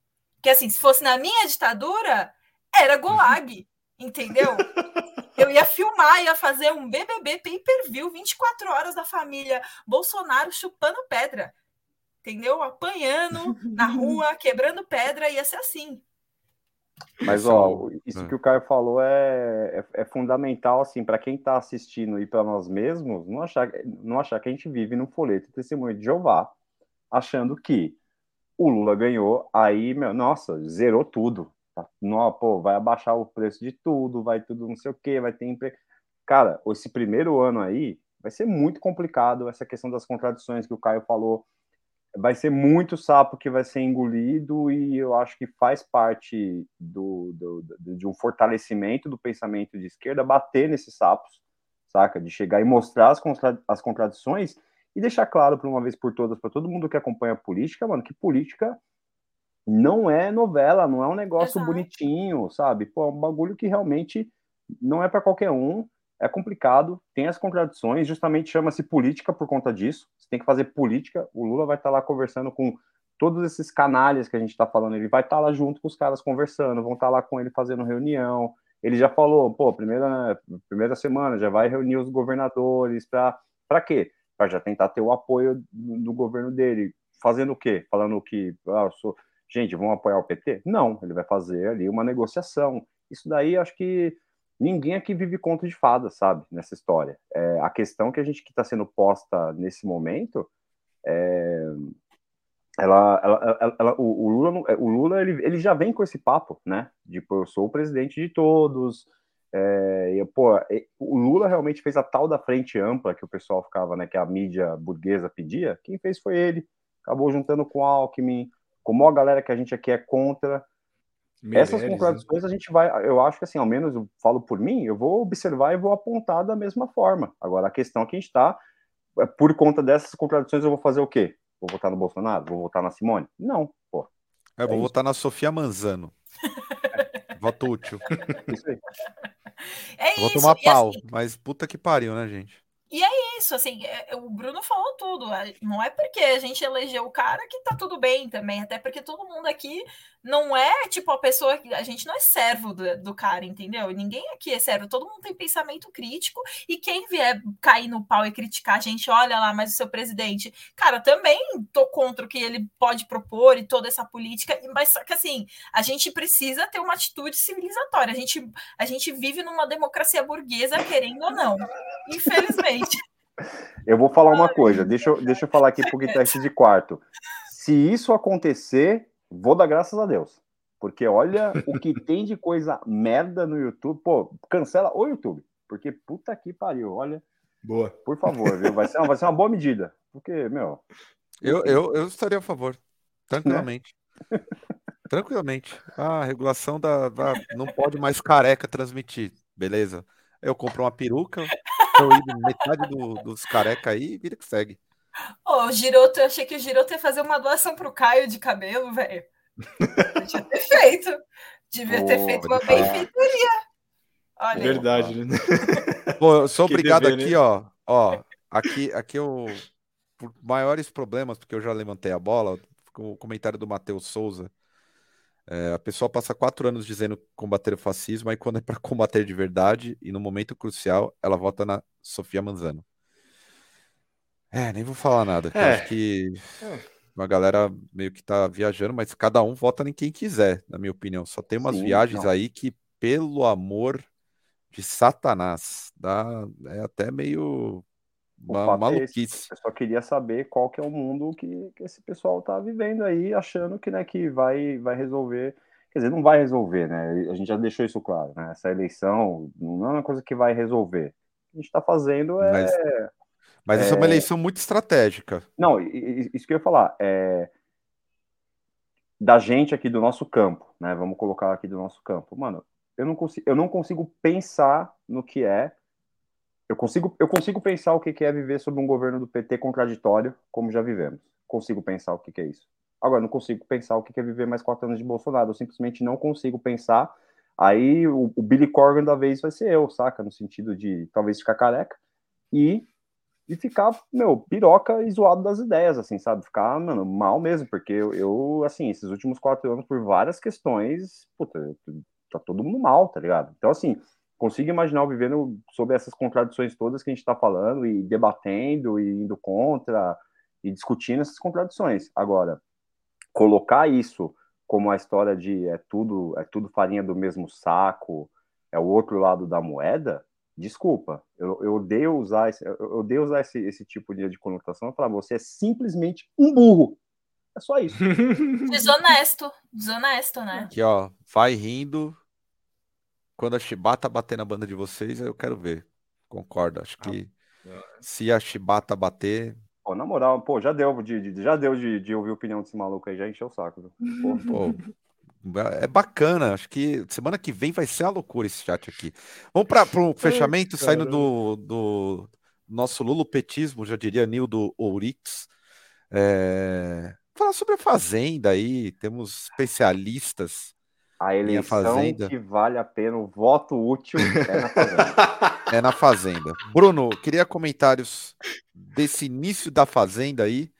Que assim, se fosse na minha ditadura, era gulag, entendeu? Eu ia filmar, ia fazer um BBB pay-per-view 24 horas da família Bolsonaro chupando pedra entendeu? Apanhando na rua, quebrando pedra, ia ser assim. Mas, ó, isso que o Caio falou é, é, é fundamental, assim, para quem está assistindo e para nós mesmos, não achar, não achar que a gente vive num folheto testemunho de Jeová, achando que o Lula ganhou, aí, meu, nossa, zerou tudo. Não, pô, vai abaixar o preço de tudo, vai tudo não sei o que, vai ter emprego. Cara, esse primeiro ano aí vai ser muito complicado, essa questão das contradições que o Caio falou, vai ser muito sapo que vai ser engolido e eu acho que faz parte do, do, do, de um fortalecimento do pensamento de esquerda bater nesses sapos, saca? De chegar e mostrar as, contra, as contradições e deixar claro por uma vez por todas para todo mundo que acompanha a política, mano, que política não é novela, não é um negócio Exato. bonitinho, sabe? Pô, é um bagulho que realmente não é para qualquer um é complicado, tem as contradições, justamente chama-se política por conta disso. Você tem que fazer política. O Lula vai estar lá conversando com todos esses canalhas que a gente está falando. Ele vai estar lá junto com os caras conversando, vão estar lá com ele fazendo reunião. Ele já falou, pô, primeira, primeira semana já vai reunir os governadores para para quê? Para já tentar ter o apoio do, do, governo dele. Fazendo o quê? Falando que, ah, sou... gente, vão apoiar o PT? Não, ele vai fazer ali uma negociação. Isso daí acho que ninguém aqui vive conto de fadas, sabe, nessa história. É, a questão que a gente que está sendo posta nesse momento é, ela, ela, ela, ela, o, o, Lula, o Lula ele, ele já vem com esse papo, né? De pô, eu sou o presidente de todos. É, e, pô, o Lula realmente fez a tal da frente ampla que o pessoal ficava, né? Que a mídia burguesa pedia. Quem fez foi ele. Acabou juntando com o Alckmin, com a galera que a gente aqui é contra. Essas né? contradições a gente vai, eu acho que assim, ao menos eu falo por mim, eu vou observar e vou apontar da mesma forma. Agora, a questão é que a gente está, é, por conta dessas contradições, eu vou fazer o quê? Vou votar no Bolsonaro? Vou votar na Simone? Não, pô. É, vou é votar na Sofia Manzano. Voto útil. Isso aí. É vou tomar pau, assim, mas puta que pariu, né, gente? E é isso, assim, é, o Bruno falou tudo. Não é porque a gente elegeu o cara que tá tudo bem também, até porque todo mundo aqui não é tipo a pessoa que a gente não é servo do, do, cara, entendeu? Ninguém aqui é servo, todo mundo tem pensamento crítico e quem vier cair no pau e criticar a gente, olha lá, mas o seu presidente, cara, também tô contra o que ele pode propor e toda essa política, mas só que assim, a gente precisa ter uma atitude civilizatória. A gente a gente vive numa democracia burguesa, querendo ou não. Infelizmente. Eu vou falar uma coisa, deixa eu, deixa eu falar aqui pro guitarrista de quarto. Se isso acontecer, Vou dar graças a Deus. Porque olha o que tem de coisa merda no YouTube. Pô, cancela o YouTube. Porque puta que pariu, olha. Boa. Por favor, viu? Vai ser, vai ser uma boa medida. Porque, meu. Eu, eu, eu estaria a favor. Tranquilamente. Né? Tranquilamente. Ah, a regulação da, da, Não pode mais careca transmitir. Beleza. Eu compro uma peruca, eu metade do, dos careca aí e vira que segue. Ô, o Giroto, eu achei que o Giroto ia fazer uma doação pro Caio de cabelo, velho. Devia ter feito. Devia ter feito uma benfeitoria. Olha. Verdade, né? Pô, eu sou que obrigado dever, aqui, né? ó. Ó, aqui, aqui eu. Por maiores problemas, porque eu já levantei a bola, o comentário do Matheus Souza. É, a pessoa passa quatro anos dizendo combater o fascismo, aí quando é para combater de verdade e no momento crucial, ela vota na Sofia Manzano. É, nem vou falar nada. É. Acho que uma galera meio que tá viajando, mas cada um vota em quem quiser, na minha opinião. Só tem umas Sim, viagens não. aí que, pelo amor de Satanás, dá, é até meio uma maluquice. É eu só queria saber qual que é o mundo que, que esse pessoal tá vivendo aí, achando que, né, que vai, vai resolver. Quer dizer, não vai resolver, né? A gente já deixou isso claro, né? Essa eleição não é uma coisa que vai resolver. O que a gente está fazendo é. Mas mas essa é uma é. eleição muito estratégica. Não, isso que eu ia falar. É... Da gente aqui do nosso campo, né? Vamos colocar aqui do nosso campo. Mano, eu não consigo, eu não consigo pensar no que é. Eu consigo, eu consigo pensar o que é viver sob um governo do PT contraditório, como já vivemos. Consigo pensar o que é isso. Agora, não consigo pensar o que é viver mais quatro anos de Bolsonaro. Eu simplesmente não consigo pensar. Aí o, o Billy Corgan da vez vai ser eu, saca? No sentido de talvez ficar careca e e ficar, meu, piroca e zoado das ideias, assim, sabe? Ficar, mano, mal mesmo, porque eu, eu, assim, esses últimos quatro anos, por várias questões, puta, tá todo mundo mal, tá ligado? Então, assim, consigo imaginar eu vivendo sobre essas contradições todas que a gente tá falando e debatendo e indo contra e discutindo essas contradições. Agora, colocar isso como a história de é tudo, é tudo farinha do mesmo saco, é o outro lado da moeda, desculpa, eu, eu odeio usar esse, eu odeio usar esse, esse tipo de, de conotação para você é simplesmente um burro. É só isso. Desonesto, desonesto, né? Aqui, ó, vai rindo. Quando a Chibata bater na banda de vocês, eu quero ver. Concordo, acho que ah, se a Chibata bater, Pô, na moral, pô, já deu de, de já deu de, de, ouvir a opinião desse maluco aí, já encheu o saco. Pô, pô, é bacana, acho que semana que vem vai ser uma loucura esse chat aqui. Vamos para o fechamento, Ai, saindo do, do nosso lulopetismo, já diria Nildo Ourix. É... Falar sobre a Fazenda aí, temos especialistas. A eleição que vale a pena, o voto útil é na Fazenda. é na Fazenda. Bruno, queria comentários desse início da Fazenda aí,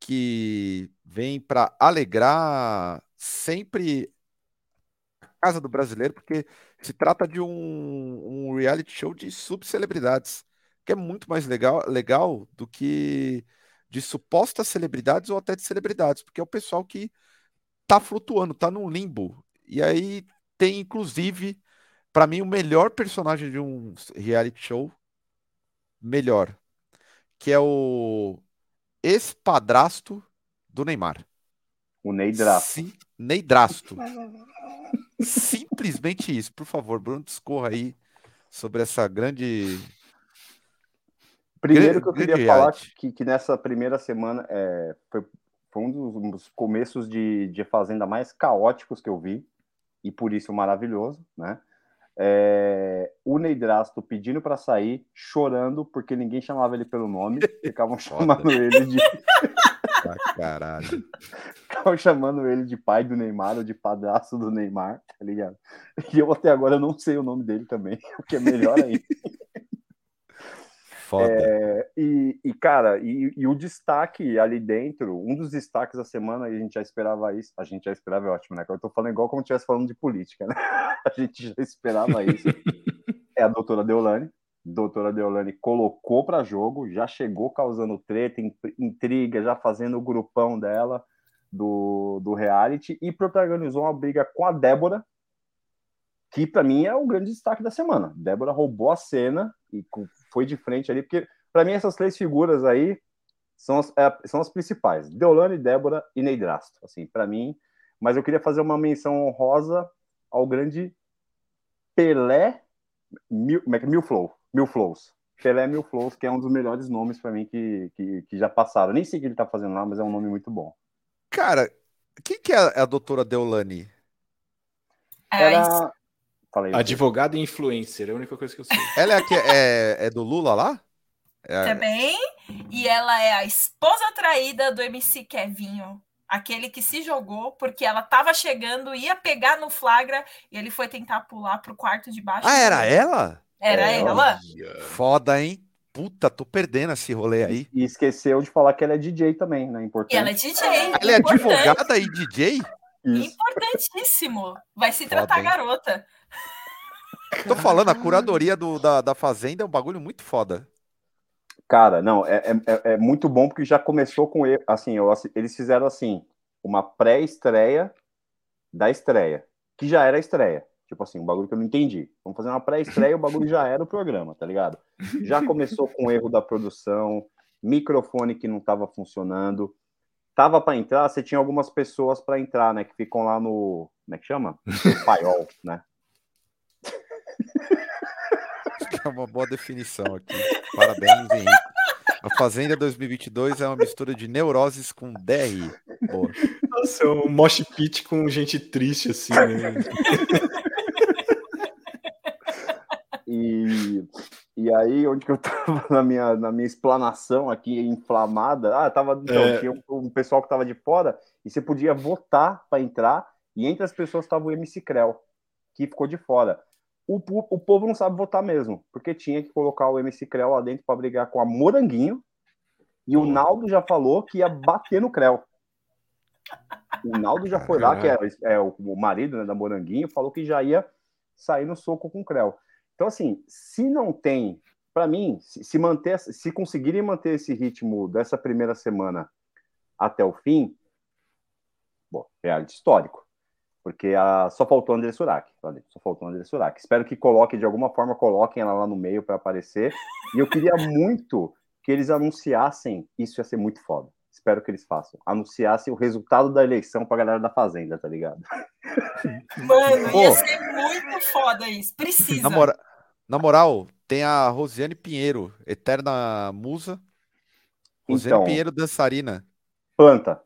que vem para alegrar sempre a casa do brasileiro, porque se trata de um, um reality show de subcelebridades, que é muito mais legal, legal do que de supostas celebridades ou até de celebridades, porque é o pessoal que tá flutuando, tá num limbo. E aí tem, inclusive, para mim, o melhor personagem de um reality show, melhor, que é o ex-padrasto do Neymar. O Neidrasto. Sim, Neidrasto. Simplesmente isso. Por favor, Bruno, discorra aí sobre essa grande. Primeiro que eu queria falar que, que nessa primeira semana é, foi, foi um dos começos de, de Fazenda mais caóticos que eu vi, e por isso maravilhoso, né? É, o Neidrasto pedindo para sair, chorando, porque ninguém chamava ele pelo nome, ficavam chamando ele de. Ah, caralho. Estavam chamando ele de pai do Neymar ou de padrasto do Neymar, tá ligado? E eu até agora não sei o nome dele também, o que é melhor aí. Foda. É, e, e, cara, e, e, o destaque ali dentro, um dos destaques da semana, e a gente já esperava isso, a gente já esperava, é ótimo, né? Eu tô falando igual como se estivesse falando de política, né? A gente já esperava isso. é a doutora Deolane. Doutora Deolane colocou para jogo, já chegou causando treta, intriga, já fazendo o grupão dela do, do reality e protagonizou uma briga com a Débora, que para mim é o grande destaque da semana. Débora roubou a cena e foi de frente ali, porque para mim essas três figuras aí são as, é, são as principais: Deolane, Débora e Neidrasto. Assim, para mim, mas eu queria fazer uma menção honrosa ao grande Pelé Mil, como é que é? Mil Flow, Mil Flows. Pelé Mil Flows, que é um dos melhores nomes para mim que, que, que, já passaram. Nem sei o que ele tá fazendo lá, mas é um nome muito bom. Cara, quem que é a doutora Deolane? Era... Falei, Advogado e influencer, é a única coisa que eu sei. Ela é, que é, é do Lula lá? É... Também. E ela é a esposa traída do MC Kevinho. Aquele que se jogou porque ela tava chegando, ia pegar no flagra e ele foi tentar pular pro quarto de baixo. Ah, era ela? Era é, ela? Foda, hein? Puta, tô perdendo esse rolê aí. E esqueceu de falar que ela é DJ também, né? Importante. E ela é DJ. Ela é advogada e DJ? Isso. Importantíssimo. Vai se Foda, tratar hein? garota. Tô falando, a curadoria do, da, da Fazenda é um bagulho muito foda. Cara, não, é, é, é muito bom porque já começou com assim, eu, eles fizeram assim, uma pré-estreia da estreia, que já era a estreia. Tipo assim, um bagulho que eu não entendi. Vamos fazer uma pré-estreia, o bagulho já era o programa, tá ligado? Já começou com erro da produção, microfone que não estava funcionando. Tava para entrar, você tinha algumas pessoas para entrar, né, que ficam lá no, como é que chama? No paiol, né? É uma boa definição aqui. Parabéns, Henrique. A Fazenda 2022 é uma mistura de neuroses com DRI. Boa. Nossa, é um mosh pit com gente triste, assim, né? e, e aí, onde que eu tava na minha, na minha explanação aqui, inflamada, ah, tava, então, é... tinha um, um, pessoal que tava de fora, e você podia votar para entrar, e entre as pessoas estava o MC Creu, que ficou de fora o, o, povo não sabe votar mesmo, porque tinha que colocar o MC Creu lá dentro para brigar com a Moranguinho, e o Naldo já falou que ia bater no Creu. O Naldo já foi lá, que é, é o, marido né, da Moranguinho, falou que já ia sair no soco com o Creu. Então, assim, se não tem, para mim, se, se, manter, se conseguirem manter esse ritmo dessa primeira semana até o fim, bom, reality histórico porque a, só faltou André Surak. Só faltou André Surak. Espero que coloquem, de alguma forma, coloquem ela lá no meio para aparecer. E eu queria muito que eles anunciassem, isso ia ser muito foda. Espero que eles façam. Anunciassem o resultado da eleição pra galera da Fazenda, tá ligado? Mano, Pô, ia ser muito foda isso. Precisa. Na, mora... na moral, tem a Rosiane Pinheiro, eterna musa. Rosiane então, Pinheiro, dançarina. Planta.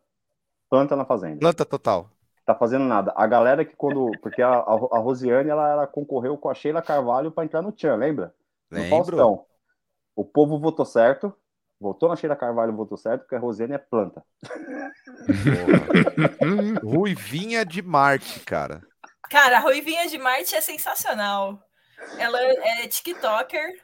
Planta na Fazenda. Planta total tá fazendo nada. A galera que quando. Porque a, a Rosiane ela, ela, concorreu com a Sheila Carvalho para entrar no Tchan, lembra? Lembro. No Faustão. O povo votou certo. Votou na Sheila Carvalho, votou certo, porque a Rosiane é planta. Ruivinha de Marte, cara. Cara, a Ruivinha de Marte é sensacional. Ela é TikToker.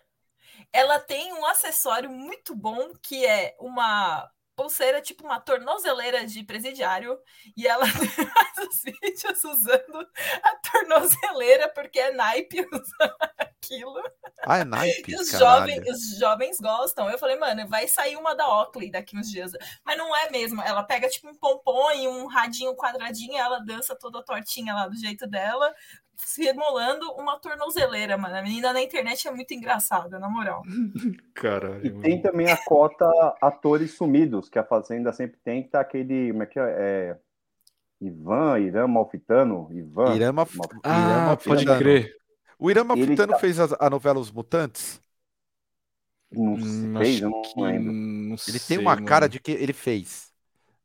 Ela tem um acessório muito bom que é uma pulseira, tipo uma tornozeleira de presidiário, e ela faz os vídeos usando a tornozeleira, porque é naipe usar aquilo. Ah, é naipe? E os, jovens, os jovens gostam. Eu falei, mano, vai sair uma da Oakley daqui uns dias. Mas não é mesmo. Ela pega, tipo, um pompom e um radinho quadradinho, e ela dança toda tortinha lá do jeito dela, simulando uma tornozeleira, mano. A menina na internet é muito engraçada, na moral. Caralho. E tem também a cota atores sumidos, que a Fazenda sempre tem, que tá aquele. Como é que é? é Ivan, Irã Malfitano, Ivan. Irã, Malf... ah, Irã pode crer. O Irã Malfitano tá... fez a, a, novela Os Mutantes? Não hum, fez, eu não lembro. Não ele sei, tem uma mano. cara de que ele fez.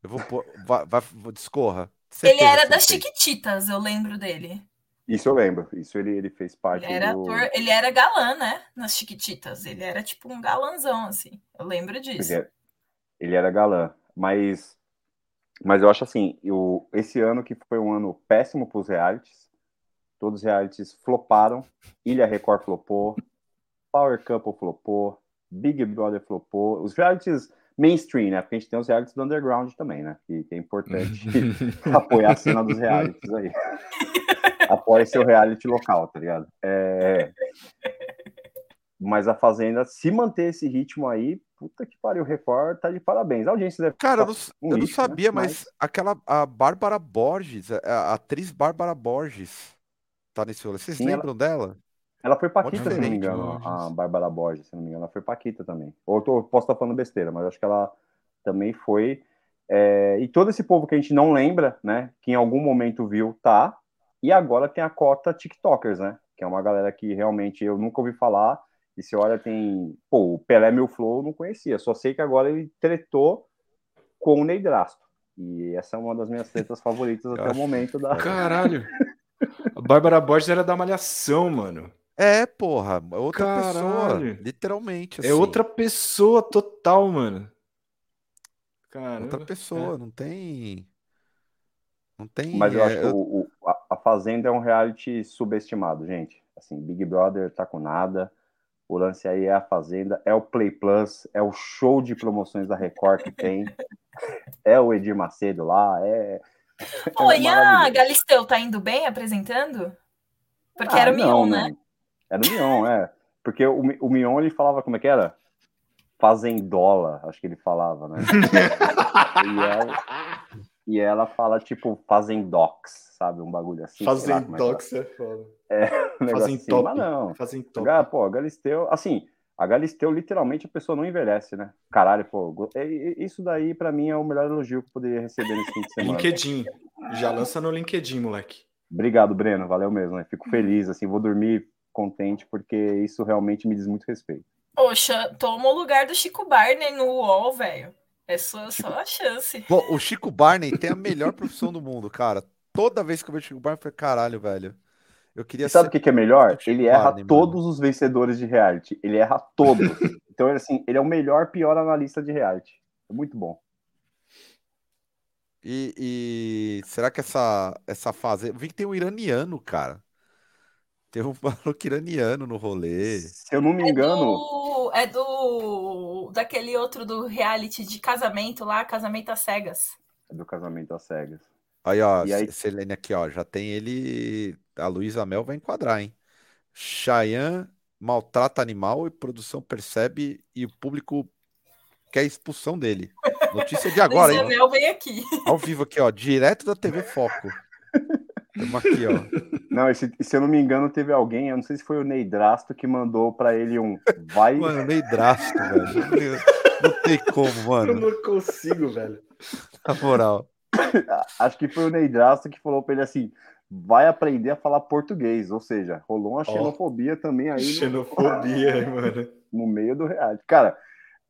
Eu vou pôr. Vai, vai, discorra. Certeza ele era das fez. Chiquititas, eu lembro dele. Isso eu lembro. Isso ele, ele fez parte ele era do... ator, ele era galã, né? Nas Chiquititas. Ele era tipo um galanzão, assim. Eu lembro disso. Ele, é, ele era galã. Mas, mas eu acho assim, eu, esse ano que foi um ano péssimo para os realities. Todos os realities floparam. Ilha Record flopou. Power Couple flopou. Big Brother flopou. Os realities mainstream, né? Porque a gente tem os realities do underground também, né? Que, que é importante apoiar a cena dos realities aí. Apoie seu reality local, tá ligado? É... Mas a Fazenda, se manter esse ritmo aí, puta que pariu, o Record tá de parabéns. A audiência deve Cara, eu não, um eu lixo, não sabia, né? mas... mas... aquela a Bárbara Borges, a, atriz Bárbara Borges, tá nesse rolê. Vocês Sim, lembram ela... dela? Ela foi Paquita, se não me engano, a Bárbara Borges, se não me engano, ela foi Paquita também. Ou tô, posso estar falando besteira, mas acho que ela também foi. É... e todo esse povo que a gente não lembra, né, que em algum momento viu, tá. E agora tem a cota TikTokers, né, que é uma galera que realmente eu nunca ouvi falar. E se olha, tem. Pô, o Pelé Meu Flow eu não conhecia, só sei que agora ele tretou com o Neidrasto. E essa é uma das minhas tretas favoritas até o momento da. Caralho! A Bárbara Borges era da Malhação, mano. É, porra, é outra Caralho. pessoa, literalmente. É assim. É outra pessoa total, mano. Caramba. Outra pessoa, é. não tem. Não tem. Mas eu é, acho que o, Fazenda é um reality subestimado, gente. Assim, Big Brother tá com nada. O lance aí é a Fazenda, é o Play Plus, é o show de promoções da Record que tem. é o Edir Macedo lá, é. Pô, é e a Galisteu tá indo bem apresentando? Porque ah, era o Mion, né? Era o Mion, é. Porque o, o Mion ele falava como é que era? Fazendola, acho que ele falava, né? e, ela, e ela fala tipo fazendox, sabe? Um bagulho assim. Fazendox é, é foda. É, um Fazem assim, top. mas não. Fazem top. Pô, a Galisteu, assim, a Galisteu, literalmente, a pessoa não envelhece, né? Caralho, pô, é, isso daí, para mim, é o melhor elogio que eu poderia receber nesse fim de semana. LinkedIn. Já lança no LinkedIn, moleque. Obrigado, Breno. Valeu mesmo. Né? Fico feliz, assim, vou dormir contente, porque isso realmente me diz muito respeito. Poxa, toma o lugar do Chico Barney no UOL, velho. É só, Chico... só a chance. Bom, o Chico Barney tem a melhor profissão do mundo, cara. Toda vez que eu vejo o Chico Barney, eu falei, caralho, velho. Eu queria e sabe o que, que é melhor? Ele erra Barney, todos mano. os vencedores de reality. Ele erra todos. então, assim, ele é o melhor, pior analista de reality. É muito bom. E, e, será que essa, essa fase. Eu vi que tem um iraniano, cara. Tem um maluco iraniano no rolê. Se eu não me engano. É do, é do. Daquele outro do reality de casamento lá, Casamento às Cegas. É do Casamento às Cegas. Aí, ó, e aí... Selene aqui, ó, já tem ele. A Luísa Mel vai enquadrar, hein? Cheyenne maltrata animal e produção percebe e o público quer a expulsão dele. Notícia de agora, hein? Mel vem aqui. Ao vivo aqui, ó, direto da TV Foco. Estamos aqui, ó. Não, esse, se eu não me engano, teve alguém, eu não sei se foi o Neidrasto, que mandou para ele um vai. Mano, Neidrasto, velho. Não tem como, mano. Eu não consigo, velho. Na moral. Acho que foi o Neidrasto que falou para ele assim: vai aprender a falar português. Ou seja, rolou uma xenofobia oh, também aí. Xenofobia, no, mano. No meio do reality. Cara,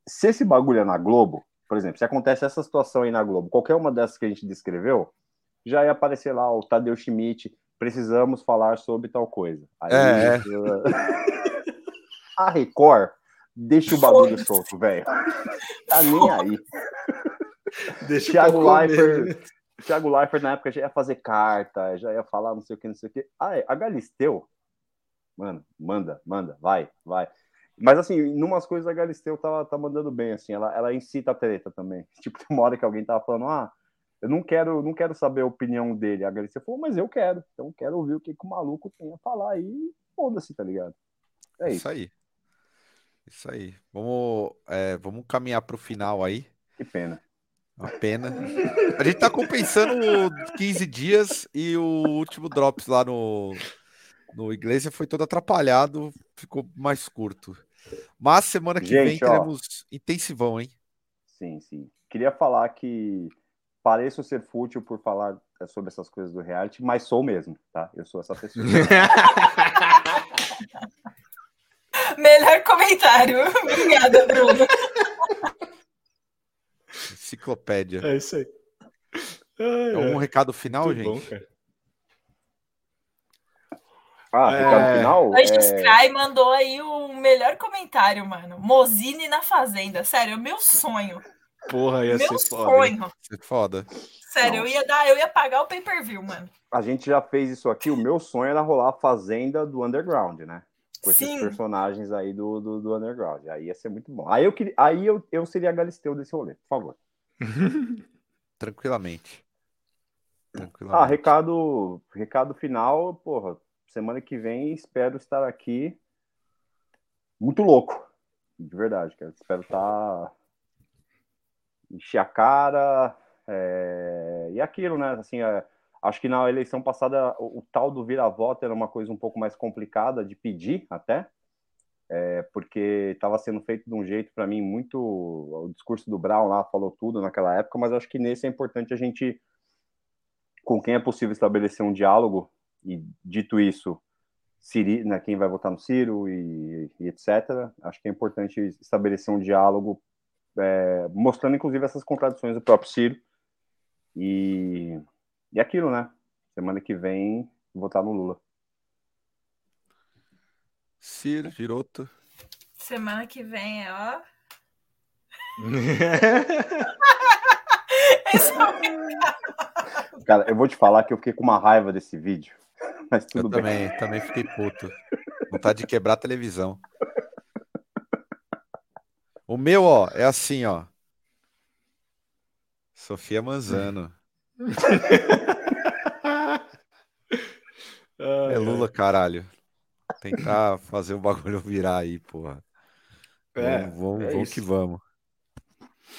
se esse bagulho é na Globo, por exemplo, se acontece essa situação aí na Globo, qualquer uma dessas que a gente descreveu, já ia aparecer lá o Tadeu Schmidt, precisamos falar sobre tal coisa. Aí, é. é. a Record deixa o bagulho solto, velho. Tá nem aí. Deixa Thiago Leifert, Thiago Leifert na época já ia fazer carta, já ia falar não sei o que, não sei o que. Ah, é, a Galisteu, mano, manda, manda, vai, vai. Mas assim, numas coisas a Galisteu tá, tá mandando bem, assim, ela, ela incita a treta também. Tipo, tem uma hora que alguém tava falando, ah, eu não quero, não quero saber a opinião dele. A Galícia falou, mas eu quero. Então quero ouvir o que, que o maluco tem a falar aí. Foda-se, tá ligado? É isso. isso aí. Isso aí. Vamos, é, vamos caminhar para o final aí. Que pena. Uma pena. A gente tá compensando 15 dias e o último drops lá no, no Iglesia foi todo atrapalhado, ficou mais curto. Mas semana que gente, vem teremos ó, intensivão, hein? Sim, sim. Queria falar que pareço ser fútil por falar é, sobre essas coisas do reality, mas sou mesmo, tá? Eu sou essa pessoa. Melhor comentário. Obrigada, Bruno. Enciclopédia. É isso aí. Ai, um recado final, Muito gente? Bom, ah, é... recado final? O é... Sky mandou aí o melhor comentário, mano. Mozine na Fazenda. Sério, é o meu sonho. Porra, ia Meu ser foda. Sonho. Ser foda. Sério, eu ia dar, eu ia pagar o pay-per-view, mano. A gente já fez isso aqui. O meu sonho era rolar a fazenda do underground, né? com esses Sim. personagens aí do, do, do, underground. Aí ia ser muito bom. Aí eu, queria, aí eu, eu seria a Galisteu desse rolê, por favor. Tranquilamente. Tranquilamente. Ah, recado, recado final, porra. Semana que vem espero estar aqui muito louco. De verdade, cara. Espero estar. Encher a cara. É... E aquilo, né? Assim, é... acho que na eleição passada o, o tal do vira-voto era uma coisa um pouco mais complicada de pedir, até. É... porque estava sendo feito de um jeito, para mim, muito. O discurso do Brown lá falou tudo naquela época, mas acho que nesse é importante a gente, com quem é possível estabelecer um diálogo, e dito isso, Siri, né, quem vai votar no Ciro e, e, etc. Acho que é importante estabelecer um diálogo, é, mostrando inclusive essas contradições do próprio Ciro. E, e aquilo, né? Semana que vem, votar no Lula. Ciro, Giroto. Semana que vem é ó. Cara, eu vou te falar que eu fiquei com uma raiva desse vídeo. Mas tudo eu bem. também, também fiquei puto. Vontade de quebrar a televisão. O meu, ó, é assim, ó. Sofia Manzano. é Lula, caralho. Tentar fazer o bagulho virar aí, porra. É, vamos, vamos, é vamos que vamos.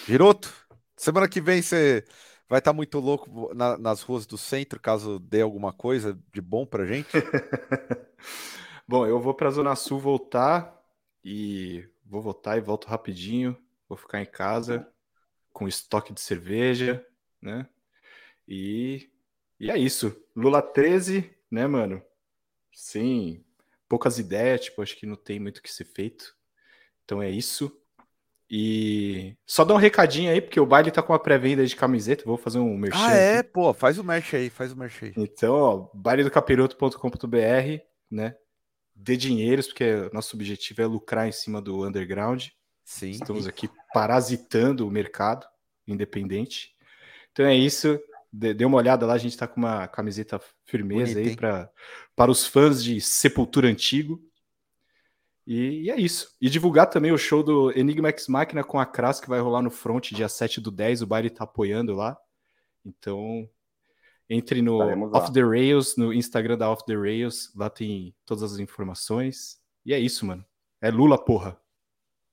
Giroto, semana que vem você vai estar tá muito louco na, nas ruas do centro, caso dê alguma coisa de bom pra gente? bom, eu vou pra Zona Sul voltar e vou voltar e volto rapidinho. Vou ficar em casa com estoque de cerveja, né? E, e é isso. Lula 13, né, mano? Sim, poucas ideias, tipo, acho que não tem muito o que ser feito. Então é isso. E só dar um recadinho aí, porque o baile tá com uma pré-venda de camiseta. Vou fazer um merchan. Ah, é? Aqui. Pô, faz o merch aí, faz o merch aí. Então, ó, bailedocapiroto.com.br, né? Dê dinheiros, porque nosso objetivo é lucrar em cima do underground. Sim. Estamos aqui parasitando o mercado independente. Então é isso. Dê uma olhada lá, a gente tá com uma camiseta firmeza Bonito, aí pra, para os fãs de Sepultura Antigo. E, e, é isso. E divulgar também o show do Enigma X Máquina com a Cras, que vai rolar no front dia 7 do 10. O baile tá apoiando lá. Então, entre no Off the Rails, no Instagram da Off the Rails. Lá tem todas as informações. E é isso, mano. É Lula, porra.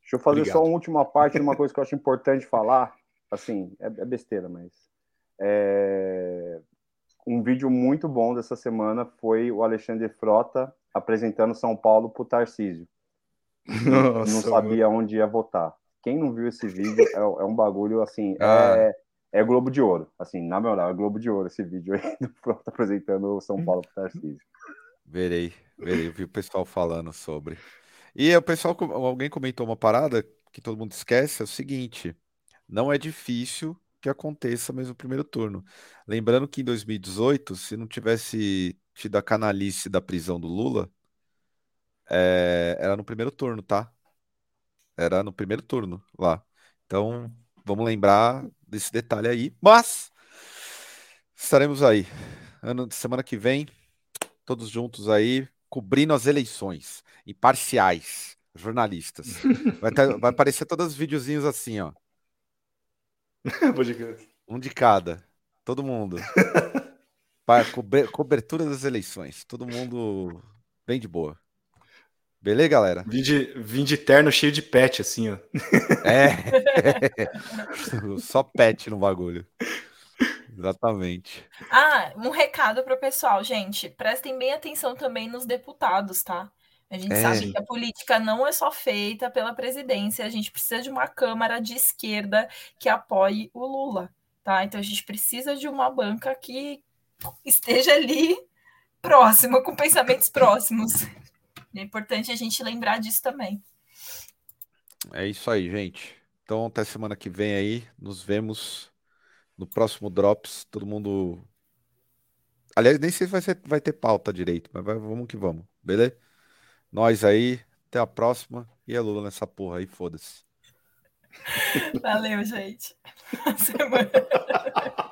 Deixa eu fazer Obrigado. só uma última parte de uma coisa que eu acho importante falar. Assim, é, é besteira, mas. É... Um vídeo muito bom dessa semana foi o Alexandre Frota apresentando São Paulo pro Tarcísio. Nossa, não sabia mano. onde ia votar. Quem não viu esse vídeo é, é um bagulho assim, ah. é, é, Globo de Ouro. Assim, na moral, é Globo de Ouro esse vídeo aí do Pronto apresentando o São Paulo pro Tarcísio. Verei, verei, vi o pessoal falando sobre. E o pessoal, alguém comentou uma parada que todo mundo esquece, é o seguinte: não é difícil que aconteça mesmo o primeiro turno. Lembrando que em 2018, se não tivesse tido a canalice da prisão do Lula, é, era no primeiro turno, tá? Era no primeiro turno lá. Então, vamos lembrar desse detalhe aí. Mas estaremos aí. Ano, semana que vem, todos juntos aí, cobrindo as eleições, imparciais, jornalistas. Vai, ter, vai aparecer todos os videozinhos assim, ó. um de cada. Todo mundo. Para cobertura das eleições. Todo mundo bem de boa. Beleza, galera? Vim de, vim de terno cheio de pet, assim, ó. É. Só pet no bagulho. Exatamente. Ah, um recado para o pessoal, gente. Prestem bem atenção também nos deputados, tá? A gente é. sabe que a política não é só feita pela presidência, a gente precisa de uma Câmara de esquerda que apoie o Lula, tá? Então a gente precisa de uma banca que esteja ali próxima, com pensamentos próximos. É importante a gente lembrar disso também. É isso aí, gente. Então, até semana que vem aí. Nos vemos no próximo Drops. Todo mundo. Aliás, nem sei se vai, ser, vai ter pauta direito, mas vai, vamos que vamos, beleza? Nós aí. Até a próxima. E a Lula nessa porra aí, foda-se. Valeu, gente.